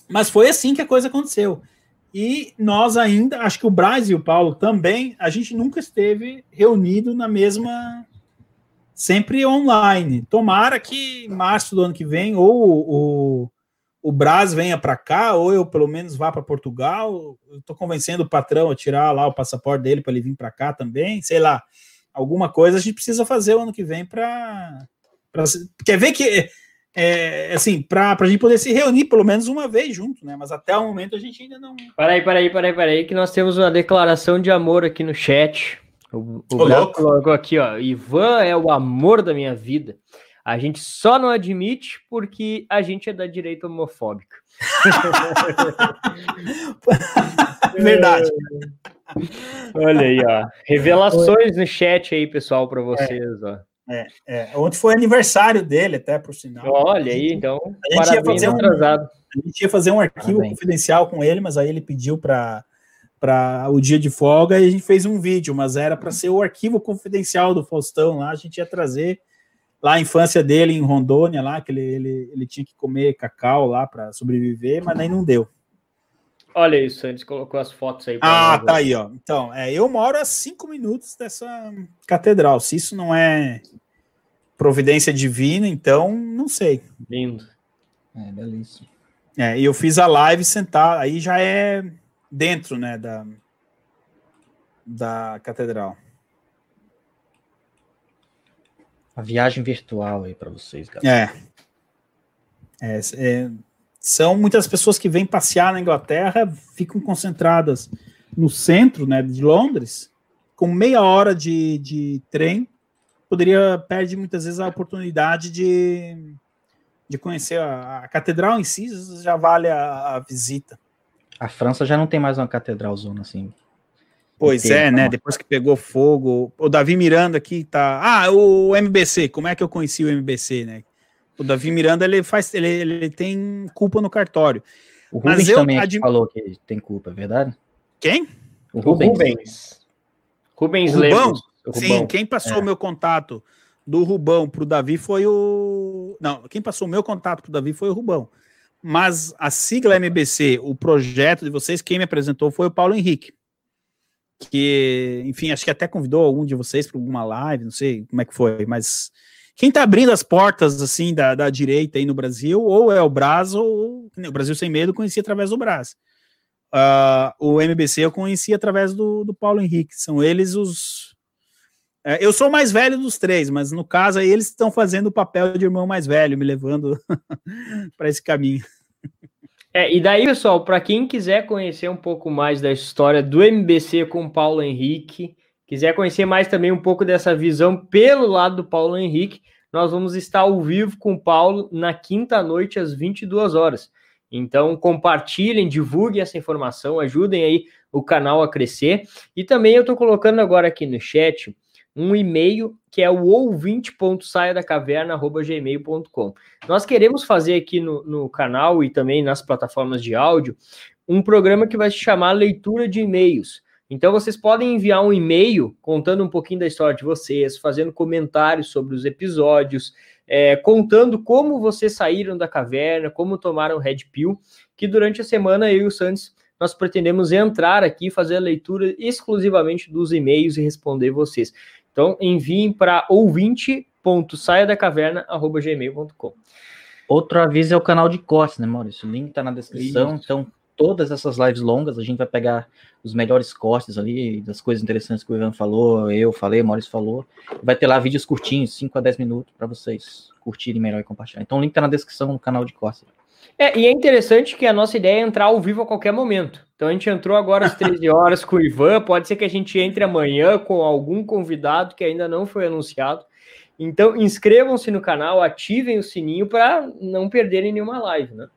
Mas foi assim que a coisa aconteceu. E nós ainda, acho que o Braz e o Paulo também, a gente nunca esteve reunido na mesma. Sempre online. Tomara que março do ano que vem, ou o, o Braz venha para cá, ou eu pelo menos vá para Portugal. Estou convencendo o patrão a tirar lá o passaporte dele para ele vir para cá também. Sei lá, alguma coisa a gente precisa fazer o ano que vem para. Quer ver que é, assim, para a gente poder se reunir pelo menos uma vez junto, né? Mas até o momento a gente ainda não. Peraí, peraí, peraí, peraí, que nós temos uma declaração de amor aqui no chat. O, o colocou aqui, ó. Ivan é o amor da minha vida. A gente só não admite porque a gente é da direita homofóbica. Verdade. Olha aí, ó. Revelações no chat aí, pessoal, para vocês, ó. É, é. Ontem foi aniversário dele, até por sinal. Olha aí, então. A gente, ia fazer, um, a gente ia fazer um arquivo parabéns. confidencial com ele, mas aí ele pediu para para o dia de folga e a gente fez um vídeo, mas era para ser o arquivo confidencial do Faustão lá, a gente ia trazer lá a infância dele em Rondônia, lá, que ele, ele, ele tinha que comer cacau lá para sobreviver, mas nem não deu. Olha isso, a gente colocou as fotos aí. Ah, tá aí, ó. Então, é, eu moro a cinco minutos dessa catedral. Se isso não é providência divina, então não sei. Lindo. É, belíssimo. É, e eu fiz a live sentar, aí já é dentro, né, da, da catedral. A viagem virtual aí para vocês, galera. É. é. é. São muitas pessoas que vêm passear na Inglaterra, ficam concentradas no centro né, de Londres, com meia hora de, de trem, poderia perde muitas vezes a oportunidade de, de conhecer a, a catedral em si, já vale a, a, visita. A França já não tem mais uma catedral zona assim. Pois é, né? Depois que pegou fogo. O Davi Miranda aqui tá. Ah, o MBC. Como é que eu conheci o MBC, né? O Davi Miranda ele faz, ele, ele tem culpa no cartório. O Rubens Mas eu, também admi... falou que tem culpa, é verdade? Quem? O Rubens. Rubens, Rubens Rubão? Sim, quem passou é. o meu contato do Rubão para o Davi foi o. Não, quem passou o meu contato para o Davi foi o Rubão. Mas a sigla MBC, o projeto de vocês, quem me apresentou foi o Paulo Henrique que, enfim, acho que até convidou algum de vocês para alguma live, não sei como é que foi, mas quem está abrindo as portas, assim, da, da direita aí no Brasil, ou é o Braz, ou o Brasil Sem Medo conhecia através do Braz. Uh, o MBC eu conheci através do, do Paulo Henrique, são eles os... É, eu sou o mais velho dos três, mas no caso aí eles estão fazendo o papel de irmão mais velho, me levando para esse caminho. É, e daí, pessoal, para quem quiser conhecer um pouco mais da história do MBC com Paulo Henrique, quiser conhecer mais também um pouco dessa visão pelo lado do Paulo Henrique, nós vamos estar ao vivo com o Paulo na quinta noite às 22 horas. Então, compartilhem, divulguem essa informação, ajudem aí o canal a crescer. E também eu estou colocando agora aqui no chat um e-mail que é o ouvinte.saiadacaverna.gmail.com. Nós queremos fazer aqui no, no canal e também nas plataformas de áudio um programa que vai se chamar Leitura de E-mails. Então vocês podem enviar um e-mail contando um pouquinho da história de vocês, fazendo comentários sobre os episódios, é, contando como vocês saíram da caverna, como tomaram Red Pill, que durante a semana eu e o Santos nós pretendemos entrar aqui, fazer a leitura exclusivamente dos e-mails e responder vocês. Então, enviem para ouvinte.saiadacaverna.gmail.com. Outro aviso é o canal de cortes, né, Maurício? O link está na descrição. Isso. Então, todas essas lives longas, a gente vai pegar os melhores cortes ali, das coisas interessantes que o Ivan falou, eu falei, o Maurício falou. Vai ter lá vídeos curtinhos, 5 a 10 minutos, para vocês curtirem melhor e compartilhar. Então, o link está na descrição no canal de cortes. É, e é interessante que a nossa ideia é entrar ao vivo a qualquer momento. Então a gente entrou agora às 13 horas com o Ivan, pode ser que a gente entre amanhã com algum convidado que ainda não foi anunciado. Então inscrevam-se no canal, ativem o sininho para não perderem nenhuma live, né?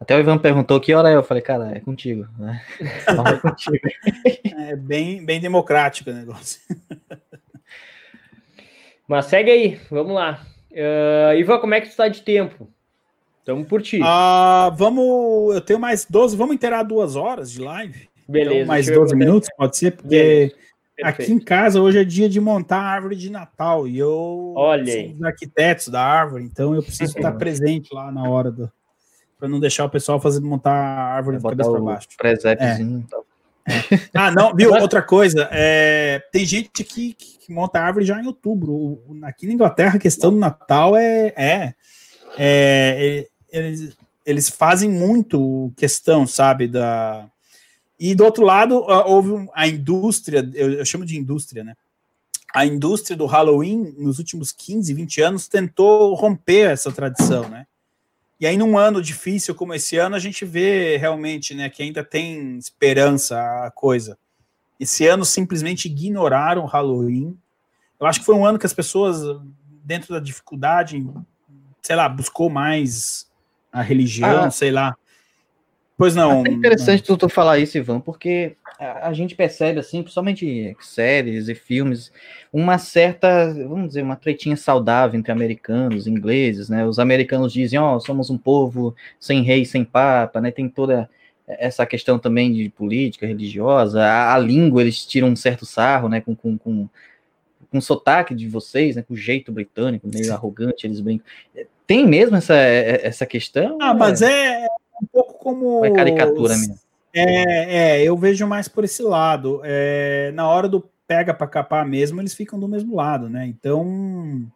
Até o Ivan perguntou que hora é, eu falei, cara, é contigo, né? É, contigo. é bem, bem democrático o negócio. Mas segue aí, vamos lá. Uh, Ivan, como é que tu está de tempo? Estamos por ti. Ah, vamos. Eu tenho mais 12. Vamos inteirar duas horas de live? Beleza. Então, mais 12 minutos, pode ser? Porque aqui em casa hoje é dia de montar a árvore de Natal. E eu Olha sou um dos arquitetos da árvore, então eu preciso estar presente lá na hora do. Para não deixar o pessoal fazer montar a árvore de cabeça para baixo. Presépiozinho. É. É. Ah, não, viu? Outra coisa, é, tem gente que, que monta a árvore já em outubro. Aqui na Inglaterra, a questão do Natal é, é, é eles, eles fazem muito questão, sabe, da... E do outro lado, houve a indústria, eu, eu chamo de indústria, né? A indústria do Halloween, nos últimos 15, 20 anos, tentou romper essa tradição, né? E aí, num ano difícil como esse ano, a gente vê realmente né, que ainda tem esperança a coisa. Esse ano simplesmente ignoraram o Halloween. Eu acho que foi um ano que as pessoas, dentro da dificuldade, sei lá, buscou mais a religião, ah, sei lá. Pois não. É interessante não. tu, falar isso, Ivan, porque a, gente percebe, assim, principalmente séries e filmes, uma certa, vamos dizer, uma tretinha saudável entre americanos e ingleses, né? Os americanos dizem, ó, oh, somos um povo sem rei, sem papa, né? Tem toda essa questão também de política religiosa, a, a língua eles tiram um certo sarro, né? Com, com, com com o sotaque de vocês, né, com o jeito britânico, meio arrogante, eles brincam. Tem mesmo essa, essa questão? Ah, mas é, é um pouco como. É caricatura mesmo. É, é, eu vejo mais por esse lado. É, na hora do pega para capar mesmo, eles ficam do mesmo lado, né? Então.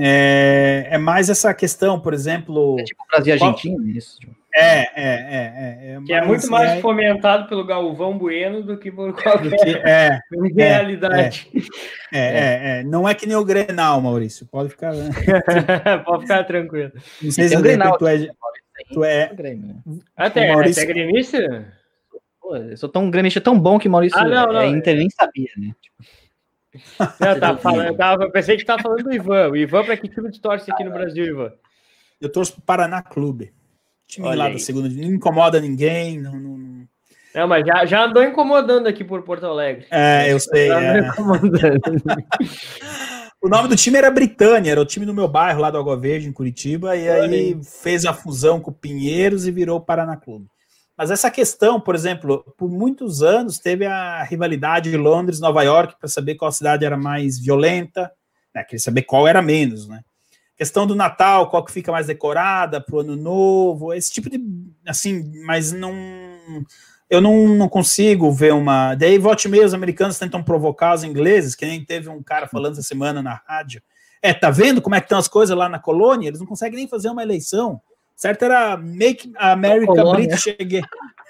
É, é mais essa questão, por exemplo. É tipo Brasil e Argentina, isso. É, é, é, é, Que é muito mais é... fomentado pelo Galvão Bueno do que por qualquer é, realidade. É, é, é, Não é que nem o Grenal, Maurício. Pode ficar. Pode ficar tranquilo. Não sei se o Grenal, tu é. Tu é. Até, Maurício... até gremista? Pô, eu sou tão gremista tão bom que Maurício ah, não, não, é Inter nem sabia, né? Não, tá falando, eu, tava, eu pensei que estava falando do Ivan. O Ivan, para que time de torce aqui no Brasil, Ivan? Eu torço para o Paraná Clube. Time Olha lá aí. da segunda, não incomoda ninguém, não, não... Não, mas já, já andou incomodando aqui por Porto Alegre. É, eu sei. É. o nome do time era Britânia, era o time do meu bairro, lá do Água Verde, em Curitiba, e aí fez a fusão com o Pinheiros e virou o Paraná Clube. Mas essa questão, por exemplo, por muitos anos teve a rivalidade de Londres-Nova York para saber qual cidade era mais violenta, né, queria saber qual era menos, né? Questão do Natal, qual que fica mais decorada para o Ano Novo, esse tipo de. Assim, mas não. Eu não, não consigo ver uma. Daí, volte e meia, os americanos tentam provocar os ingleses, que nem teve um cara falando essa semana na rádio. É, tá vendo como é que estão as coisas lá na colônia? Eles não conseguem nem fazer uma eleição. Certo era Make America British Again.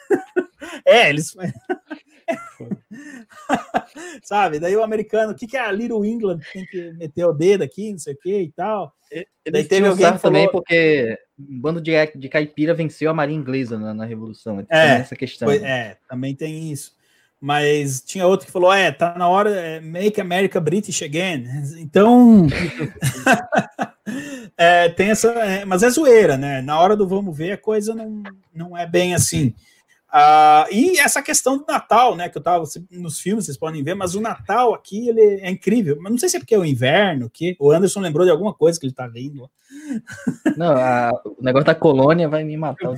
é, eles. Sabe? Daí o americano, o que, que é a Little England? Tem que meter o dedo aqui, não sei o que e tal. Daí teve alguém que também porque um bando de, de caipira venceu a marinha inglesa na, na Revolução. É, essa questão. Foi, né? É, também tem isso. Mas tinha outro que falou: é, tá na hora, é, make America British again. Então. É, tem essa. É, mas é zoeira, né? Na hora do vamos ver, a coisa não, não é bem assim. Uh, e essa questão do Natal, né? Que eu tava nos filmes, vocês podem ver, mas o Natal aqui ele é incrível. Mas não sei se é porque é o inverno, que o Anderson lembrou de alguma coisa que ele tá vendo. Não, a, o negócio da colônia vai me matar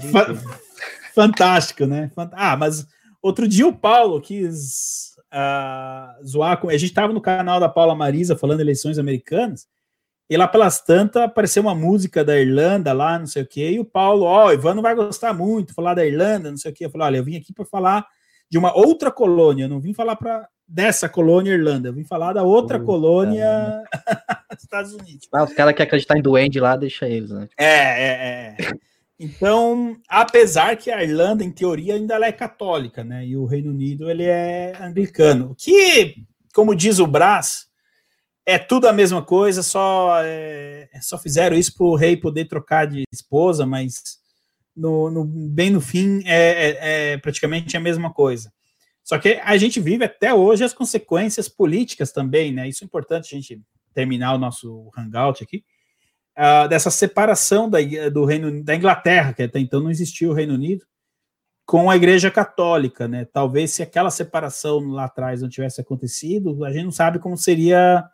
Fantástico, né? Ah, mas outro dia o Paulo quis uh, zoar com. A gente tava no canal da Paula Marisa falando eleições americanas. E lá pelas tantas apareceu uma música da Irlanda lá, não sei o quê, e o Paulo, ó, oh, o Ivan não vai gostar muito, falar da Irlanda, não sei o quê. Eu falei, olha, eu vim aqui para falar de uma outra colônia, eu não vim falar para dessa colônia Irlanda, eu vim falar da outra colônia Estados Unidos. Ah, os caras que acreditar em duende lá, deixa eles, né? É, é, é. Então, apesar que a Irlanda, em teoria, ainda é católica, né? E o Reino Unido, ele é anglicano. Que, como diz o Brás, é tudo a mesma coisa, só, é, só fizeram isso para o rei poder trocar de esposa, mas no, no bem no fim é, é, é, praticamente a mesma coisa. Só que a gente vive até hoje as consequências políticas também, né? Isso é importante a gente terminar o nosso hangout aqui. Uh, dessa separação da, do Reino da Inglaterra, que até então não existia o Reino Unido, com a Igreja Católica, né? Talvez se aquela separação lá atrás não tivesse acontecido, a gente não sabe como seria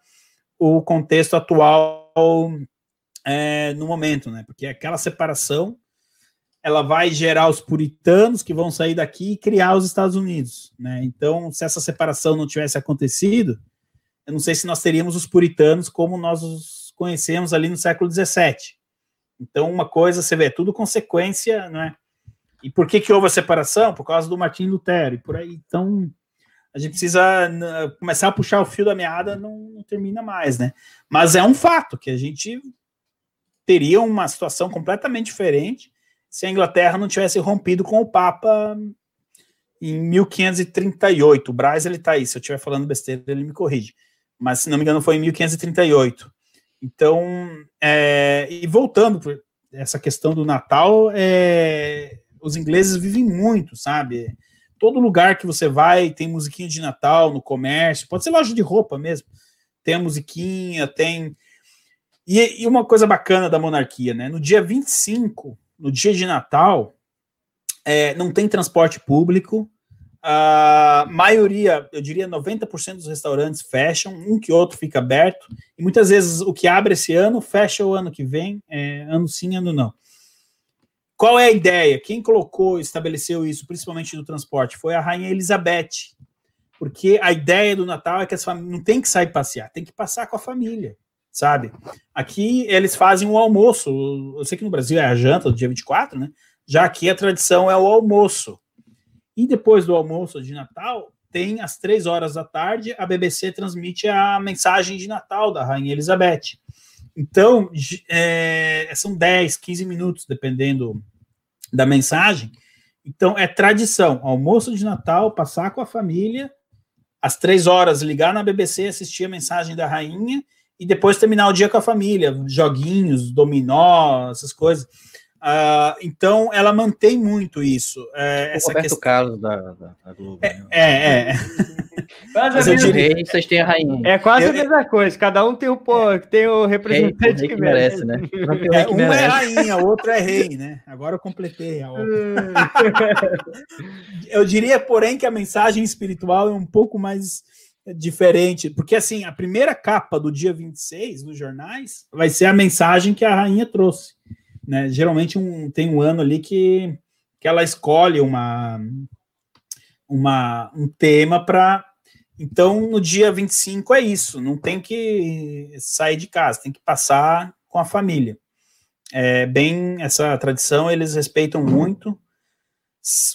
o contexto atual é, no momento, né? Porque aquela separação ela vai gerar os puritanos que vão sair daqui e criar os Estados Unidos, né? Então, se essa separação não tivesse acontecido, eu não sei se nós teríamos os puritanos como nós os conhecemos ali no século XVII. Então, uma coisa, você vê, é tudo consequência, né? E por que que houve a separação? Por causa do Martim Lutero e por aí. Então, a gente precisa começar a puxar o fio da meada, não, não, termina mais, né? Mas é um fato que a gente teria uma situação completamente diferente se a Inglaterra não tivesse rompido com o Papa em 1538. O Braz, ele tá aí, se eu estiver falando besteira, ele me corrige. Mas, se não me engano, foi em 1538. Então, é, e voltando para essa questão do Natal, é, os ingleses vivem muito, sabe? Todo lugar que você vai tem musiquinha de Natal no comércio, pode ser loja de roupa mesmo. Tem a musiquinha, tem. E, e uma coisa bacana da monarquia, né? No dia 25, no dia de Natal, é, não tem transporte público. A maioria, eu diria 90% dos restaurantes fecham, um que outro fica aberto, e muitas vezes o que abre esse ano fecha o ano que vem, é, ano sim, ano não. Qual é a ideia? Quem colocou, estabeleceu isso, principalmente no transporte, foi a Rainha Elizabeth. porque a ideia do Natal é que as famílias não tem que sair passear, tem que passar com a família, sabe? Aqui eles fazem o almoço, eu sei que no Brasil é a janta do dia 24, né? Já aqui a tradição é o almoço. E depois do almoço de Natal, tem às três horas da tarde, a BBC transmite a mensagem de Natal da Rainha Elizabeth. Então, é, são 10, 15 minutos, dependendo da mensagem. Então, é tradição, almoço de Natal, passar com a família, às três horas ligar na BBC, assistir a mensagem da rainha e depois terminar o dia com a família, joguinhos, dominó, essas coisas. Uh, então, ela mantém muito isso. É, o essa Roberto questão... Carlos da, da, da Globo. É, né? é. é. Quase a mesma diria... vocês têm a rainha. É quase eu, a mesma coisa. Cada um tem o, pô, tem o representante rei, que, que, merece, né? É, um merece. é rainha, o outro é rei, né? Agora eu completei a eu diria, porém, que a mensagem espiritual é um pouco mais diferente, porque assim, a primeira capa do dia 26 nos jornais vai ser a mensagem que a rainha trouxe. Né? Geralmente um, tem um ano ali que, que ela escolhe uma, uma, um tema para. Então, no dia 25 é isso, não tem que sair de casa, tem que passar com a família. É bem essa tradição, eles respeitam muito.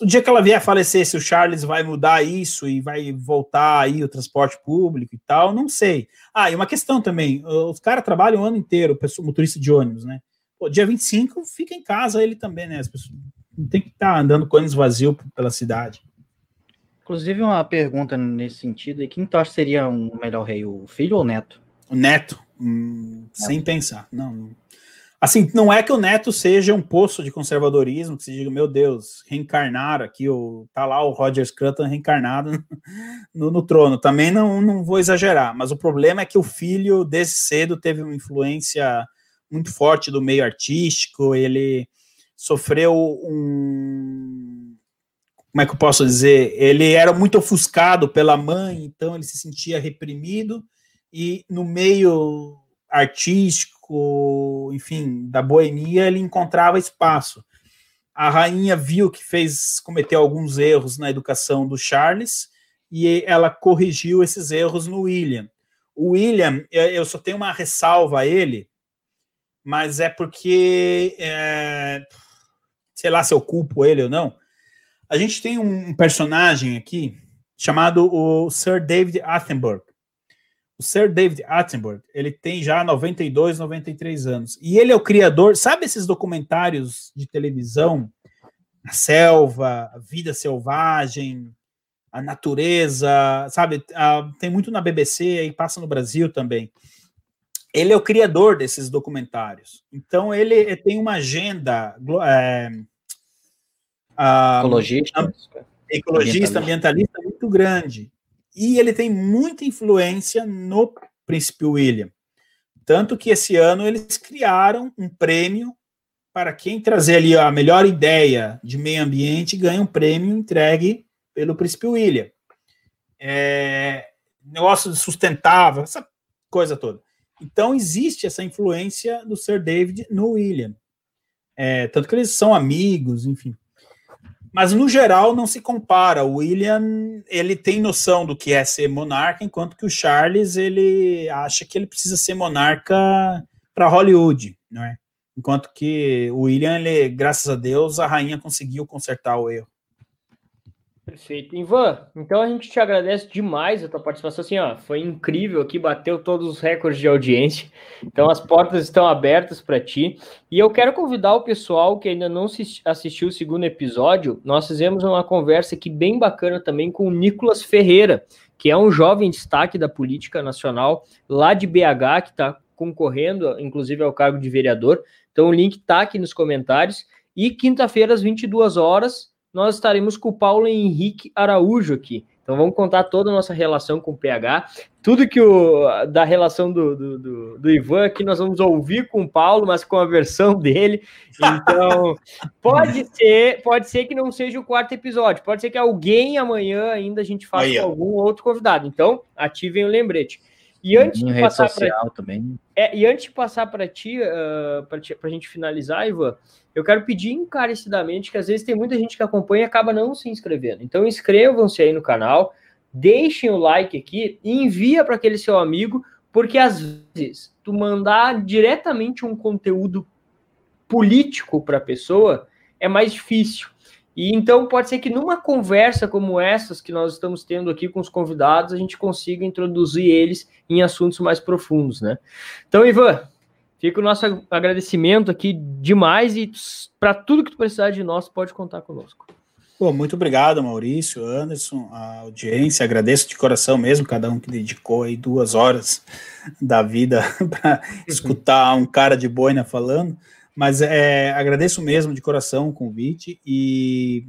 O dia que ela vier a falecer, se o Charles vai mudar isso e vai voltar aí o transporte público e tal, não sei. Ah, e uma questão também: os caras trabalham o ano inteiro, o motorista de ônibus, né? Pô, dia 25 fica em casa ele também, né? As pessoas não tem que estar tá andando com ônibus vazio pela cidade. Inclusive, uma pergunta nesse sentido: quem tu acha seria um melhor rei, o filho ou o neto? O neto, hum, sem pensar. Não. Assim, não é que o neto seja um poço de conservadorismo, que se diga, meu Deus, reencarnar aqui, o, tá lá o Roger Scruton reencarnado no, no, trono. Também não, não vou exagerar, mas o problema é que o filho, desde cedo, teve uma influência muito forte do meio artístico, ele sofreu um. Como é que eu posso dizer? Ele era muito ofuscado pela mãe, então ele se sentia reprimido, e no meio artístico, enfim, da boemia, ele encontrava espaço. A rainha viu que fez cometeu alguns erros na educação do Charles e ela corrigiu esses erros no William. O William, eu só tenho uma ressalva a ele, mas é porque, é, sei lá se eu culpo ele ou não. A gente tem um personagem aqui chamado o Sir David Attenborough. O Sir David Attenborough, ele tem já 92, 93 anos. E ele é o criador, sabe esses documentários de televisão? A selva, a vida selvagem, a natureza, sabe? Ah, tem muito na BBC e passa no Brasil também ele é o criador desses documentários. Então, ele tem uma agenda. É, ecologista, ecologista, ambientalista muito grande. E ele tem muita influência no Príncipe William. Tanto que esse ano eles criaram um prêmio para quem trazer ali a melhor ideia de meio ambiente ganha um prêmio entregue pelo Príncipe William. É, negócio sustentável, essa coisa toda. Então, existe essa influência do Sir David no William. É, tanto que eles são amigos, enfim. Mas, no geral, não se compara. O William, ele tem noção do que é ser monarca, enquanto que o Charles, ele acha que ele precisa ser monarca para Hollywood, não é? Enquanto que o William, ele, graças a Deus, a rainha conseguiu consertar o erro. Perfeito. Ivan, então a gente te agradece demais a tua participação. Assim, ó, foi incrível aqui, bateu todos os recordes de audiência. Então as portas estão abertas para ti. E eu quero convidar o pessoal que ainda não assistiu o segundo episódio. Nós fizemos uma conversa aqui bem bacana também com o Nicolas Ferreira, que é um jovem destaque da política nacional lá de BH, que está concorrendo, inclusive, ao cargo de vereador. Então o link está aqui nos comentários. E quinta-feira, às 22 horas, nós estaremos com o Paulo Henrique Araújo aqui. Então vamos contar toda a nossa relação com o PH, tudo que o da relação do, do, do, do Ivan aqui nós vamos ouvir com o Paulo, mas com a versão dele. Então pode ser, pode ser que não seja o quarto episódio, pode ser que alguém amanhã ainda a gente faça Aí, com algum outro convidado. Então ativem o lembrete. E antes de passar para também. É, e antes de passar para ti, uh, para a gente finalizar, Ivan, eu quero pedir encarecidamente que às vezes tem muita gente que acompanha e acaba não se inscrevendo. Então inscrevam-se aí no canal, deixem o like aqui e envia para aquele seu amigo, porque às vezes tu mandar diretamente um conteúdo político para a pessoa é mais difícil. E então pode ser que numa conversa como essas que nós estamos tendo aqui com os convidados, a gente consiga introduzir eles em assuntos mais profundos, né? Então, Ivan, fica o nosso agradecimento aqui demais e para tudo que tu precisar de nós, pode contar conosco. Pô, muito obrigado, Maurício, Anderson, a audiência, agradeço de coração mesmo, cada um que dedicou aí duas horas da vida para escutar um cara de boina falando. Mas é, agradeço mesmo de coração o convite e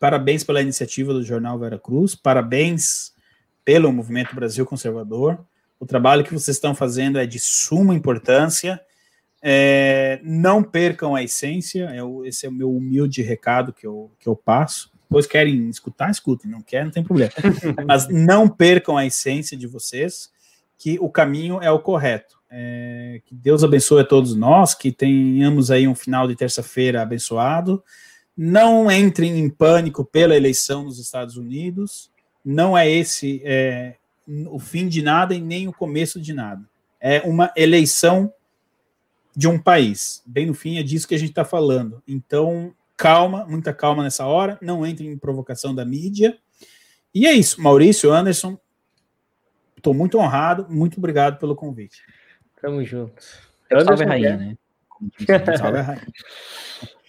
parabéns pela iniciativa do Jornal Vera Cruz, parabéns pelo Movimento Brasil Conservador. O trabalho que vocês estão fazendo é de suma importância. É, não percam a essência, é esse é o meu humilde recado que eu, que eu passo. Depois querem escutar, escutem, não querem, não tem problema. Mas não percam a essência de vocês, que o caminho é o correto. É, que Deus abençoe a todos nós, que tenhamos aí um final de terça-feira abençoado. Não entrem em pânico pela eleição nos Estados Unidos. Não é esse é, o fim de nada e nem o começo de nada. É uma eleição de um país. Bem no fim é disso que a gente está falando. Então, calma, muita calma nessa hora. Não entrem em provocação da mídia. E é isso, Maurício, Anderson. Estou muito honrado. Muito obrigado pelo convite. Tamo junto. Salve rainha, né? Salve rainha.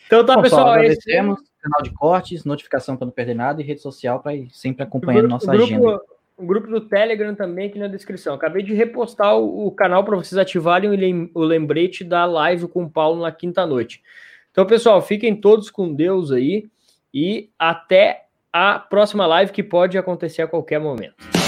Então tá, Bom, pessoal. Agradecemos, esse... canal de cortes, notificação para não perder nada e rede social para ir sempre acompanhando grupo, nossa grupo, agenda. O grupo do Telegram também aqui na descrição. Acabei de repostar o, o canal para vocês ativarem o, o lembrete da live com o Paulo na quinta noite. Então, pessoal, fiquem todos com Deus aí e até a próxima live que pode acontecer a qualquer momento.